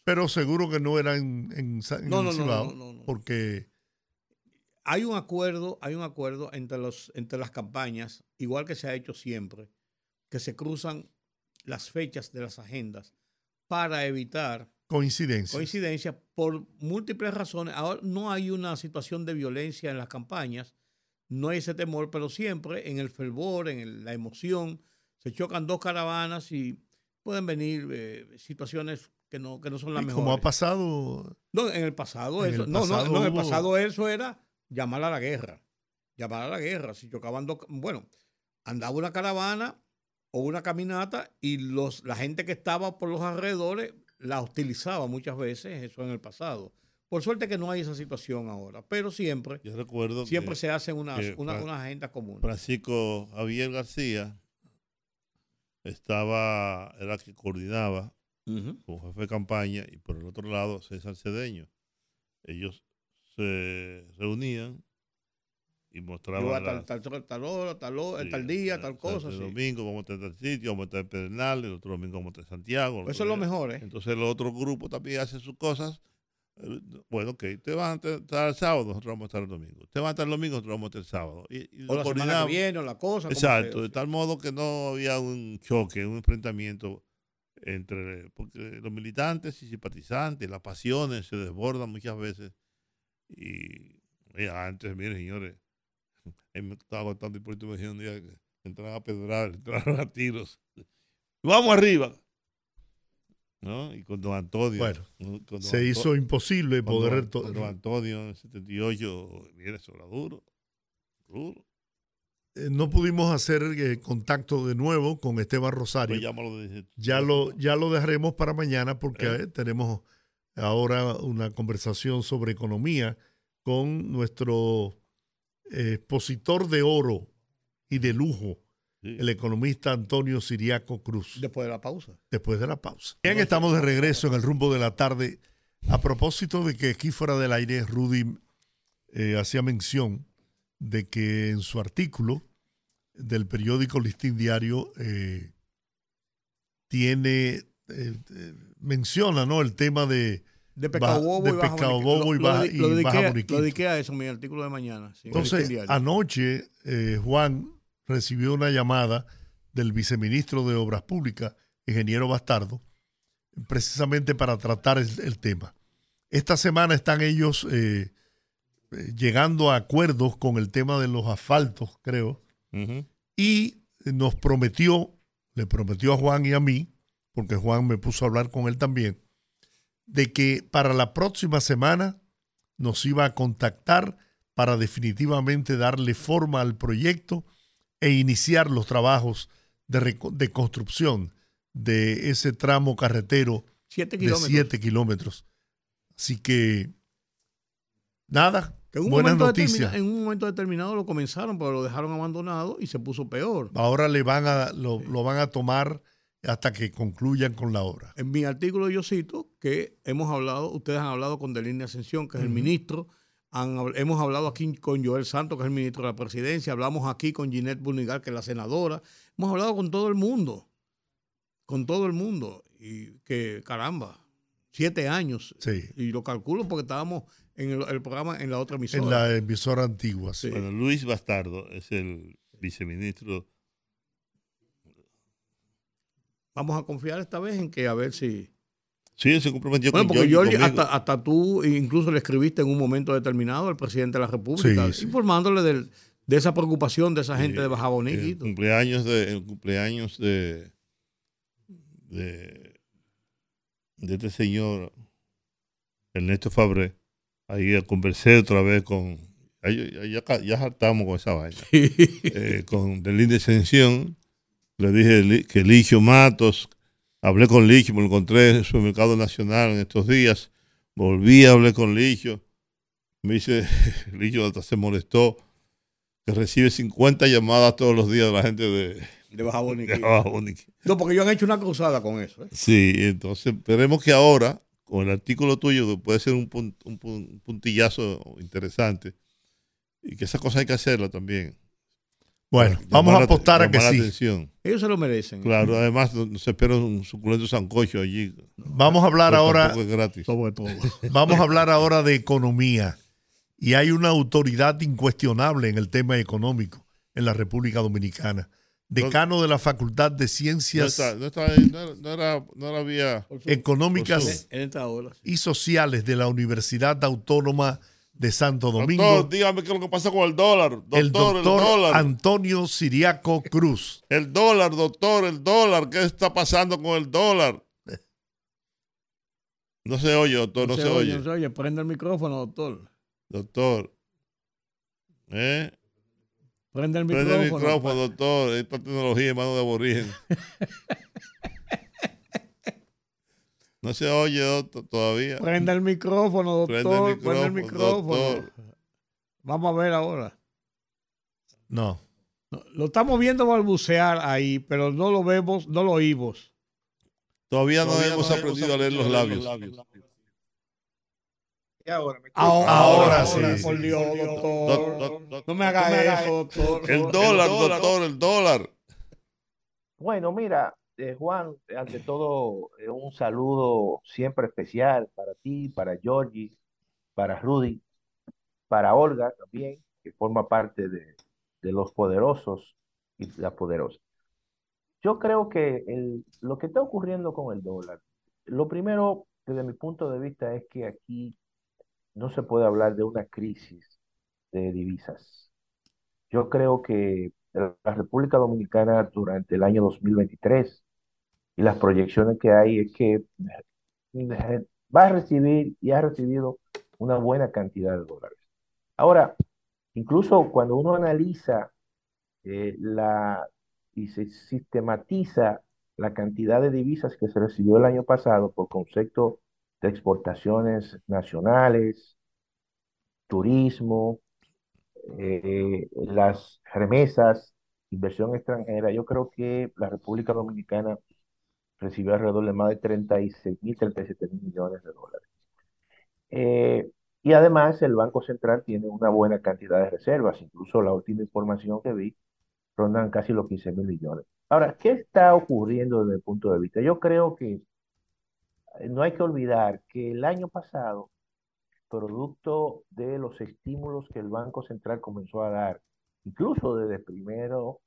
Pero seguro que no era en, en, Sa- en No, no, no, Cibao, no, no, no. porque Hay un acuerdo, hay un acuerdo entre los entre las campañas, igual que se ha hecho siempre, que se cruzan las fechas de las agendas para evitar coincidencia. coincidencias por múltiples razones. Ahora no hay una situación de violencia en las campañas, no hay ese temor, pero siempre en el fervor, en el- la emoción, se chocan dos caravanas y pueden venir eh, situaciones que no, que no son las Y mejores. como ha pasado, No, en el pasado En eso. el no, no, pasado no, en el pasado eso era llamar a la guerra. Llamar a la guerra. Si chocaban dos. Bueno, andaba una caravana o una caminata y los, la gente que estaba por los alrededores la hostilizaba muchas veces, eso en el pasado. Por suerte que no hay esa situación ahora, pero siempre, Yo recuerdo siempre que, se hacen unas, que una- Fra- unas agendas comunes. Francisco Javier García estaba, era que coordinaba Ujú. como jefe de campaña y por el otro lado César Cedeño. Ellos se reunían y mostraban Yo a tal, las- tal, tal, tal hora, tal, hora, sí, tal día, tal cosa. El sí. domingo vamos a estar en tal sitio, vamos a estar en Pedernal, el otro domingo vamos a estar en Santiago. el Eso otro es lo mejor, ¿eh? Entonces los otros grupos también hacen sus cosas. Bueno, ok, ustedes van a estar el sábado, nosotros vamos a estar el domingo. Ustedes van a estar el domingo, nosotros vamos a estar el sábado. Y, y O la semana que viene, o la cosa. Exacto, sea, de sí. tal modo que no había un choque, un enfrentamiento entre porque los militantes y simpatizantes, las pasiones se desbordan muchas veces. Y mira, antes, miren, señores, me estaba contando y por me dijeron un día que entraron a pedrar, entraron a tiros. Vamos arriba. ¿No? Y con don Antonio. Bueno, ¿no? Con don se Anto- hizo imposible con poder... don- to- con don Antonio en el 78, mire, eso era duro. Duro. eh, no pudimos hacer eh, contacto de nuevo con Esteban Rosario. Pues de- Ya lo, ya lo dejaremos para mañana porque Eh. tenemos ahora una conversación sobre economía con nuestro expositor de oro y de lujo, Sí. el economista Antonio Siriaco Cruz, Después de la pausa. después de la pausa. Bien, estamos de regreso en el rumbo de la tarde. A propósito de que aquí fuera del aire, Rudy eh, hacía mención de que en su artículo del periódico Listín Diario eh, tiene, eh, menciona ¿no? el tema de, De pescado bobo de y baja pescado bobo y Lo- lo baja- y lo dediqué baja a- boniquito. Lo dediqué a eso en mi artículo de mañana. sí, Entonces, anoche eh, Juan recibió una llamada del viceministro de Obras Públicas, ingeniero Bastardo, precisamente para tratar el, el tema. Esta semana están ellos eh, eh, llegando a acuerdos con el tema de los asfaltos, creo, y nos prometió, le prometió a Juan y a mí, porque Juan me puso a hablar con él también, de que para la próxima semana nos iba a contactar para definitivamente darle forma al proyecto e iniciar los trabajos de, de construcción de ese tramo carretero Siete de kilómetros. 7 kilómetros. Así que, nada, Que en un buenas noticias. En un momento determinado lo comenzaron, pero lo dejaron abandonado y se puso peor. Ahora le van a, lo, lo van a tomar hasta que concluyan con la obra. En mi artículo yo cito que hemos hablado, ustedes han hablado con Deline Ascensión, que es el ministro, han hemos hablado aquí con Joel Santos, que es el ministro de la presidencia, hablamos aquí con Ginette Bunigal, que es la senadora, hemos hablado con todo el mundo, con todo el mundo, y que caramba, siete años, Sí, y lo calculo porque estábamos en el, el programa en la otra emisora. en la emisora antigua. sí. Bueno, Luis Bastardo es el viceministro. Vamos a confiar esta vez en que a ver si... Sí, se comprometió Bueno, con porque Giorgi hasta, hasta tú incluso le escribiste en un momento determinado al presidente de la República, Sí, sí. informándole del- de esa preocupación de esa gente de Baja el Boniquito. cumpleaños de el cumpleaños de de, de este señor Ernesto Fabré ahí conversé otra vez con ya, ya, ya hartamos con esa vaina Eh, con Delín de Ascensión le dije que Licho Matos hablé con Licho me lo encontré en el supermercado nacional en estos días volví a hablar con Licho me dice Licho hasta se molestó que recibe 50 llamadas todos los días de la gente de, De Baja Boniquí. No, porque ellos han hecho una cruzada con eso. ¿eh? Sí, entonces esperemos que ahora, con el artículo tuyo, que puede ser un, pun- un un puntillazo interesante, y que esa cosa hay que hacerla también. Bueno, vamos a apostar a que sí. atención. Ellos se lo merecen. Claro, además nos espera un suculento sancocho allí. Vamos a hablar Pues ahora. tampoco es gratis. Sobre todo. Vamos a hablar ahora de economía. Y hay una autoridad incuestionable en el tema económico en la República Dominicana. Decano de la Facultad de No, Ciencias está- no, está- no era, no era, no era vía. Económicas y Sociales de la Universidad Autónoma de Santo Domingo. Doctor, dígame qué es lo que pasa con el dólar. Doctor, el doctor dólar. Antonio Siriaco Cruz. El dólar, doctor, el dólar. ¿Qué está pasando con el dólar? No se oye, doctor, no, se, oye. No se oye. Prende el micrófono, doctor. Doctor. ¿Eh? Prende el Prende micrófono. el micrófono, doctor. Esta tecnología en mano de aborigen. no se oye, doctor, todavía. Prende el micrófono, Prende doctor. el Prende el micrófono, micrófono. doctor. Vamos a ver ahora. No. No, Lo estamos viendo balbucear ahí, pero no lo vemos, no lo oímos. Todavía no hemos aprendido a leer los labios. Ahora, Ahora sí. Por Dios, doctor. Doc- doc- No me haga eso, doctor. El dólar, doctor, el dólar. Bueno, mira, eh, Juan, ante todo, eh, un saludo siempre especial para ti, para Georgie, para Rudy, para Olga también, que forma parte de, de los poderosos y las poderosas. Yo creo que lo que está ocurriendo con el dólar, lo primero, desde mi punto de vista, es que aquí no se puede hablar de una crisis de divisas. Yo creo que la República Dominicana durante el año 2023 y las proyecciones que hay es que eh, va a recibir y ha recibido una buena cantidad de dólares. Ahora, incluso cuando uno analiza eh, la y se sistematiza la cantidad de divisas que se recibió el año pasado por concepto de exportaciones nacionales, turismo, eh, las remesas, inversión extranjera, yo creo que la República Dominicana recibió alrededor de más de 36 mil, 37 mil millones de dólares. Eh, y además el Banco Central tiene una buena cantidad de reservas, incluso la última información que vi rondan casi los 15 mil millones. Ahora, ¿qué está ocurriendo desde el punto de vista? Yo creo que eh, no hay que olvidar que el año pasado, producto de los estímulos que el Banco Central comenzó a dar, incluso desde primero,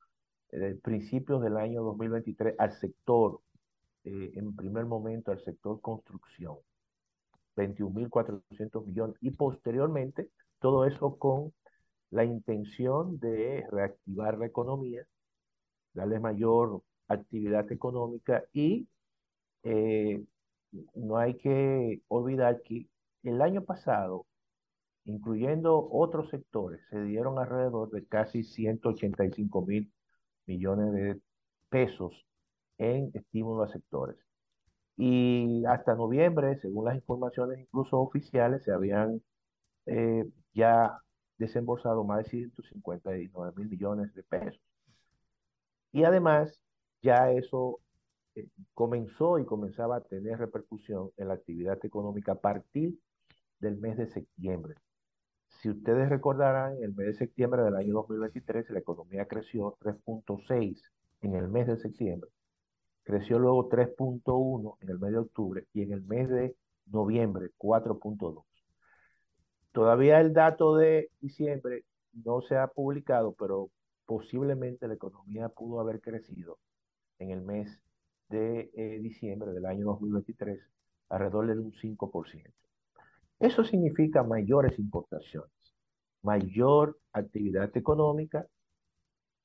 principios del año 2023, al sector, eh, en primer momento al sector construcción, 21.400 millones, y posteriormente todo eso con la intención de reactivar la economía, darle mayor actividad económica y eh, no hay que olvidar que el año pasado, incluyendo otros sectores, se dieron alrededor de casi 185 mil millones de pesos en estímulo a sectores. Y hasta noviembre, según las informaciones incluso oficiales, se habían eh, ya desembolsado más de 159 mil millones de pesos. Y además, ya eso eh, comenzó y comenzaba a tener repercusión en la actividad económica a partir del mes de septiembre. Si ustedes recordarán, en el mes de septiembre del año 2023 la economía creció 3.6 en el mes de septiembre, creció luego 3.1 en el mes de octubre y en el mes de noviembre 4.2. Todavía el dato de diciembre no se ha publicado, pero posiblemente la economía pudo haber crecido en el mes de eh, diciembre del año 2023 alrededor de un 5%. Eso significa mayores importaciones, mayor actividad económica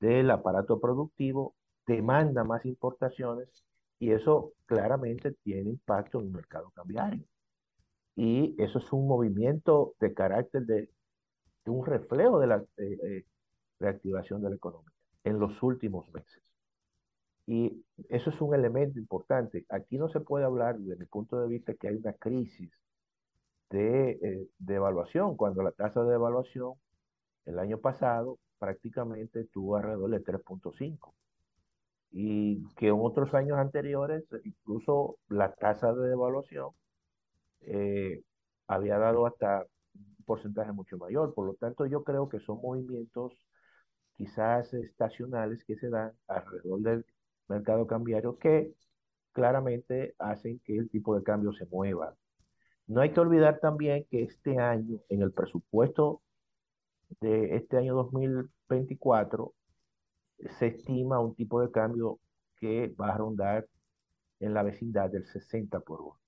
del aparato productivo, demanda más importaciones y eso claramente tiene impacto en el mercado cambiario. Y eso es un movimiento de carácter de, de un reflejo de la eh, reactivación de la economía en los últimos meses. Y eso es un elemento importante. Aquí no se puede hablar, desde mi punto de vista, que hay una crisis de, eh, de evaluación, cuando la tasa de evaluación el año pasado prácticamente tuvo alrededor de 3.5. y que en otros años anteriores incluso la tasa de devaluación eh, había dado hasta un porcentaje mucho mayor. Por lo tanto, yo creo que son movimientos quizás estacionales que se dan alrededor del mercado cambiario que claramente hacen que el tipo de cambio se mueva. No hay que olvidar también que este año, en el presupuesto de este año 2024, se estima un tipo de cambio que va a rondar en la vecindad del 60 por 1.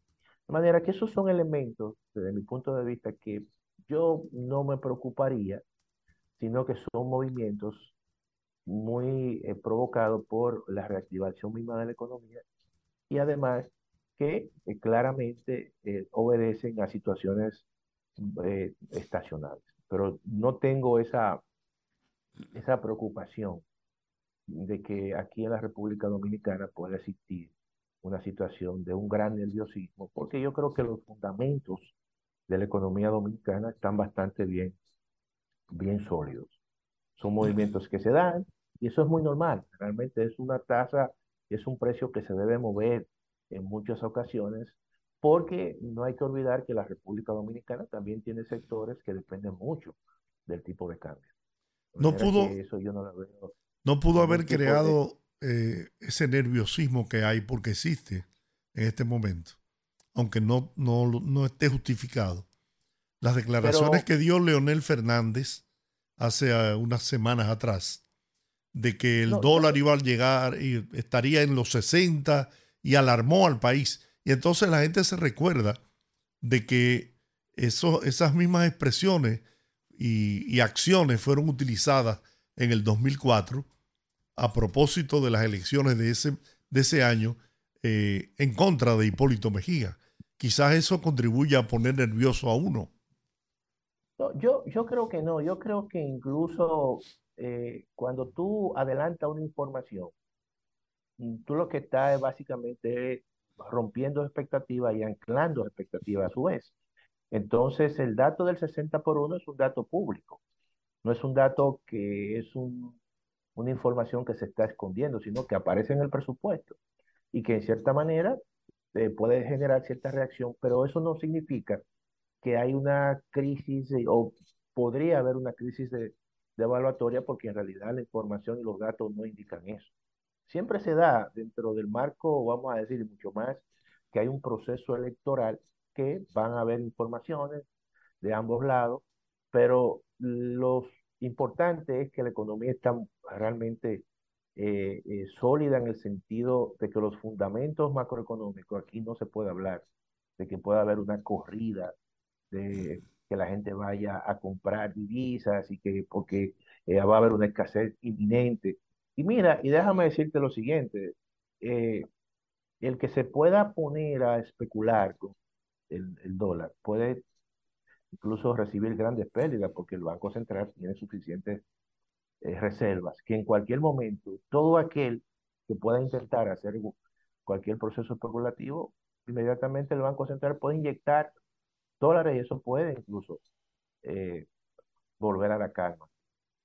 De manera que esos son elementos, desde mi punto de vista, que yo no me preocuparía, sino que son movimientos muy eh, provocados por la reactivación misma de la economía y además que eh, claramente eh, obedecen a situaciones estacionales. Pero no tengo esa, esa preocupación de que aquí en la República Dominicana pueda existir una situación de un gran nerviosismo, porque yo creo que los fundamentos de la economía dominicana están bastante bien, bien sólidos. Son movimientos que se dan y eso es muy normal. Realmente es una tasa, es un precio que se debe mover en muchas ocasiones, porque no hay que olvidar que la República Dominicana también tiene sectores que dependen mucho del tipo de cambio. No pudo, eso yo no lo veo no pudo haber creado eh, ese nerviosismo que hay porque existe en este momento, aunque no, no, no esté justificado. Las declaraciones Pero- que dio Leonel Fernández hace eh, unas semanas atrás, de que el No, dólar iba a llegar y estaría en los 60 y alarmó al país. Y entonces la gente se recuerda de que eso, esas mismas expresiones y, y acciones fueron utilizadas en el 2004 a propósito de las elecciones de ese, de ese año eh, en contra de Hipólito Mejía. Quizás eso contribuya a poner nervioso a uno. No, yo, yo creo que no, yo creo que incluso eh, cuando tú adelantas una información, tú lo que estás es básicamente rompiendo expectativas y anclando expectativas a su vez. Entonces, el dato del 60 por 1 es un dato público, no es un dato que es un- una información que se está escondiendo, sino que aparece en el presupuesto y que en cierta manera eh, puede generar cierta reacción, pero eso no significa que hay una crisis de- o podría haber una crisis de, de evaluatoria porque en realidad la información y los datos no indican eso. Siempre se da dentro del marco, vamos a decir, mucho más, que hay un proceso electoral que van a haber informaciones de ambos lados, pero lo importante es que la economía está realmente eh, eh, sólida en el sentido de que los fundamentos macroeconómicos aquí no se puede hablar de que pueda haber una corrida de que la gente vaya a comprar divisas y que porque eh, va a haber una escasez inminente. Y mira, y déjame decirte lo siguiente, el que se pueda poner a especular con el dólar puede incluso recibir grandes pérdidas porque el Banco Central tiene suficientes eh, reservas, que en cualquier momento todo aquel que pueda intentar hacer cualquier proceso especulativo, inmediatamente el Banco Central puede inyectar dólares y eso puede incluso eh, volver a la calma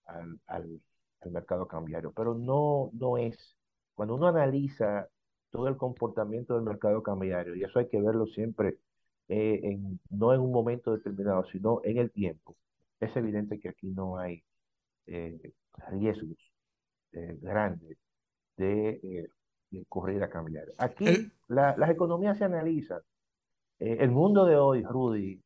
al, al- al mercado cambiario. Pero no, no es. Cuando uno analiza todo el comportamiento del mercado cambiario, y eso hay que verlo siempre, eh, en, no en un momento determinado, sino en el tiempo, es evidente que aquí no hay eh, riesgos eh, grandes de, de corrida cambiaria. Aquí El- la- las economías se analizan. El mundo de hoy, Rudy,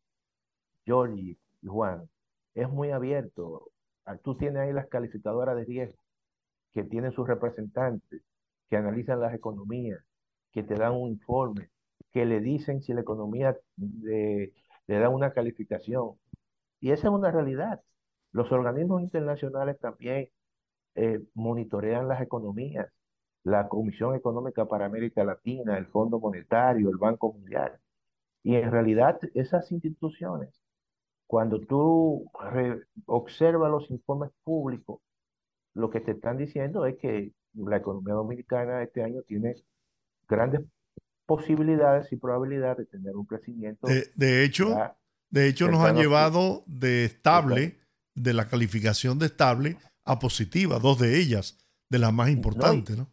Georgie y Juan, es muy abierto. Ah, Tú tienes ahí las calificadoras de riesgo que tienen sus representantes, que analizan las economías, que te dan un informe, que le dicen si la economía le, da una calificación. Y esa es una realidad. Los organismos internacionales también eh, monitorean las economías. La Comisión Económica para América Latina, el Fondo Monetario, el Banco Mundial. Y en realidad esas instituciones, cuando tú observas los informes públicos, lo que te están diciendo es que la economía dominicana este año tiene grandes posibilidades y probabilidades de tener un crecimiento. De, de hecho, ya de hecho nos han llevado de estable, de la calificación de estable a positiva, dos de ellas, de las más importantes, ¿no?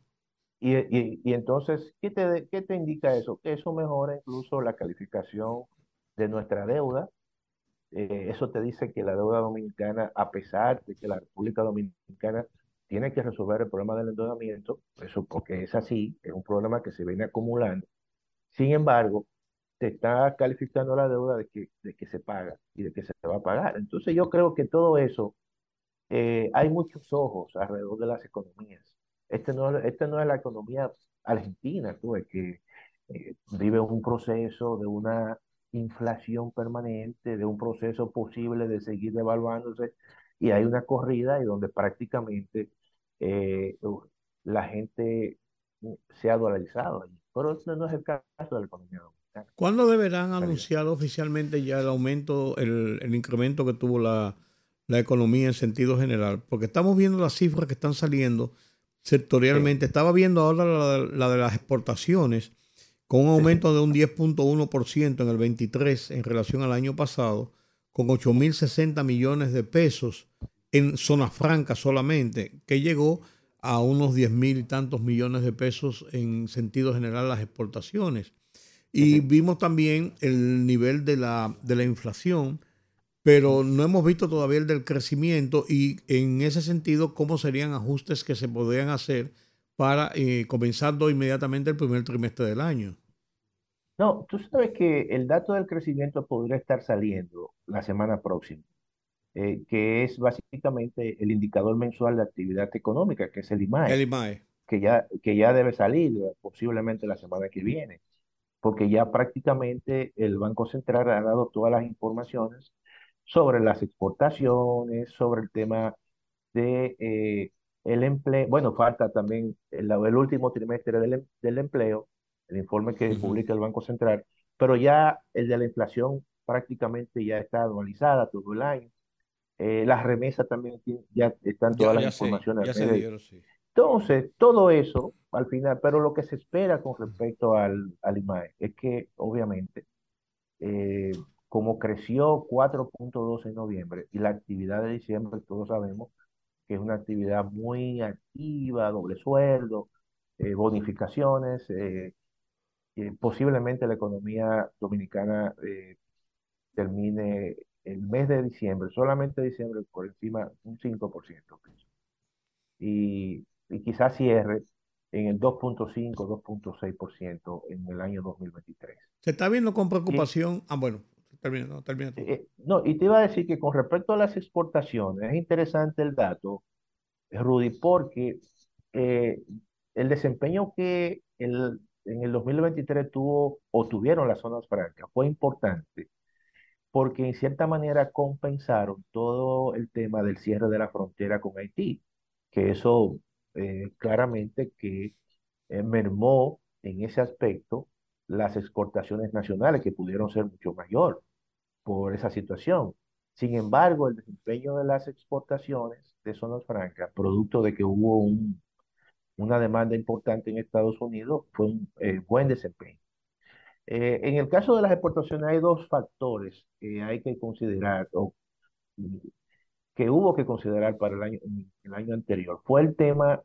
Y, y- y entonces, ¿qué te, qué te indica eso? Que eso mejora incluso la calificación de nuestra deuda. Eh, eso te dice que la deuda dominicana, a pesar de que la República Dominicana tiene que resolver el problema del endeudamiento, eso porque es así, es un problema que se viene acumulando. Sin embargo, te está calificando la deuda de que, de que se paga y de que se va a pagar. Entonces yo creo que todo eso, eh, hay muchos ojos alrededor de las economías. Este no, es- este no es la economía argentina, tú ves que eh, vive un proceso de una inflación permanente, de un proceso posible de seguir devaluándose, y hay una corrida y donde prácticamente eh, la gente se ha dolarizado. Pero este no es el caso de la economía dominicana. ¿Cuándo deberán anunciar oficialmente ya el aumento, el, el incremento que tuvo la, la economía en sentido general? Porque estamos viendo las cifras que están saliendo sectorialmente. Estaba viendo ahora la, la de las exportaciones con un aumento de un 10.1% en el 23 en relación al año pasado, con 8.060 millones de pesos en zonas francas solamente, que llegó a unos 10 mil y tantos millones de pesos en sentido general las exportaciones. Y vimos también el nivel de la, de la inflación, pero no hemos visto todavía el del crecimiento y en ese sentido, cómo serían ajustes que se podrían hacer para eh, comenzando inmediatamente el primer trimestre del año. No, tú sabes que el dato del crecimiento podría estar saliendo la semana próxima, eh, que es básicamente el indicador mensual de actividad económica, que es el IMAE, El IMAE. que ya, que ya debe salir posiblemente la semana que viene, porque ya prácticamente el Banco Central ha dado todas las informaciones sobre las exportaciones, sobre el tema de eh, el empleo. Bueno, falta también el, el último trimestre del, em- del empleo, el informe que publica el Banco Central, pero ya el de la inflación prácticamente ya está anualizada todo el año. Eh, las remesas también ya están todas las ya informaciones. ya se alrededor. dieron, sí. Entonces, todo eso al final, pero lo que se espera con respecto al, al IMAE es que obviamente, eh, como creció 4.2 en noviembre y la actividad de diciembre, todos sabemos que es una actividad muy activa, doble sueldo, eh, bonificaciones, posiblemente la economía dominicana termine el mes de diciembre, solamente diciembre, por encima un 5% y, y quizás cierre en el 2.5, 2.6% en el año 2023. Se está viendo con preocupación. Ah, bueno, termina, no, termina tú. Eh, no, y te iba a decir que con respecto a las exportaciones, es interesante el dato, Rudy, porque eh, el desempeño que el, en el 2023 tuvo o tuvieron las zonas francas fue importante, porque en cierta manera compensaron todo el tema del cierre de la frontera con Haití, que eso eh, claramente que eh, mermó en ese aspecto las exportaciones nacionales, que pudieron ser mucho mayor por esa situación. Sin embargo, el desempeño de las exportaciones de zonas francas, producto de que hubo un- una demanda importante en Estados Unidos, fue un eh, buen desempeño. Eh, en el caso de las exportaciones hay dos factores que hay que considerar o que hubo que considerar para el año, el año anterior. Fue el tema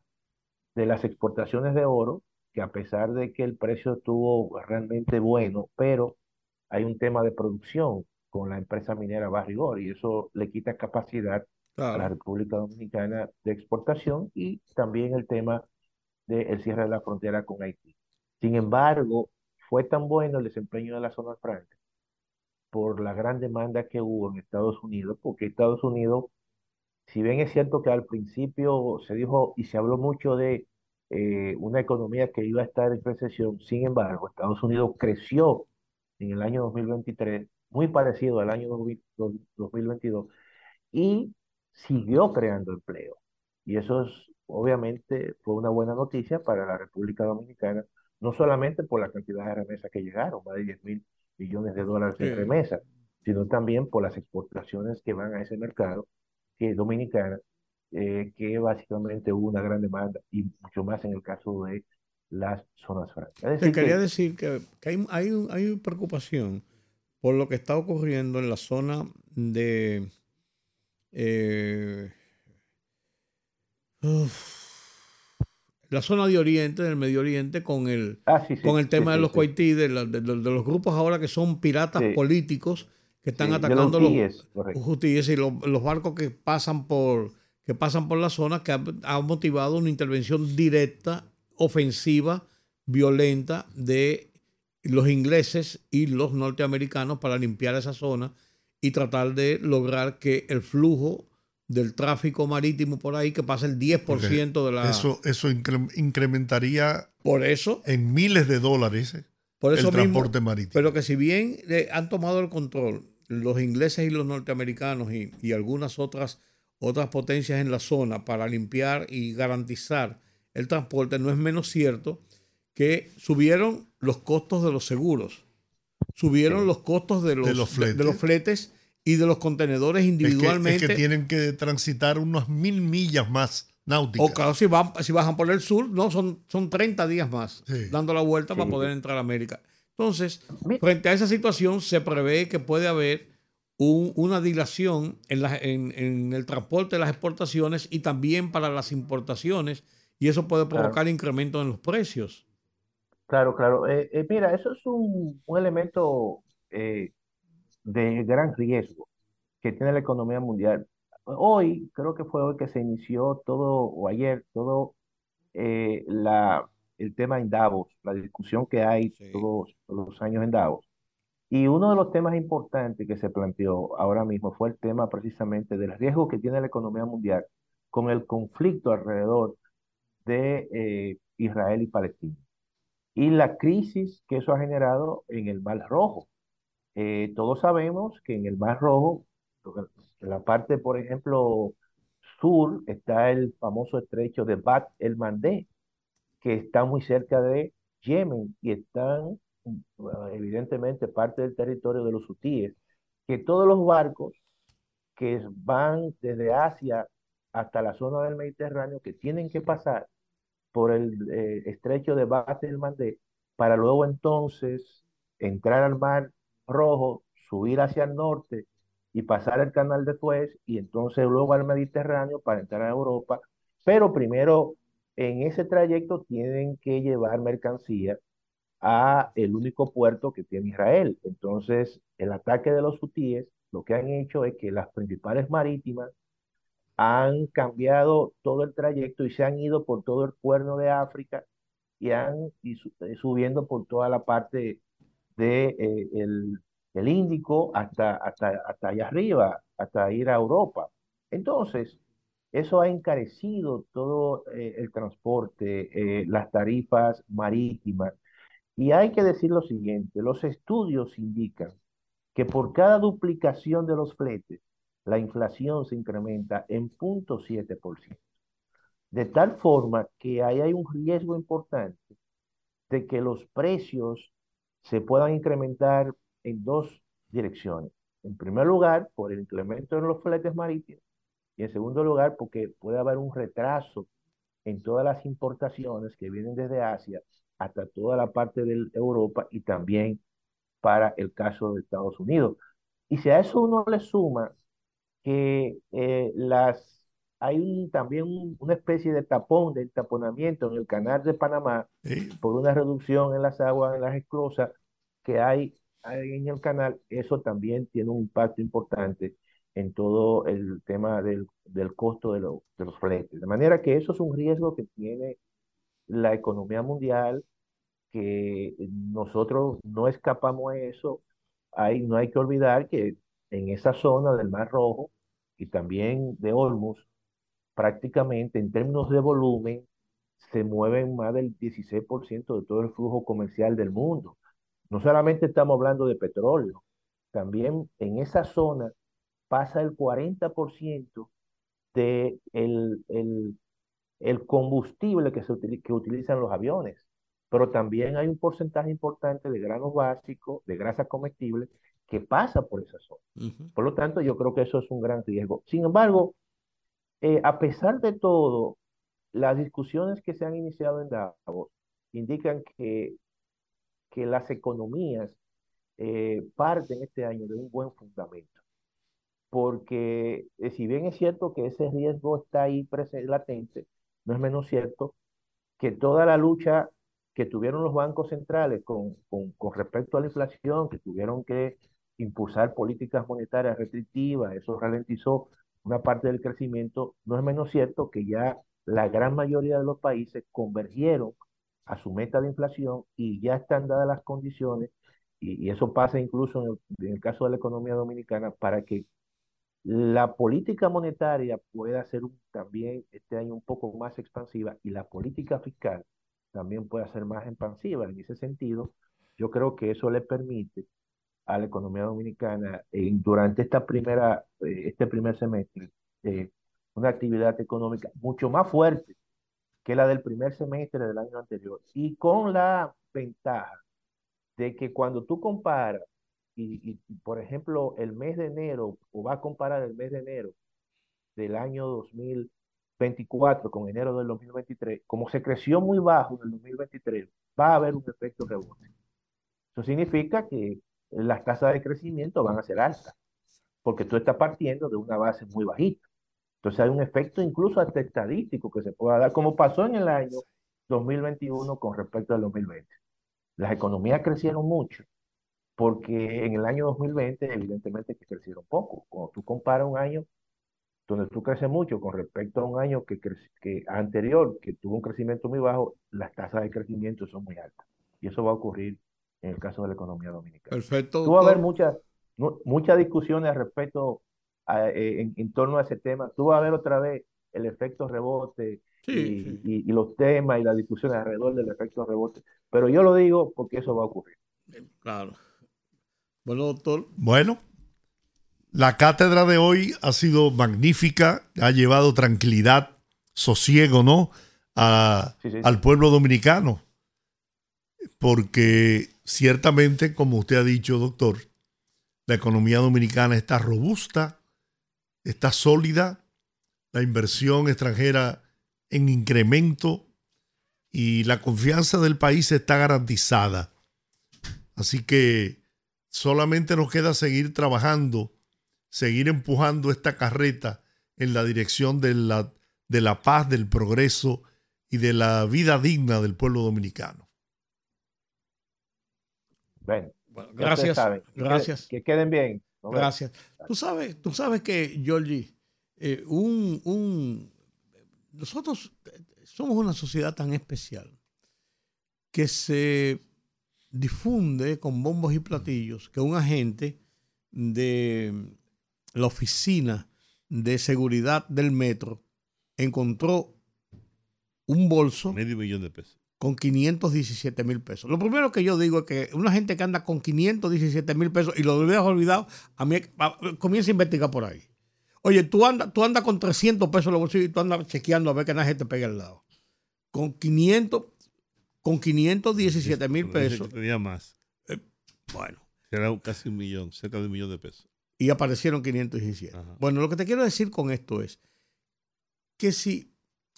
de las exportaciones de oro, que a pesar de que el precio estuvo realmente bueno, pero hay un tema de producción con la empresa minera Barrigor y eso le quita capacidad a la. República Dominicana de exportación y también el tema del cierre de la frontera con Haití. Sin embargo, fue tan bueno el desempeño de la zona franca por la gran demanda que hubo en Estados Unidos, porque Estados Unidos, si bien es cierto que al principio se dijo y se habló mucho de eh, una economía que iba a estar en recesión, sin embargo, Estados Unidos creció en el año 2023, muy parecido al año 2000 2022, y siguió creando empleo. Y eso es, obviamente, fue una buena noticia para la República Dominicana, no solamente por la cantidad de remesas que llegaron, más de 10 mil millones de dólares en Sí. remesas, sino también por las exportaciones que van a ese mercado que dominicana, eh, que básicamente hubo una gran demanda y mucho más en el caso de las zonas francas. Te quería que- decir que, que hay, hay, hay preocupación por lo que está ocurriendo en la zona de eh, uf, la zona de Oriente, del Medio Oriente, con el, Ah, sí, sí, con el tema sí, de los. Kuwaití, de, la- de- de- de los grupos ahora que son piratas políticos que están los atacando los hutíes, correcto. hutíes y los, los barcos que pasan por que pasan por la zona que ha, ha motivado una intervención directa, ofensiva, violenta de los ingleses y los norteamericanos para limpiar esa zona y tratar de lograr que el flujo del tráfico marítimo por ahí, que pasa el 10% de la... Eso, eso incre- incrementaría por eso, en miles de dólares eh, por eso el mismo, transporte marítimo. Pero que si bien eh, han tomado el control los ingleses y los norteamericanos y, y algunas otras, otras potencias en la zona para limpiar y garantizar el transporte, no es menos cierto que subieron los costos de los seguros, subieron los costos de los, De los de- de los fletes. Y de los contenedores Es que- individualmente. Es que, tienen que transitar unas mil millas más náuticas. O claro, si, van, si bajan por el sur, no, son, son 30 días más Sí. dando la vuelta para poder entrar a América. Entonces, frente a esa situación, se prevé que puede haber un- una dilación en, la- en- en el transporte de las exportaciones y también para las importaciones, y eso puede Claro. provocar incremento en los precios. Claro, claro. Eh, eh, mira, eso es un, un elemento eh, de gran riesgo que tiene la economía mundial. Hoy, creo que fue hoy que se inició todo, o ayer, todo eh, la, el tema en Davos, la discusión que hay Sí. todos, todos los años en Davos. Y uno de los temas importantes que se planteó ahora mismo fue el tema precisamente del riesgo que tiene la economía mundial con el conflicto alrededor de eh, Israel y Palestina y la crisis que eso ha generado en el Mar Rojo. Eh, todos sabemos que en el Mar Rojo, la parte, por ejemplo, sur, está el famoso estrecho de Bab el Mandeb, que está muy cerca de Yemen y están, bueno, evidentemente, parte del territorio de los hutíes, que todos los barcos que van desde Asia hasta la zona del Mediterráneo, que tienen que pasar por el eh, estrecho de Bab el Mandeb, para luego entonces entrar al Mar Rojo, subir hacia el norte y pasar el canal de Suez y entonces luego al Mediterráneo para entrar a Europa. Pero primero en ese trayecto tienen que llevar mercancía a el único puerto que tiene Israel. Entonces, el ataque de los hutíes, lo que han hecho es que las principales marítimas han cambiado todo el trayecto y se han ido por todo el cuerno de África y han y eh, subiendo por toda la parte de eh, el, el Índico hasta, hasta, hasta allá arriba, hasta ir a Europa. Entonces, eso ha encarecido todo eh, el transporte, eh, las tarifas marítimas. Y hay que decir lo siguiente, los estudios indican que por cada duplicación de los fletes, la inflación se incrementa en 0.7%. De tal forma que ahí hay un riesgo importante de que los precios se puedan incrementar en dos direcciones. En primer lugar, por el incremento en los fletes marítimos y en segundo lugar, porque puede haber un retraso en todas las importaciones que vienen desde Asia hasta toda la parte de Europa y también para el caso de Estados Unidos. Y si a eso uno le suma que eh, las, hay un- también un- una especie de tapón, de taponamiento en el canal de Panamá Sí. por una reducción en las aguas, en las esclusas que hay, hay en el canal, eso también tiene un impacto importante en todo el tema del, del costo de, lo- de los fletes. De manera que eso es un riesgo que tiene la economía mundial, que nosotros no escapamos a eso. Hay, no hay que olvidar que en esa zona del Mar Rojo y también de Hormuz, prácticamente en términos de volumen, se mueven más del 16% de todo el flujo comercial del mundo. No solamente estamos hablando de petróleo, también en esa zona pasa el 40% de el, el, el combustible que, se utili- que utilizan los aviones. Pero también hay un porcentaje importante de granos básicos, de grasa comestible, que pasa por esa zona. Por lo tanto, yo creo que eso es un gran riesgo. Sin embargo, eh, a pesar de todo, las discusiones que se han iniciado en Davos indican que, que las economías eh, parten este año de un buen fundamento. Porque eh, si bien es cierto que ese riesgo está ahí presente, latente, no es menos cierto que toda la lucha que tuvieron los bancos centrales con, con, con respecto a la inflación, que tuvieron que impulsar políticas monetarias restrictivas, eso ralentizó una parte del crecimiento, no es menos cierto que ya la gran mayoría de los países convergieron a su meta de inflación y ya están dadas las condiciones, y, eso pasa incluso en el, caso de la economía dominicana, para que la política monetaria pueda ser también este año un poco más expansiva y la política fiscal también pueda ser más expansiva. En ese sentido, yo creo que eso le permite a la economía dominicana en- durante esta primera, eh, este primer semestre eh, una actividad económica mucho más fuerte que la del primer semestre del año anterior y con la ventaja de que cuando tú comparas y, y, por ejemplo el mes de enero o va a comparar el mes de enero del año 2024 con enero del 2023, como se creció muy bajo en el 2023, va a haber un efecto rebote. Eso significa que las tasas de crecimiento van a ser altas, porque tú estás partiendo de una base muy bajita. Entonces hay un efecto incluso hasta estadístico que se pueda dar, como pasó en el año 2021 con respecto al 2020. Las economías crecieron mucho, porque en el año 2020 evidentemente que crecieron poco. Cuando tú comparas un año donde tú creces mucho con respecto a un año que, que anterior, que tuvo un crecimiento muy bajo, las tasas de crecimiento son muy altas. Y eso va a ocurrir en el caso de la economía dominicana. Perfecto. Tú va a haber muchas mu- muchas discusiones al respecto a- eh, en, en torno a ese tema. Tú vas a ver otra vez el efecto rebote Sí, y, sí. y- y los temas y las discusiones alrededor del efecto rebote. Pero yo lo digo porque eso va a ocurrir. Claro. Bueno, doctor, Bueno, la cátedra de hoy ha sido magnífica, ha llevado tranquilidad, sosiego, ¿no? A- Sí, sí. Al pueblo dominicano. Porque ciertamente, como usted ha dicho, doctor, la economía dominicana está robusta, está sólida, la inversión extranjera en incremento y la confianza del país está garantizada. Así que solamente nos queda seguir trabajando, seguir empujando esta carreta en la dirección de la, de la paz, del progreso y de la vida digna del pueblo dominicano. Bueno, gracias. saben. Que queden- Gracias. Que queden bien. Gracias. Tú sabes, tú sabes que, Georgie, eh, un, un- nosotros eh, somos una sociedad tan especial que se difunde con bombos y platillos que un agente de la oficina de seguridad del metro encontró un bolso Medio millón de pesos. Con 517 mil pesos. Lo primero que yo digo es que una gente que anda con 517 mil pesos y lo hubieras olvidado, a mí comienza a investigar por ahí. Oye, tú andas tú andas con 300 pesos en los bolsillos y tú andas chequeando a ver que nadie te pegue al lado. Con 500, con 517 mil pesos, Tenía más. bueno, Era casi un millón, cerca de un millón de pesos. y aparecieron 517. Ajá. Bueno, lo que te quiero decir con esto es que si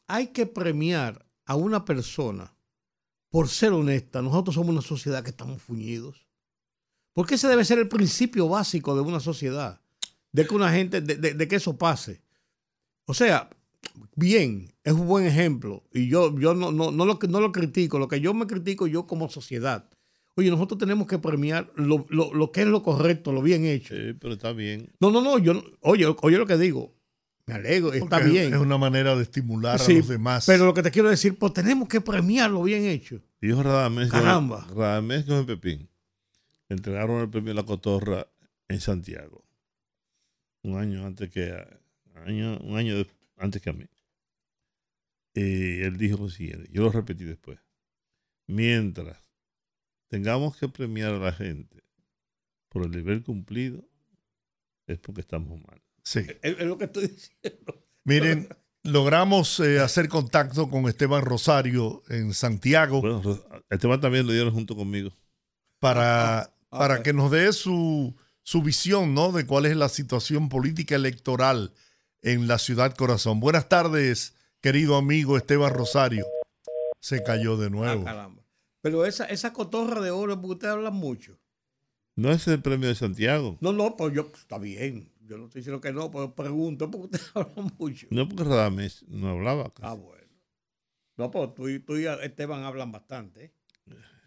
hay que premiar a una persona por ser honesta, nosotros somos una sociedad que estamos fuñidos. Porque ese debe ser el principio básico de una sociedad, de que una gente, de, de- de que eso pase. O sea, bien, es un buen ejemplo. Y yo, yo no, no, no, lo, no lo critico, lo que yo me critico yo como sociedad. Oye, nosotros tenemos que premiar lo, lo- lo que es lo correcto, lo bien hecho. Sí, pero está bien. No, no, no, yo, oye, oye lo que digo. Me alegro, está Porque bien. Es una manera de estimular Sí, a los demás. Pero lo que te quiero decir, pues tenemos que premiar lo bien hecho. Dijo Radamés, Caramba. Radamés con Pepín. Le entregaron el premio a la cotorra en Santiago. Un año antes que a- año, un año de- antes que a mí. Y él dijo lo siguiente, yo lo repetí después. Mientras tengamos que premiar a la gente por el deber cumplido, es porque estamos mal. Sí. Es, es lo que estoy diciendo. Miren, logramos eh, hacer contacto con Esteban Rosario en Santiago Bueno, Esteban también lo dieron junto conmigo. para, Ah, para ok. que nos dé su, su visión ¿no? de cuál es la situación política electoral en la ciudad corazón. Buenas tardes, querido amigo Esteban Rosario. Se cayó de Ah, nuevo. caramba. Pero esa, esa cotorra de oro, porque ustedes hablan mucho. No es el premio de Santiago. No, no, pues yo, está bien. Yo no estoy diciendo que no, pero pregunto porque ustedes hablan mucho. No porque Radamés no hablaba. casi. Ah, bueno. No, pues tú, y- tú y Esteban hablan bastante. ¿eh?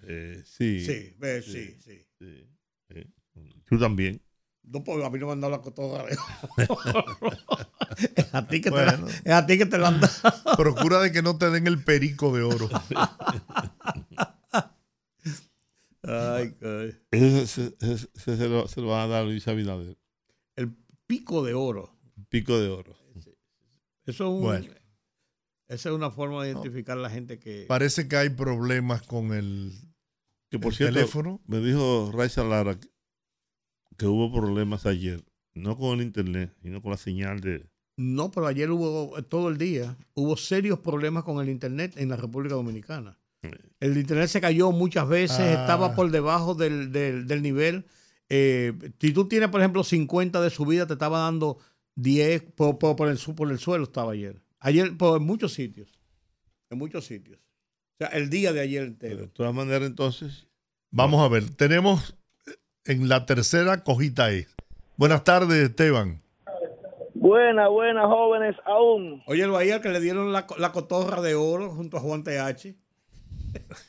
Eh, sí. Sí, sí, sí. Tú también. No, pues a mí no me han dado la cotorra. es, a ti que te la- es a ti que te la han dado. Procura de que no te den el perico de oro. Ay, ay. Ese se, lo, se lo van a dar a Luis Abinader. El pico de oro. Pico de oro. Eso es un- Bueno. Esa es una forma de identificar a la gente que. Parece que hay problemas con el, Que por el cierto, teléfono. me dijo Raiza Lara que, que hubo problemas ayer, no con el internet, sino con la señal de. No, pero ayer hubo, todo el día, hubo serios problemas con el Internet en la República Dominicana. El Internet se cayó muchas veces, Ah. estaba por debajo del, del- del nivel. Eh, si tú tienes, por ejemplo, 50 de subida, te estaba dando 10 por, por- por el, su- por el suelo estaba ayer. Ayer, por en muchos sitios. En muchos sitios. O sea, el día de ayer entero. De todas maneras, entonces, Vamos a ver, tenemos en la tercera cojita E. Buenas tardes, Esteban. Buenas, buenas, jóvenes aún. Oye, el Bahía que le dieron la, la cotorra de oro junto a Juan TH.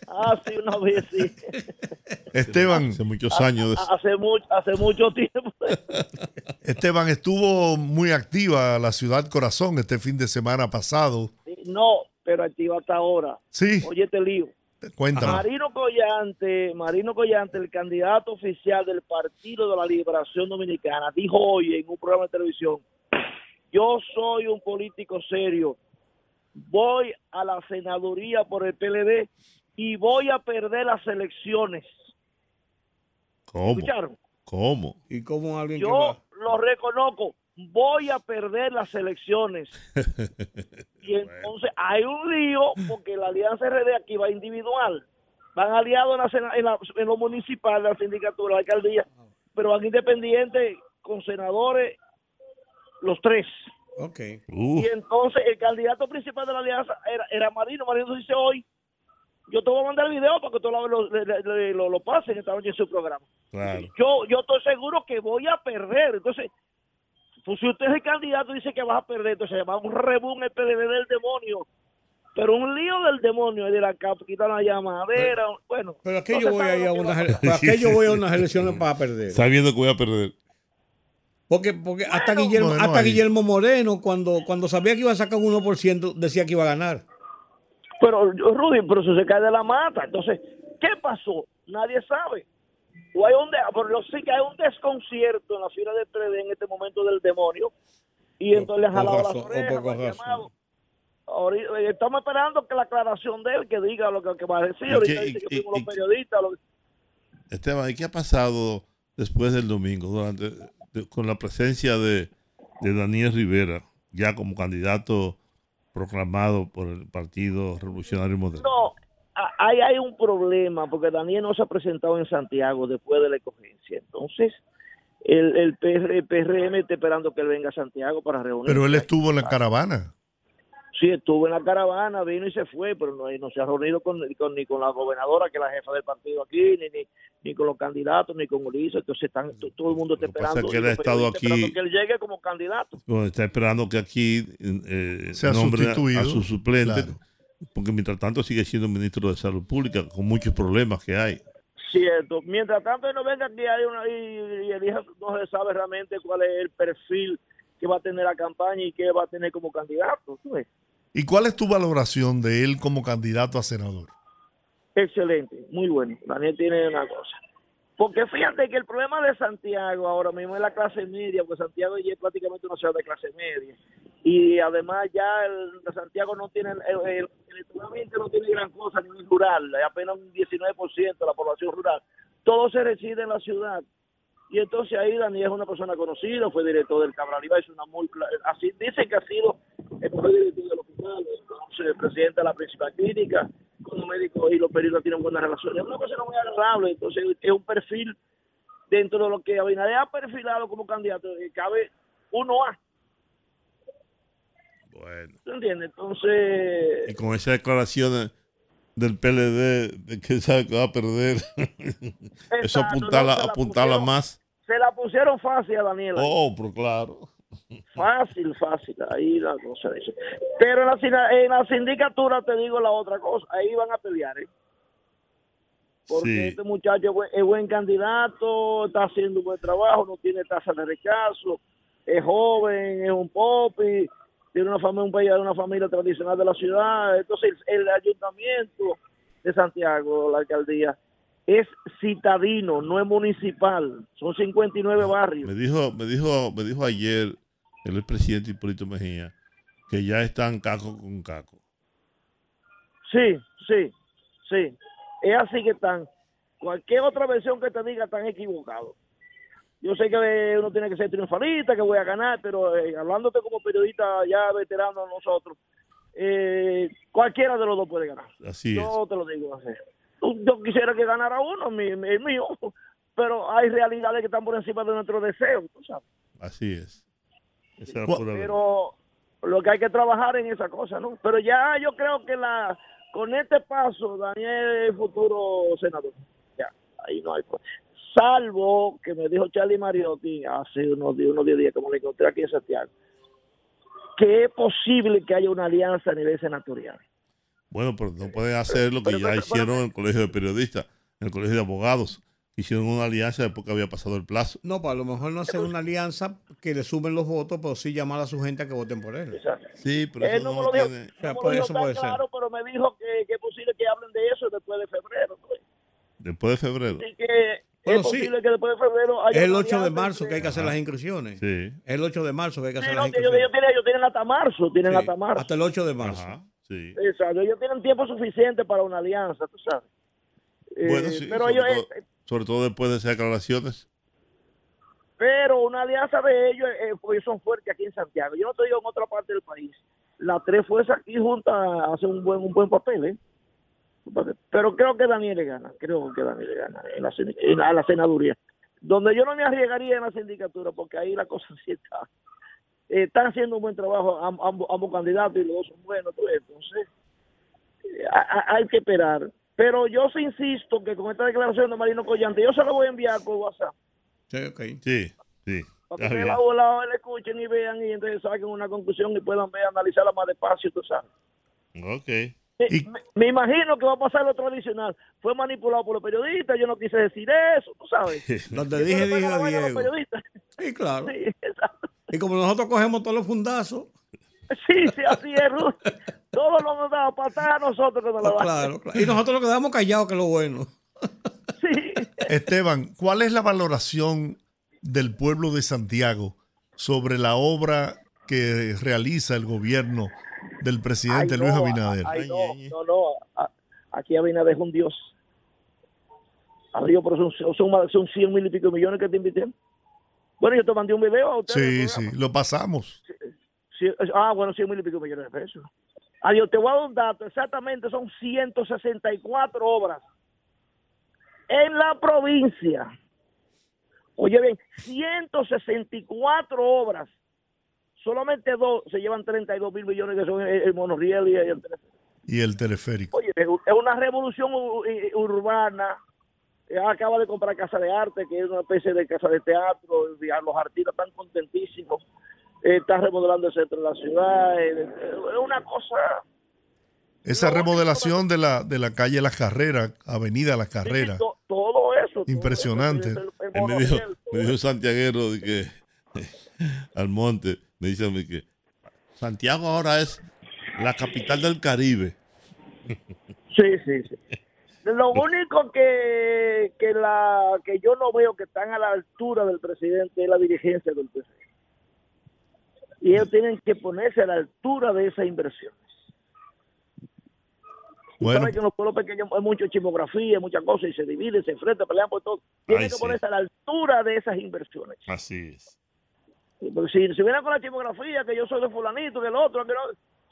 Ah, sí, una vez sí. Esteban, hace muchos años. de- Hace mucho, hace mucho tiempo. Esteban estuvo muy activa la ciudad corazón este fin de semana pasado. No, pero activa hasta ahora. Sí, Oye, te lío. cuéntame. Marino Collante, Marino Collante, el candidato oficial del Partido de la Liberación Dominicana, dijo hoy en un programa de televisión, yo soy un político serio, voy a la senaduría por el PLD y voy a perder las elecciones. ¿Cómo? ¿Escucharon? ¿Cómo? Y como alguien que Yo va- lo reconozco, voy a perder las elecciones. Y entonces hay un lío porque la Alianza RD aquí va individual. Van aliados en, la en, la- en lo municipal, la sindicatura, la alcaldía, pero van independientes con senadores, los tres. Ok. Y entonces el candidato principal de la alianza era, era Marino. Marino dice hoy, yo te voy a mandar el video para que tú lo, lo, lo- lo pasen esta noche en su programa. Claro. Yo, yo estoy seguro que voy a perder. Entonces, pues si usted es el candidato y dice que vas a perder, entonces va un rebú en el PLD del demonio. Pero un lío del demonio, de la capa, quitar la llamadera, bueno. Pero es que no yo voy a ir a que unas, va ele- ¿para qué a unas elecciones para perder? Sabiendo que voy a perder. Porque, porque hasta, Guillermo, Bueno, hasta. Guillermo Moreno, cuando, cuando sabía que iba a sacar un 1%, decía que iba a ganar. Pero, Rudy, pero eso se cae de la mata. Entonces, ¿qué pasó? Nadie sabe. O hay un de- pero yo sé que hay un desconcierto en la fila del PLD en este momento del demonio. Y entonces le Con jalado las orejas. Ahorita- eh, estamos esperando que la aclaración de él, que diga lo que, que va a decir. ¿Y Ahorita dice y- que y- los periodistas. lo- Esteban, ¿y qué ha pasado después del domingo durante de- con la presencia de, de Daniel Rivera ya como candidato proclamado por el Partido Revolucionario Moderno? No, a- ahí hay un problema, porque Daniel no se ha presentado en Santiago después de la escogencia. Entonces, el, el, PR el PRM está esperando que él venga a Santiago para reunirse. Pero él estuvo en la caravana. Sí, estuvo en la caravana, vino y se fue, pero no, no se ha reunido con, con- ni con la gobernadora, que es la jefa del partido aquí, ni, ni, ni con los candidatos, ni con Ulises. Entonces, están, to- todo el mundo está pasa esperando. es que él y ha estado esperando aquí- que él llegue como candidato. Bueno, está esperando que aquí eh, Sea nombren a- sustituido, a su suplente, claro. porque mientras tanto sigue siendo ministro de Salud Pública con muchos problemas que hay. Cierto. Mientras tanto, él no venga aquí hay una, y, y elija, no se sabe realmente cuál es el perfil que va a tener la campaña y qué va a tener como candidato. ¿tú ves? ¿Y cuál es tu valoración de él como candidato a senador? Excelente, muy bueno. Daniel tiene una cosa. Porque fíjate que el problema de Santiago ahora mismo es la clase media, porque Santiago ya es prácticamente una ciudad de clase media. Y además ya el, Santiago no tiene, el, electoralmente no tiene gran cosa, ni es rural, hay apenas un 19% de la población rural. Todo se reside en la ciudad. Y entonces ahí Daniel es una persona conocida, fue director del Cabral Iba, es una muy, así dicen que ha sido el mejor director del hospital, entonces presidente de la principal clínica, como médico y los periodistas tienen buenas relaciones. Es una persona muy agradable, entonces es un perfil dentro de lo que Abinader ha perfilado como candidato, que cabe uno a, Bueno. ¿tú entiendes? Entonces, Y con esas declaraciones del PLD de que sabe que va a perder, eso Exacto, apuntarla, no, se la apuntarla pusieron. más. Se la pusieron fácil a Daniela. Oh, pero claro. Fácil, fácil, ahí la cosa dice. Pero en la, en la sindicatura te digo la otra cosa, ahí van a pelear, ¿eh? Porque Sí. este muchacho es buen, es buen candidato, está haciendo un buen trabajo, no tiene tasa de rechazo, es joven, es un popi, tiene una familia, un país de una familia tradicional de la ciudad. Entonces el, el ayuntamiento de Santiago, la alcaldía, es citadino, no es municipal. Son 59 barrios. Me dijo, me dijo, me dijo ayer el expresidente Hipólito Mejía que ya están caco con caco. Sí, sí, sí. Es así que están. Cualquier otra versión que te diga están equivocados. Yo sé que uno tiene que ser triunfalista, que voy a ganar, pero eh, hablándote como periodista ya veterano nosotros, eh, cualquiera de los dos puede ganar. Así es. Yo te lo digo así. Yo quisiera que ganara uno, mi, mi- el mío, pero hay realidades que están por encima de nuestros deseos, tú sabes. Así es. Esa pero lo que hay que trabajar en esa cosa, ¿no? Pero ya yo creo que la con este paso Daniel es futuro senador. Ya, ahí no hay. Salvo que me dijo Charlie Mariotti hace unos, días- unos 10 días me lo encontré aquí en Santiago, que es posible que haya una alianza a nivel senatorial. Bueno, pero no pueden hacer lo que ya hicieron en el colegio de periodistas, en el colegio de abogados. Hicieron una alianza después que había pasado el plazo. No, pues a lo mejor no hacer una alianza que le sumen los votos, pero sí llamar a su gente a que voten por él. Sí, pero Él eso no no lo dijo, tiene... O sea, no pues eso puede ser. claro, pero me dijo que, que es posible que hablen de eso después de febrero. ¿no? Después de febrero. Así que Bueno, es sí. posible que después de febrero haya Es el una 8 de marzo que hay que hacer las inscripciones. Sí. Es el 8 de marzo que hay que Sí, hacer no, las que ellos, inscripciones. ellos tienen, ellos tienen hasta marzo, tienen Sí, hasta marzo. Hasta el 8 de marzo. Ajá, sí. Exacto, ellos tienen tiempo suficiente para una alianza, tú sabes. Eh, Bueno, sí, pero sobre, ellos, todo, eh, sobre todo después de esas declaraciones. pero una alianza de ellos, eh, pues son fuertes aquí en Santiago. Yo no te digo en otra parte del país. Las tres fuerzas aquí juntas hacen un buen un buen papel, ¿eh? Pero creo que Daniel le gana, creo que Daniel le gana en la, en la, en la senaduría. Donde yo no me arriesgaría en la sindicatura, porque ahí la cosa sí está. Eh, están haciendo un buen trabajo am- ambos, ambos candidatos y los dos son buenos, ves, entonces eh, a- a- hay que esperar. Pero yo sí insisto que con esta declaración de Marino Collante, yo se lo voy a enviar por WhatsApp. Sí, ok. Sí, sí. Para que la lado le escuchen y vean y entonces saquen una conclusión y puedan ver, analizarla más despacio, tú sabes. Ok. Me, imagino que va a pasar lo tradicional. Fue manipulado por los periodistas, yo no quise decir eso, tú sabes. Donde dije, dije la Diego. periodistas. Sí, claro. Sí, exacto. Y como nosotros cogemos todos los fundazos, Sí, sí, así es, Ruth. Todos lo hemos dado patada a nosotros que nos lo claro, claro. Y nosotros lo quedamos callados, que es lo bueno. Esteban, ¿cuál es la valoración del pueblo de Santiago sobre la obra que realiza el gobierno del presidente Ay, Luis Abinader? ay, no, no, no. Aquí Abinader es un dios. Adiós, pero son, son, son 100 mil y pico millones que te invité. Bueno, yo te mandé un video a ustedes. Sí, sí, lo pasamos. Sí, ah, bueno, 100 mil y pico millones de pesos. Adiós, te voy a dar un dato. Exactamente, son 164 obras en la provincia. Oye bien, 164 obras. Solamente dos se llevan 32 mil millones que son el, el monorriel y el teleférico. Y el teleférico. Oye, es una revolución urbana. Eh, Acaba de comprar Casa de Arte, que es una especie de casa de teatro. y a Los artistas están contentísimos. Eh, Está remodelando el centro de la ciudad. eh, eh, Es una cosa. Esa remodelación de la, de la calle Las Carreras, Avenida Las Carreras. to- todo eso. todo Impresionante. eso, el- el Él me dijo, me dijo santiaguero de que al monte, me dice a mí que Santiago ahora es la capital del Caribe. Sí, sí, sí. Lo único que, que, la, que yo no veo que están a la altura del presidente es la dirigencia del presidente. Y ellos tienen que ponerse a la altura de esa inversión. Bueno, Sabes que en los pueblos pequeños hay mucha chimografía, muchas cosas, y se dividen, se enfrentan, pelean por todo. Tienen Ay, que sí. ponerse a la altura de esas inversiones. Así es. Porque si, si vienen con la chimografía, que yo soy de fulanito, del otro, que no,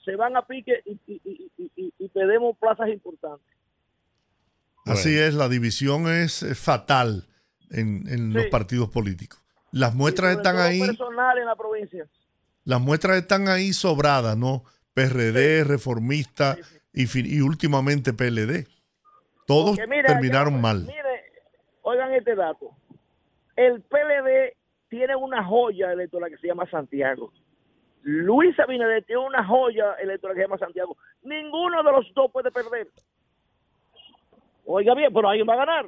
se van a pique y, y, y, y- y- y perdemos plazas importantes. Así es, la división es eh, fatal en, en los Sí. partidos políticos. Las muestras están ahí, personal en la provincia. las muestras están ahí sobradas, ¿no? PRD, reformista y, fin- y últimamente PLD. Todos mira, terminaron ya- mal. Mire, oigan este dato. El PLD tiene una joya electoral que se llama Santiago. Luis Abinader tiene una joya electoral que se llama Santiago. Ninguno de los dos puede perder. Oiga bien, pero alguien va a ganar.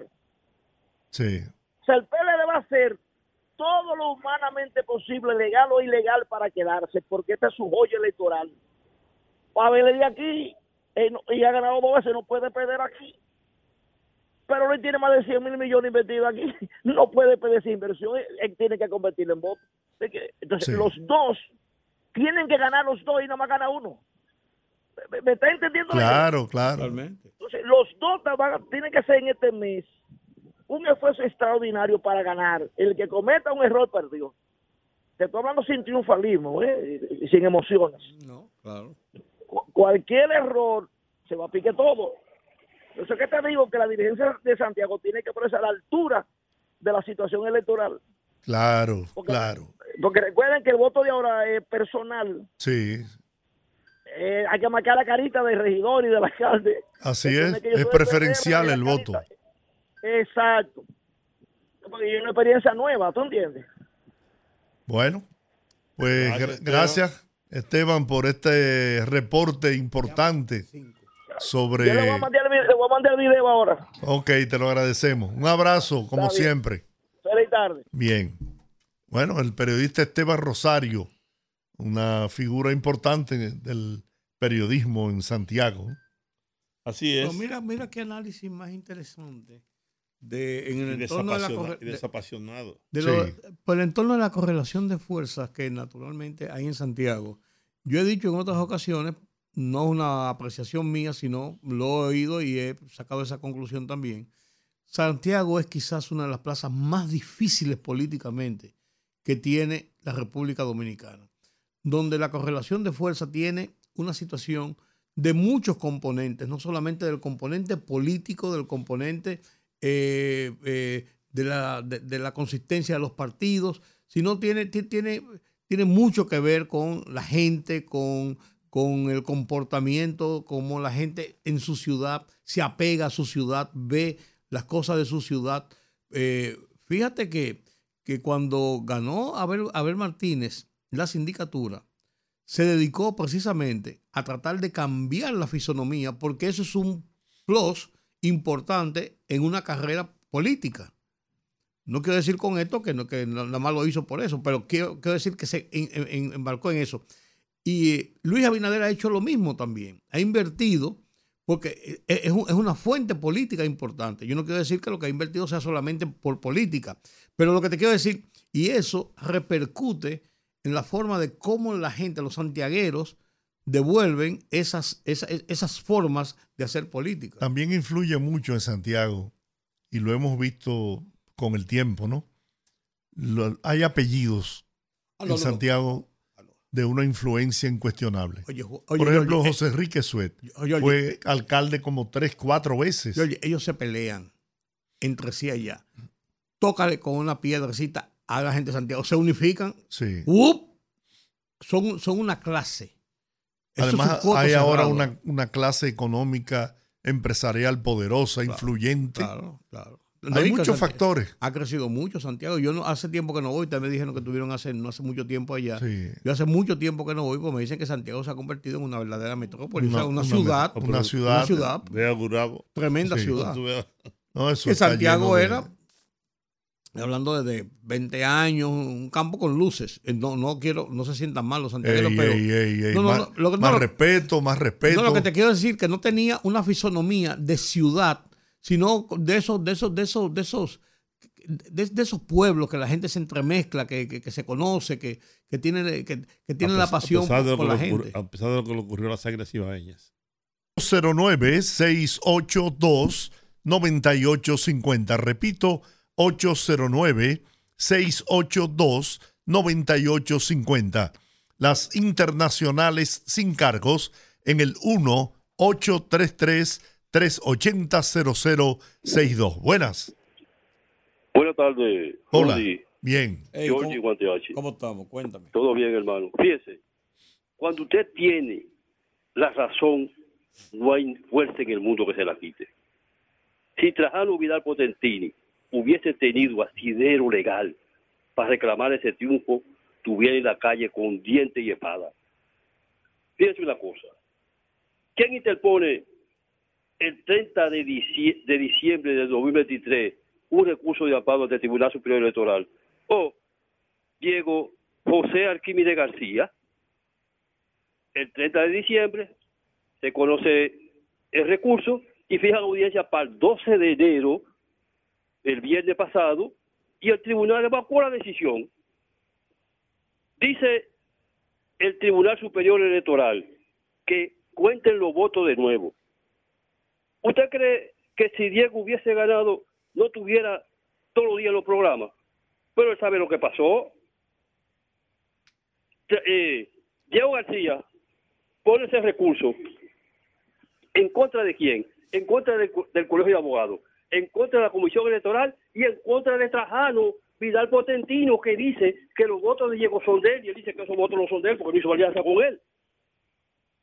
Sí. O sea, el PLD va a hacer todo lo humanamente posible, legal o ilegal, para quedarse, porque esta es su joya electoral. Pavel de aquí eh, no- y ha ganado dos veces, no puede perder aquí. Pero él tiene más de 100 mil millones invertidos aquí. No puede perder esa inversión, él, él tiene que convertirlo en que- Entonces, Sí. los dos tienen que ganar los dos y nada más gana uno. ¿Me, me está entendiendo? Claro, claro. Entonces, los dos van a- tienen que hacer en este mes un esfuerzo extraordinario para ganar. El que cometa un error perdió. Te estoy hablando sin triunfalismo, ¿eh? y sin emociones. No, claro. Cu- cualquier error se va a pique todo. Yo sé que te digo que la dirigencia de Santiago tiene que ponerse a la altura de la situación electoral. Claro, Porque- claro. Porque recuerden que el voto de ahora es personal. Sí, Eh, hay que marcar la carita del regidor y del alcalde. así es. es preferencial el voto. Exacto. Porque es una experiencia nueva, ¿tú entiendes? Bueno, pues Gracias, gra- Esteban. gracias Esteban por este reporte importante sobre... Yo le voy, a mandar el video, le voy a mandar el video ahora. Ok, te lo agradecemos. Un abrazo, como siempre. Feliz tarde. Bien. Bueno, el periodista Esteban Rosario, una figura importante del periodismo en Santiago. Así es. Pero mira, mira qué análisis más interesante de, en el Y entorno de la de- desapasionado. de Sí. lo- por el entorno de la correlación de fuerzas que naturalmente hay en Santiago. Yo he dicho en otras ocasiones, no es una apreciación mía, sino lo he oído y he sacado esa conclusión también. Santiago es quizás una de las plazas más difíciles políticamente que tiene la República Dominicana, donde la correlación de fuerza tiene una situación de muchos componentes, no solamente del componente político, del componente eh, eh, de, la, de, la consistencia de los partidos, sino tiene, ti- tiene, tiene mucho que ver con la gente, con, con el comportamiento, como la gente en su ciudad se apega a su ciudad, ve las cosas de su ciudad. Eh, fíjate que, que cuando ganó Abel, Abel Martínez la sindicatura, se dedicó precisamente a tratar de cambiar la fisonomía, porque eso es un plus importante en una carrera política. No quiero decir con esto que, no, que nada más lo hizo por eso, pero quiero, quiero decir que se embarcó en eso. Y eh, Luis Abinader ha hecho lo mismo también. Ha invertido, porque eh, es, es una fuente política importante. Yo no quiero decir que lo que ha invertido sea solamente por política, pero lo que te quiero decir, y eso repercute en la forma de cómo la gente, los santiagueros, devuelven esas, esas, esas formas de hacer política. También influye mucho en Santiago, y lo hemos visto con el tiempo, ¿no? Lo- hay apellidos Ah, en. Santiago de una influencia incuestionable. Oye, Ju- oye, Por ejemplo, oye, José Enrique Suet fue alcalde como tres, cuatro veces. Ellos se pelean entre sí allá. Tócale con una piedrecita a la gente de Santiago. Se unifican. Sí. ¡up! Son, son una clase. Eso Además, hay ahora una, una clase económica empresarial poderosa, influyente. Claro, claro. Hay No, muchos factores. Ha crecido mucho Santiago. Yo no hace tiempo que no voy. También me dijeron que tuvieron hace, no hace mucho tiempo allá. Sí. Yo hace mucho tiempo que no voy, porque me dicen que Santiago se ha convertido en una verdadera metrópoli. Una- o sea, una, una ciudad. una ciudad. Una ciudad. A Gurabo. Tremenda Sí. ciudad. No, eso que Santiago de- era, hablando de 20 años, un campo con luces. Eh, No, no quiero, no se sientan mal los santiagueros, Ey, pero. ey, ey, No, no, más, no, lo más respeto, más respeto. No, lo que te quiero decir que no tenía una fisonomía de ciudad, sino de esos, de esos, de esos, de esos, de, de esos pueblos que la gente se entremezcla, que, que- que se conoce, que, que tiene, que, que tiene la pasión por que la ocurrió- gente. A pesar de lo que le ocurrió a las águilas ibaeñas. 809-682-9850. Repito, 809-682-9850. Las internacionales sin cargos en el 1-833-380-0062. Buenas. Buenas tardes. Hola. Rudy, Bien. Ey, Georgie ¿cómo, Guanteachi. cómo estamos? Cuéntame. Todo bien, hermano. Fíjese, cuando usted tiene la razón, no hay fuerza en el mundo que se la quite. Si Trajano Vidal Potentini hubiese tenido asidero legal para reclamar ese triunfo estuviera en la calle con dientes y espada. Fíjense una cosa. ¿Quién interpone el 30 de, dicie- de diciembre de 2023 un recurso de amparo ante el Tribunal Superior Electoral? O Diego José Arquímedes García. El 30 de diciembre se conoce el recurso y fija la audiencia para el 12 de enero, el viernes pasado, y el tribunal evacuó la decisión. Dice el Tribunal Superior Electoral que cuenten los votos de nuevo. ¿Usted cree que si Diego hubiese ganado no tuviera todos los días los programas? Pero él sabe lo que pasó. Eh, Diego García pone ese recurso en contra de quién? En contra del, co- del Colegio de Abogados, en contra de la Comisión Electoral y en contra de Trajano Vidal Potentino que dice que los votos de Diego son de él y él dice que esos votos no son de él porque no hizo alianza con él.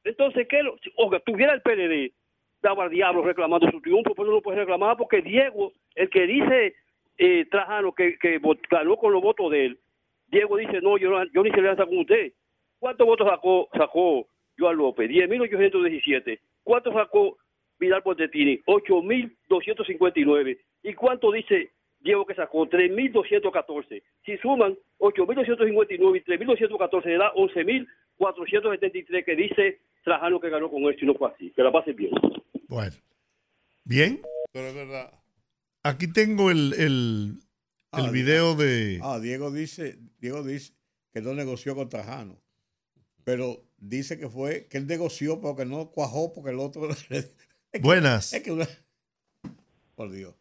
Entonces, ¿qué? Lo, oiga, tuviera el PLD, daba al diablo reclamando su triunfo, pero no lo puede reclamar porque Diego, el que dice eh, Trajano que, que ganó con los votos de él, Diego dice, no, yo, yo ni se alianza con usted. ¿Cuántos votos sacó, sacó Joan López? 10.817. ¿Cuántos sacó Vidal Potetini? 8.259. ¿Y cuánto dice Diego que sacó? 3.214. Si suman 8.259 y 3.214 le da 11.473 que dice Trajano que ganó con él, si no fue así. Que la pasen bien. Bueno. Bien. Pero es verdad. Aquí tengo el, el, el Ah, video de... Ah, Diego dice, Diego dice que no negoció con Trajano. Pero dice que fue, que él negoció, pero que no cuajó porque el otro. es que- Buenas. Es que una- Por Dios.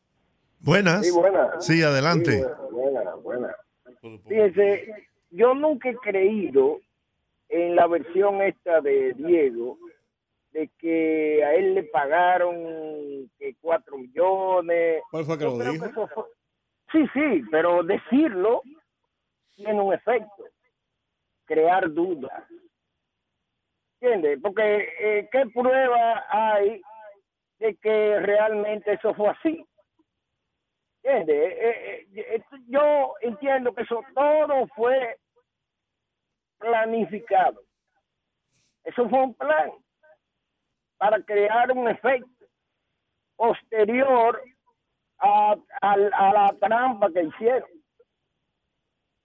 Buenas. Sí, buenas. Sí, adelante. Sí, buena, buena, buena. Fíjense, yo nunca he creído en la versión esta de Diego de que a él le pagaron que cuatro millones. ¿Cuál fue que Yo lo dijo? fue- Sí, sí, pero decirlo tiene un efecto, crear dudas. ¿Entiendes? Porque eh, ¿qué prueba hay de que realmente eso fue así? ¿Entiendes? Eh, eh, eh, yo entiendo que eso todo fue planificado. Eso fue un plan para crear un efecto posterior a, a- a la trampa que hicieron.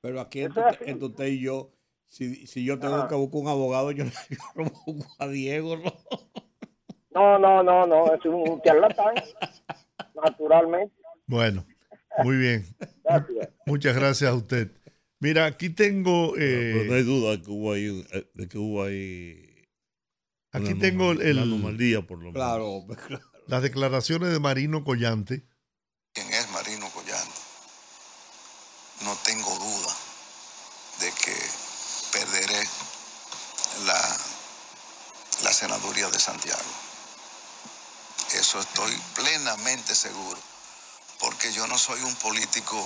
Pero aquí entre, usted y yo, si, si yo tengo que buscar un abogado, yo, yo no busco a Diego. ¿no? No, no, no, no, es un charlatán, naturalmente. Bueno, muy bien. Gracias. Muchas gracias a usted. Mira, aquí tengo... eh, Pero no hay duda de que hubo ahí, un- eh, de que hubo ahí Aquí una tengo anomalía- el- una anomalía, por lo menos. Claro, claro. las declaraciones de Marino Collante. quién es Marino Collante. No tengo duda de que perderé la, la senaduría de Santiago. Estoy plenamente seguro, porque yo no soy un político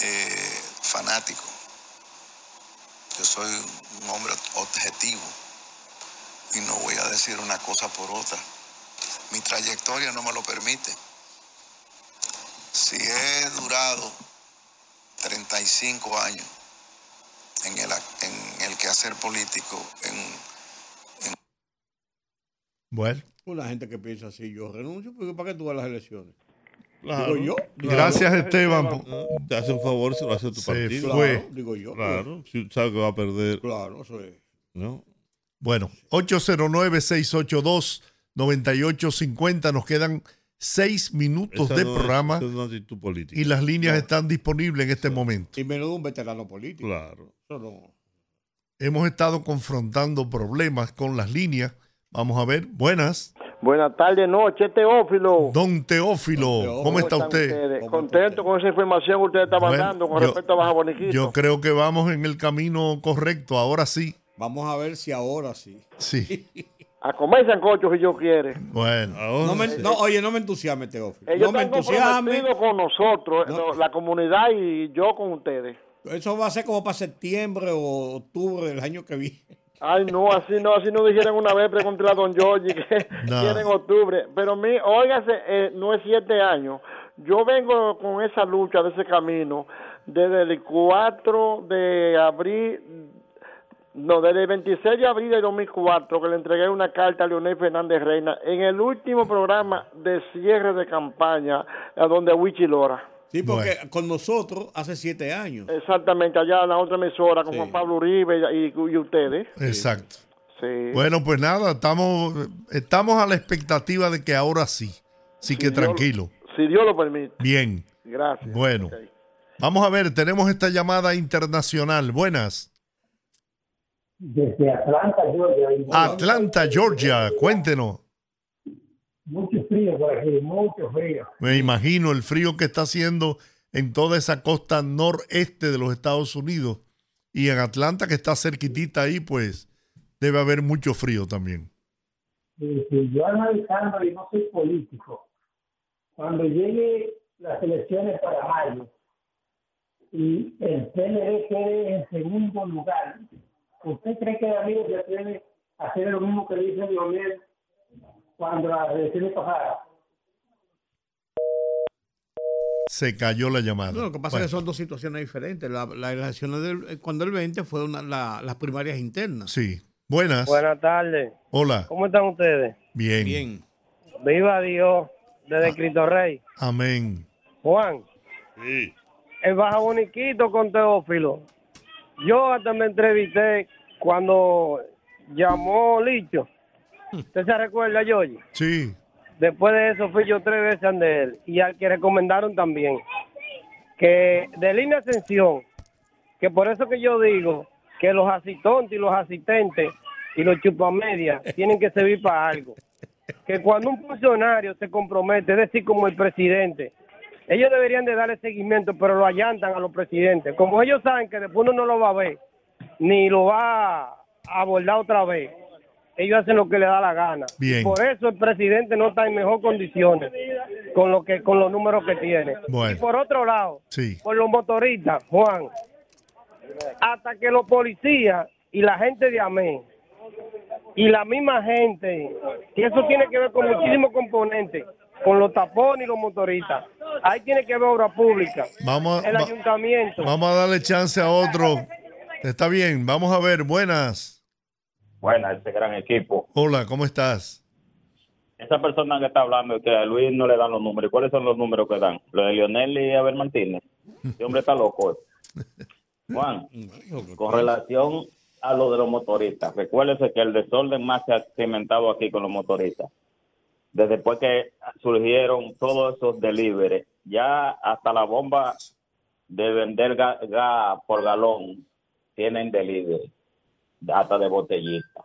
eh, fanático. Yo soy un hombre objetivo y no voy a decir una cosa por otra. Mi trayectoria no me lo permite. Si he durado 35 años en el, en el quehacer político, en, Bueno, Una gente que piensa así, yo renuncio, porque ¿para qué tú vas a las elecciones? Claro, Digo yo. claro. Gracias, Esteban. Te hace un favor si lo hace tu Se partido. fue. Claro, digo yo. Claro, si sabe que va a perder. Claro, eso es. ¿no? Bueno, 809-682-9850. Nos quedan seis minutos Esa de no es- programa es una actitud política. y las líneas están disponibles en este momento. Y menos de un veterano político. Claro. Eso no. Hemos estado confrontando problemas con las líneas. Vamos a ver. Buenas. Buenas tardes, noche, Teófilo. Don Teófilo, ¿cómo está usted? Contento con esa información que usted está Bueno, mandando con yo- respecto a Baja Boniquito. Yo creo que vamos en el camino correcto. Ahora sí. Vamos a ver si ahora sí. Sí. A comer sancocho si yo quiere. Bueno. No me- no, oye, no me entusiasme, Teófilo. Ellos no me entusiasme. con nosotros, no, la comunidad y yo con ustedes. Eso va a ser como para septiembre o octubre del año que viene. Ay, no, así no, así no dijeron una vez, pregunté a don Giorgi que No. quieren octubre. Pero mi, óigase, eh, no es siete años. Yo vengo con esa lucha de ese camino desde el 4 de abril, no, desde el 26 de abril de 2004 que le entregué una carta a Leonel Fernández Reina en el último programa de cierre de campaña a donde Wichi Lora. Sí, porque con nosotros hace siete años. Exactamente, allá en la otra emisora con Sí. Juan Pablo Uribe y, y ustedes. Exacto. Sí. Bueno, pues nada, estamos, estamos a la expectativa de que ahora sí. Así que Dios tranquilo. Si Dios lo permite. Bien. Gracias. Bueno. Vamos a ver, tenemos esta llamada internacional. Buenas. Desde Atlanta, Georgia. Atlanta, Georgia. Cuéntenos. Mucho frío por aquí, mucho frío. Me imagino el frío que está haciendo en toda esa costa noreste de los Estados Unidos. Y en Atlanta, que está cerquitita ahí, pues debe haber mucho frío también. Y si yo analizando y no soy político, cuando llegue las elecciones para mayo y el PLD quede en segundo lugar, ¿usted cree que David se atreve a hacer lo mismo que dice Leonel cuando las elecciones pasadas? Se cayó la llamada. No, lo que pasa Bueno, es que son dos situaciones diferentes. La- Las elecciones del, cuando el 20 fue una- la- las primarias internas. Sí. Buenas. Buenas tardes. Hola. ¿Cómo están ustedes? Bien. Viva Dios, Ah. desde Cristo Rey. Amén. Juan, el Baja Boniquito con Teófilo. Yo hasta me entrevisté cuando llamó Licho. ¿Usted se recuerda, Yoyi? Sí. Después de eso fui yo tres veces ante él y al que recomendaron también que de línea ascensión, que por eso que yo digo que los asistentes y los asistentes y los chupamedias tienen que servir para algo. Que cuando un funcionario se compromete, es decir, como el presidente, ellos deberían de darle seguimiento, pero lo allantan a los presidentes. Como ellos saben que después uno no lo va a ver, ni lo va a abordar otra vez, ellos hacen lo que le da la gana. Bien. Por eso el presidente no está en mejor condiciones con lo que con los números que tiene. Bueno. Y por otro lado, Sí. por los motoristas, Juan, hasta que los policías y la gente de AME y la misma gente, que eso tiene que ver con muchísimos componentes, con los tapones y los motoristas. Ahí tiene que ver obra pública, Vamos, a- el va- ayuntamiento. vamos a darle chance a otro. Está bien. Vamos a ver. Buenas. Buena, ese gran equipo. Hola, ¿cómo estás? Esa persona que está hablando que a Luis no le dan los números. ¿Cuáles son los números que dan? Los de Lionel y Abel Martínez. Ese hombre está loco. eh. Juan, con relación a lo de los motoristas, recuérdese que el desorden más se ha cimentado aquí con los motoristas. Desde después que surgieron todos esos deliveries, ya hasta la bomba de vender gas ga por galón tienen delivery, hasta de botellita.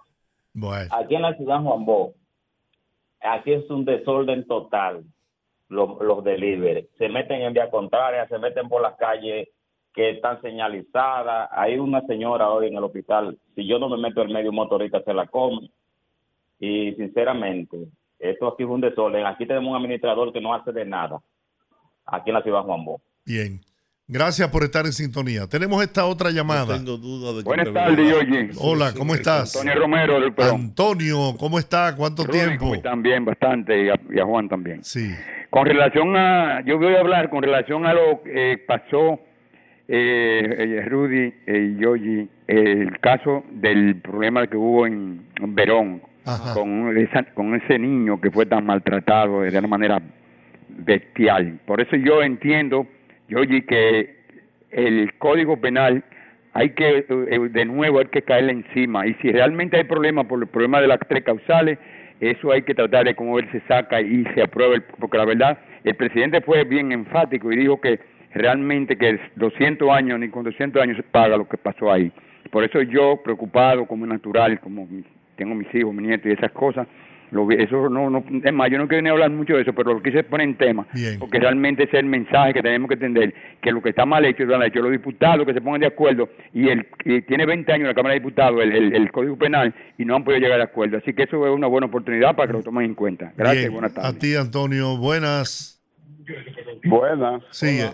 Bueno. Aquí en la ciudad Juan Bo, aquí es un desorden total. Los, los delivery se meten en vía contraria, se meten por las calles que están señalizadas. Hay una señora hoy en el hospital. Si yo no me meto en medio, un motorista se la come. Y sinceramente, esto aquí es un desorden. Aquí tenemos un administrador que no hace de nada. Aquí en la ciudad Juan Bo. Bien. Gracias por estar en sintonía. Tenemos esta otra llamada. tengo duda de que Buenas tardes. Yoyi. Hola, ¿cómo estás? Antonio Romero del Perón. Antonio, ¿cómo está? ¿Cuánto Rudy, tiempo? Bien, bastante, y a, y a Juan también. Sí. Con relación a, yo voy a hablar con relación a lo que pasó eh, eh, Rudy y Yoyi, el caso del problema que hubo en, en Verón con, esa- con ese niño que fue tan maltratado de una manera bestial. Por eso yo entiendo, Yoyi, que el Código Penal hay que, eh, de nuevo, hay que caerle encima. Y si realmente hay problema por el problema de las tres causales, eso hay que tratar de cómo ver se saca y se aprueba, porque la verdad, el presidente fue bien enfático y dijo que realmente que 200 años, ni con 200 años se paga lo que pasó ahí. Por eso yo, preocupado como natural, como tengo mis hijos, mis nietos y esas cosas, lo vi- eso no, no, es más, yo no quiero ni hablar mucho de eso, pero lo quise poner en tema, porque realmente ese es el mensaje que tenemos que entender, que lo que está mal hecho, lo han hecho los diputados que se pongan de acuerdo, y el y tiene 20 años la Cámara de Diputados, el, el, el Código Penal, y no han podido llegar a acuerdo. Así que eso es una buena oportunidad para que lo tomen en cuenta. Gracias Bien. buenas tardes. A ti, Antonio. Buenas. Buenas. Sigue.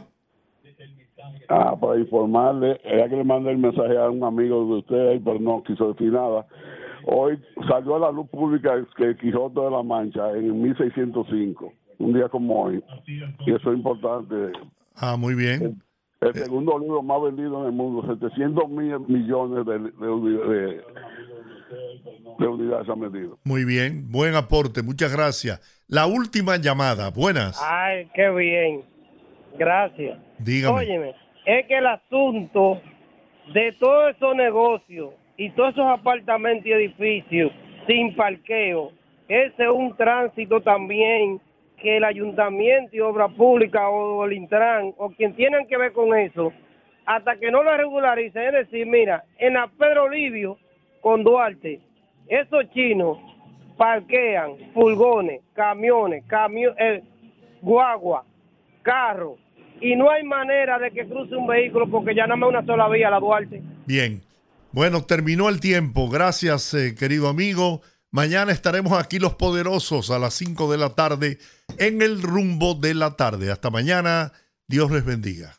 Ah, para informarle, era que le mandé el mensaje a un amigo de ustedes, pero no quiso decir nada. Hoy salió a la luz pública que el Quijote de la Mancha en el 1605, un día como hoy. Y eso es importante. Ah, muy bien. El segundo libro más vendido en el mundo, 700 mil millones de, de, de- de unidades han vendido. Muy bien, buen aporte, muchas gracias. La última llamada, buenas. Ay, qué bien. Gracias. Dígame. Óyeme, es que el asunto de todos esos negocios y todos esos apartamentos y edificios sin parqueo, ese es un tránsito también que el ayuntamiento y obra pública o el Intran o quien tienen que ver con eso, hasta que no lo regularicen, es decir, mira, en la Pedro Livio con Duarte, esos chinos parquean furgones, camiones, camio, eh, guagua, carro, y no hay manera de que cruce un vehículo porque ya nada más una sola vía, la Duarte. Bien. Bueno, terminó el tiempo. Gracias, eh, querido amigo. Mañana estaremos aquí los poderosos a las 5 de la tarde en el rumbo de la tarde. Hasta mañana. Dios les bendiga.